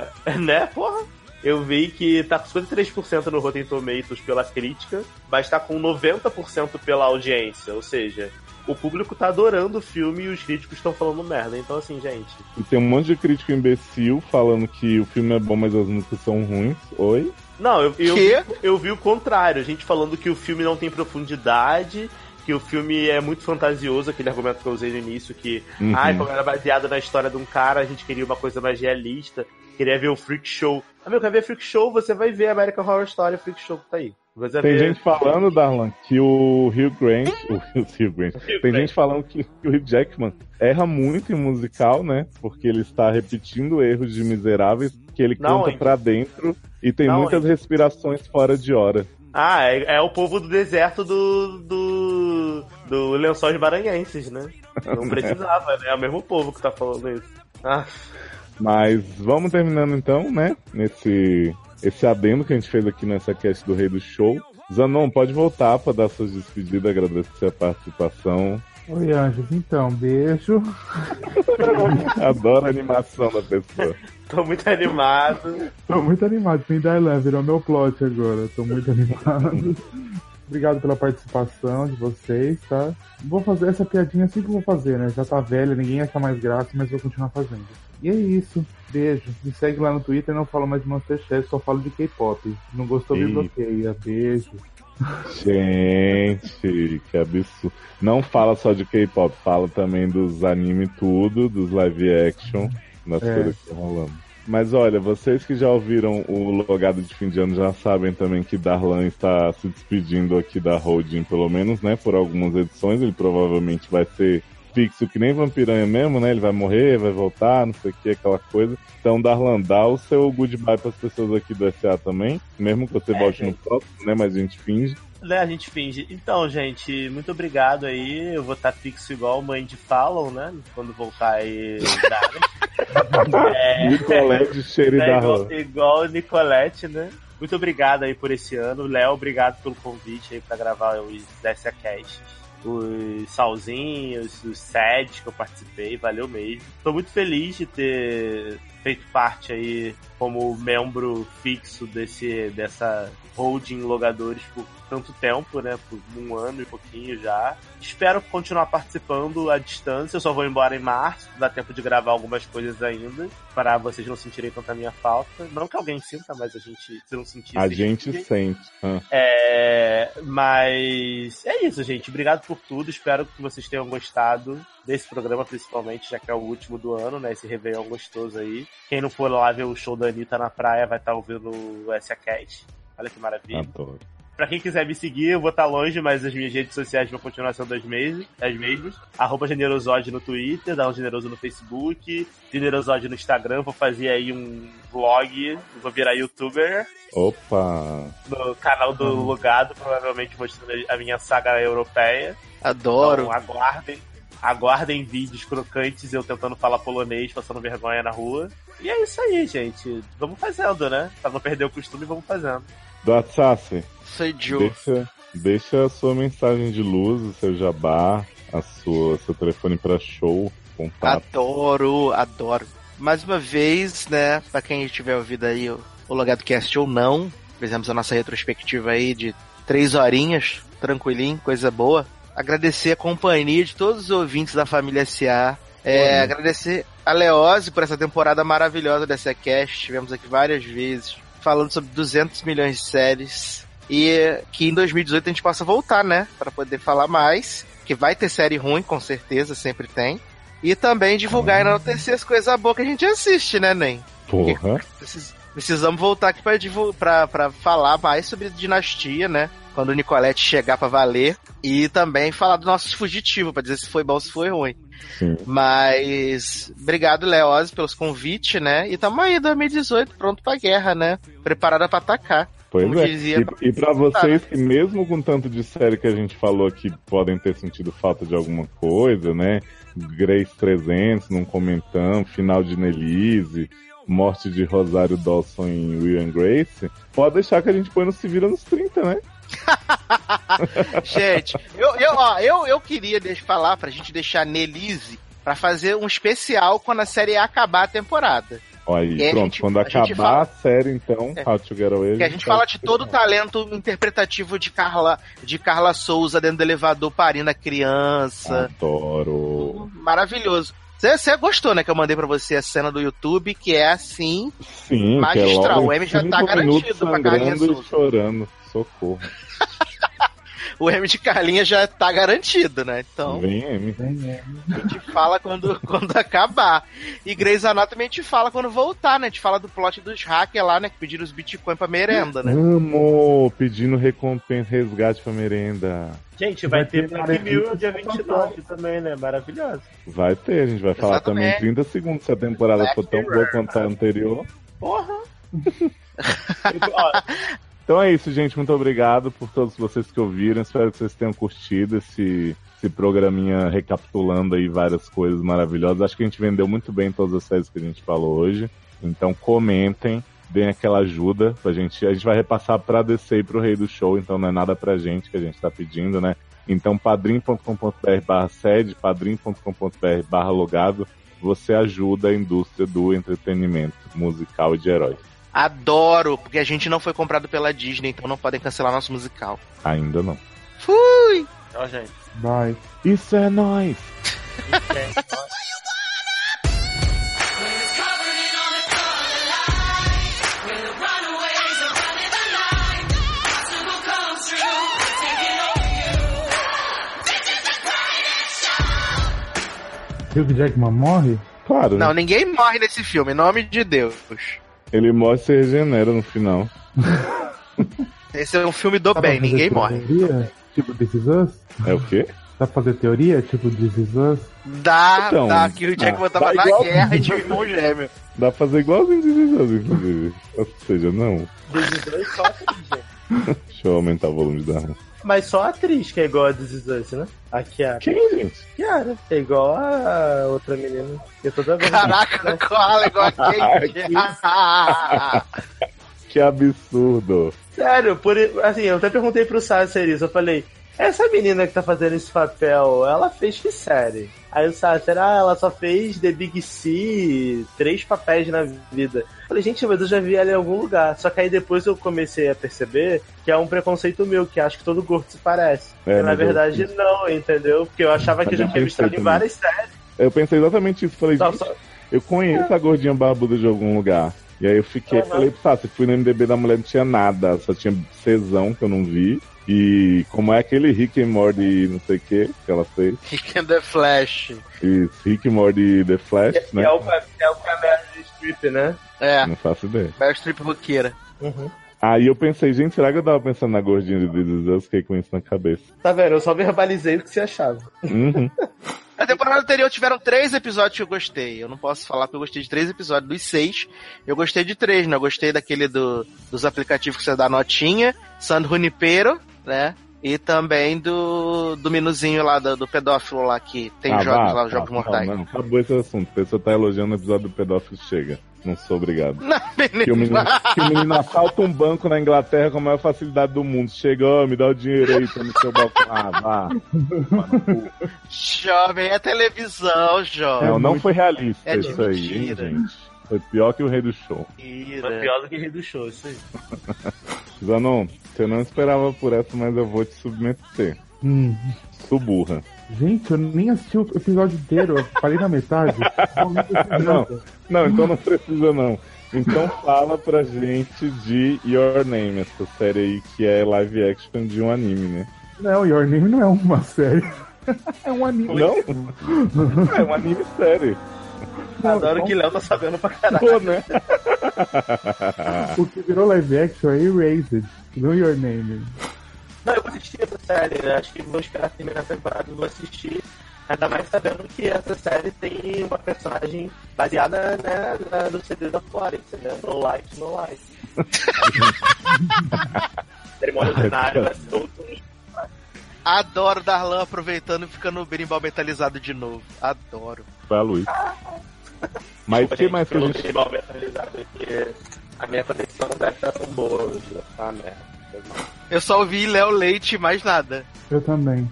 né, porra? Eu vi que tá com 53% no Rotten Tomatoes pela crítica, mas tá com 90% pela audiência. Ou seja, o público tá adorando o filme e os críticos estão falando merda. Então, assim, gente. E tem um monte de crítico imbecil falando que o filme é bom, mas as músicas são ruins. Oi? Não, eu, eu, eu vi o contrário. Gente falando que o filme não tem profundidade, que o filme é muito fantasioso, aquele argumento que eu usei no início, que, Uhum. ai, como era baseado na história de um cara, a gente queria uma coisa mais realista, queria ver o Freak Show. Amigo, quer ver Freak Show? Você vai ver American Horror Story, Freak Show que tá aí. Você Tem vê- gente falando, Darlan, que o Hugh Grant. O Hugh Grant. Tem Grant. gente falando que, que o Hugh Jackman erra muito em musical, né? Porque ele está repetindo erros de miseráveis que ele canta pra dentro e tem Na muitas onde? respirações fora de hora. Ah, é, é o povo do deserto do. do. do Lençóis Maranhenses, né? Não precisava, né? É o mesmo povo que tá falando isso. Ah, Mas vamos terminando então, né? Nesse esse adendo que a gente fez aqui nessa cast do Rei do Show. Zanon, pode voltar para dar suas despedidas, agradecer a participação. Oi, Anjos. Então, beijo. Adoro a animação da pessoa. tô muito animado. Tô muito animado. Tem Darlan, virou meu plot agora. Tô muito animado. Obrigado pela participação de vocês, tá? Vou fazer essa piadinha assim que eu vou fazer, né? Já tá velha, ninguém acha mais graça, mas vou continuar fazendo. E é isso. Beijo. Me segue lá no Twitter, não falo mais de Masterchef, só falo de K-pop. Não gostou, me bloqueia. Beijo. Gente, que absurdo. Não fala só de K-pop, fala também dos anime tudo, dos live action, das É. coisas que estão rolando. Mas olha, vocês que já ouviram o logado de fim de ano já sabem também que Darlan está se despedindo aqui da Holding, pelo menos, né? Por algumas edições. Ele provavelmente vai ser fixo que nem Vampiranha mesmo, né? Ele vai morrer, vai voltar, não sei o que, aquela coisa. Então, Darlan, dá o seu goodbye para as pessoas aqui do SA também, mesmo que você É, volte no gente. próximo, né? Mas a gente finge. Né, a gente finge. Então, gente, muito obrigado aí. Eu vou estar fixo igual mãe de Fallon, né? Quando voltar aí. é, Nicolette Cheiro né, da igual, igual o Nicolette, né? Muito obrigado aí por esse ano. Léo, obrigado pelo convite aí pra gravar os Dessa Cast. Os Salzinhos, os Seds que eu participei, valeu mesmo. Tô muito feliz de ter feito parte aí como membro fixo desse, dessa holding logadores por tanto tempo, né? Por um ano e pouquinho já. Espero continuar participando à distância. Eu só vou embora em março, dá tempo de gravar algumas coisas ainda, para vocês não sentirem tanta minha falta. Não que alguém sinta, mas a gente, se não sentir, A gente sente. Ah, É, mas é isso, gente. Obrigado por tudo. Espero que vocês tenham gostado desse programa, principalmente, já que é o último do ano, né? Esse Réveillon gostoso aí. Quem não for lá ver o show da Anitta na praia vai estar ouvindo o SA Cast. Olha que maravilha. adoro. Pra quem quiser me seguir, eu vou estar longe, mas as minhas redes sociais vão continuar sendo as mesmas. As mesmas. Arroba Generosode no Twitter, Dá um Generoso no Facebook, Generosode no Instagram. Vou fazer aí um vlog, vou virar youtuber Opa! no canal do Lugado, provavelmente mostrando a minha saga europeia. Adoro. Então aguardem. Aguardem vídeos crocantes eu tentando falar polonês, passando vergonha na rua. E é isso aí, gente. Vamos fazendo, né? Pra não perder o costume, vamos fazendo. Do WhatsApp, Sou Joe. deixa, deixa a sua mensagem de luz, o seu jabá, a sua, seu telefone para show, contato. Adoro, adoro. Mais uma vez, né, pra quem tiver ouvido aí o, o Logado Cast ou não, fizemos a nossa retrospectiva aí de três horinhas, tranquilinho, coisa boa. Agradecer a companhia de todos os ouvintes da família SA. É, agradecer a Leose por essa temporada maravilhosa dessa cast. Tivemos aqui várias vezes falando sobre 200 milhões de séries. E que em 2018 a gente possa voltar, né? Pra poder falar mais. Que vai ter série ruim, com certeza, sempre tem. E também divulgar e enaltecer as coisas boas que a gente assiste, né, Nen? Porra. Precis- Precisamos voltar aqui pra, pra falar mais sobre Dinastia, né? Quando o Nicolette chegar pra valer. E também falar dos nossos fugitivos, pra dizer se foi bom ou se foi ruim. Sim. Mas obrigado, Leose, pelos convites, né? E tamo aí, 2018, pronto pra guerra, né? Preparada pra atacar. Pois Como é. dizia- E, e pra vocês que mesmo com tanto de série que a gente falou aqui, podem ter sentido falta de alguma coisa, né? Grace 300, não comentamos, final de Nelise, morte de Rosário Dawson em Will and Grace, pode deixar que a gente põe no Se Vira nos 30, né? Gente, eu, eu, ó, eu, eu queria falar pra gente deixar Nelise pra fazer um especial quando a série acabar a temporada. Aí, É, a pronto, gente- quando a acabar fala- a série, então, É. How to Get Away. Que a gente fala de todo o talento interpretativo de Carla, de Carla Souza dentro do elevador parindo a criança. Adoro. Maravilhoso. Você você gostou, né? Que eu mandei pra você a cena do YouTube, que é assim. Sim, Magistral, que é o M já tá garantido pra Carlinhos sangrando e Souza. chorando. Socorro. O M de Carlinha já tá garantido, né? Então, Vem, M. Vem, é. a gente fala quando, quando acabar. E Grey's Anatomy a gente fala quando voltar, né? A gente fala do plot dos hackers lá, né? Que pediram os Bitcoin pra merenda, né? Amo! Pedindo recompensa, resgate pra merenda. Gente, vai, Vai ter ter Black Mirror dia 29 também, né? Maravilhoso. Vai ter, a gente vai falar Exatamente. também em 30 segundos se a temporada Black for tão boa quanto a anterior. Porra! Ó, Então é isso, gente. Muito obrigado por todos vocês que ouviram. Espero que vocês tenham curtido esse, esse programinha recapitulando aí várias coisas maravilhosas. Acho que a gente vendeu muito bem todas as séries que a gente falou hoje. Então comentem, deem aquela ajuda pra gente. A gente vai repassar pra DC e pro Rei do Show, então não é nada pra gente que a gente tá pedindo, né? Então padrim.com.br barra sede, padrim.com.br barra logado, você ajuda a indústria do entretenimento musical e de heróis. Adoro, porque a gente não foi comprado pela Disney, então não podem cancelar nosso musical. Ainda não. Fui! ó, gente. Vai. Isso é nóis! Hugh Jackman morre? Claro, Não, né? ninguém morre nesse filme, em nome de Deus. Ele morre e se regenera no final. Esse é um filme do Dá bem, pra fazer ninguém morre. Teoria? Tipo This Is Us? É o quê? Dá pra fazer teoria? Tipo This Is Us? Dá, Então, dá, que o Jack ah, tava tá na igual- guerra e um irmão gêmeo. Dá pra fazer igualzinho de Jesus, inclusive. Ou seja, não. Dos dois só atriz, gente. Deixa eu aumentar o volume da. Mas só a atriz que é igual a This Is Us, né? A Kiara. Quem, gente? Kiara. É igual a outra menina. Que toda vez. Caraca, koala igual a gente. Que absurdo. Sério, por, assim, eu até perguntei pro Sasser isso. Eu falei, essa menina que tá fazendo esse papel, ela fez que série? Aí o Sasser, ah, ela só fez The Big C, três papéis na vida. Eu falei, gente, mas eu já vi ela em algum lugar. Só que aí depois eu comecei a perceber que é um preconceito meu, que acho que todo gordo se parece. É, na mas eu- verdade, não, entendeu? Porque eu achava que eu já eu tinha visto ela em pensei várias séries. Eu pensei exatamente isso. Falei, Só- só- eu conheço a gordinha barbuda de algum lugar. E aí eu fiquei, Aham. falei, tá, se fui no MDB da mulher não tinha nada, só tinha Cezão que eu não vi. E como é aquele Rick and Morty não sei o que que ela fez. Kick in the Flash. Isso, Rick and Morty The Flash, que né? é o, é o Camerra de Strip, né? É, Não faço ideia. Meryl Streep roqueira. Uhum. Aí eu pensei, gente, será que eu tava pensando na gordinha de This Is Us? Fiquei com isso na cabeça. Tá vendo? Eu só verbalizei o que você achava. Uhum. Na temporada anterior tiveram três episódios que eu gostei. Eu não posso falar que eu gostei de três episódios. Dos seis, eu gostei de três, né? Eu gostei daquele do, dos aplicativos que você dá notinha, San Junipero, né? E também do, do menuzinho lá, do, do pedófilo lá que tem Ah, jogos vá, lá, tá, jogos não, mortais. Não, acabou esse assunto. A pessoa tá elogiando o episódio do pedófilo, chega. Não sou obrigado. Não, Que o, menino, que o menino assalta um banco na Inglaterra com a maior facilidade do mundo. Chega, me dá o dinheiro aí, tá no seu balcão. Ah, vá. Jovem, é televisão, jovem. Não, não foi realista É isso aí, hein, mentira. gente. Foi pior que o Rei do Show. Foi Mentira. pior do que Rei do Show, isso aí. Zanon, você não esperava por essa, mas eu vou te submeter. Hum. Suburra. Gente, eu nem assisti o episódio inteiro, eu parei na metade. Não, não, então não precisa não. Então fala pra gente de Your Name, essa série aí que é live action de um anime, né? Não, Your Name não é uma série. É um anime. Não? É um anime sério. Adoro que Léo tá sabendo pra caralho. Pô, né? O que virou live action é Erased, não Your Name. Não, eu vou assistir essa série, né? Acho que vou esperar a temporada e vou assistir. Ainda mais sabendo que essa série tem uma personagem baseada né, na- no CD da Florence, né? No Light, No Light. Cerimônia ordinária vai ser outro. Adoro Darlan aproveitando e ficando berimbau metalizado de novo. Adoro. Vai, Luiz. Mas o que mais que a gente... Metalizado, porque a minha conexão não deve estar tão boa hoje. Ah, merda. Eu só ouvi Léo Leite e mais nada. Eu também.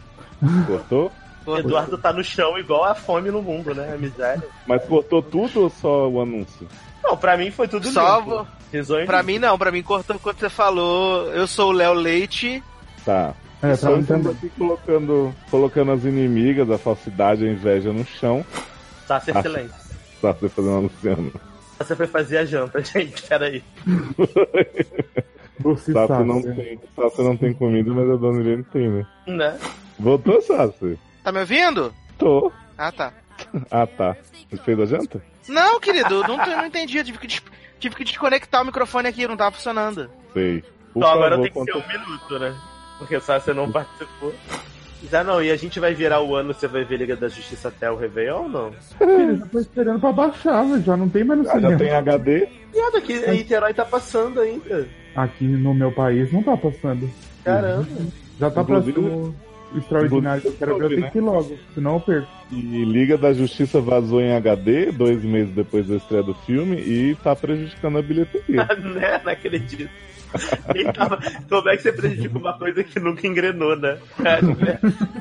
Cortou? Eduardo tá no chão igual a fome no mundo, né? A miséria. Mas cortou tudo ou só o anúncio? Não, pra mim foi tudo Só limpo. vou- Pra mim não, pra mim cortou quando você falou eu sou o Léo Leite. Tá. É, Só estamos aqui colocando, colocando as inimigas, a falsidade, a inveja no chão. Tá, ser Ah. silêncio. Você fazendo a Luciano. Você foi fazer a janta, gente. Peraí. Doce Sassi não Sácia. tem, Sassi não tem comida, mas a dona Irene tem, né? Né? Voltou, Sassi? Tá me ouvindo? Tô. Ah, tá. Ah, tá. Você fez a janta? Não, querido, não, tô- não entendi. Eu tive que, des- tive que desconectar o microfone aqui, não tava funcionando. Sei. Por Então agora tem que ser conta- um minuto, né? Porque você não participou. Já não, e a gente vai virar o ano, você vai ver Liga da Justiça até o Réveillon ou não? Filho, já tô esperando pra baixar, velho, já não tem mais no Ah, já cinema. tem HD? Nada, que Niterói tá passando ainda. Aqui no meu país não tá passando. Caramba. Já tá passando o extraordinário que eu quero ver, eu tenho que ir logo, senão eu perco. E Liga da Justiça vazou em HD dois meses depois da estreia do filme e tá prejudicando a bilheteria. né? Não acredito. Tava... Como é que você prejudica uma coisa que nunca engrenou, né? Acho que, é,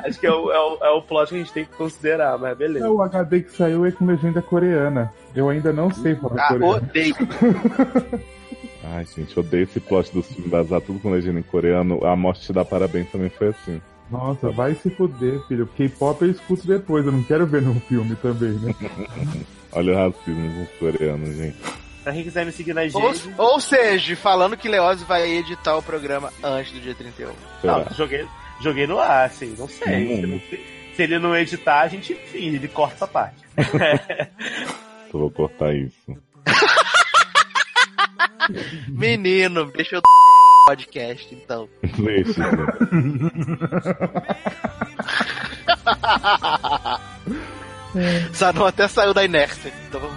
acho que é, o, é, o, é o plot que a gente tem que considerar, mas É, beleza. o HD que saiu é com legenda coreana. Eu ainda não sei falar Ah, coreano. odeio. Ai, gente, odeio esse plot dos filmes vazar tudo com legenda em coreano. A Morte te dá parabéns também foi assim. Nossa, vai se fuder, filho. K-pop eu escuto depois, eu não quero ver no filme também, né? Olha o racismo com os coreanos, gente. Pra quem quiser me seguir nas Ou, redes. ou seja, falando que Leose vai editar o programa antes do dia 31. Será? Não, joguei, joguei no ar, assim, não sei. Hum. Se, ele não editar, a gente finge, ele corta essa parte. Eu vou cortar isso. Menino, deixa eu podcast, então. Deixa. Zanon até saiu da inércia. Então vamos,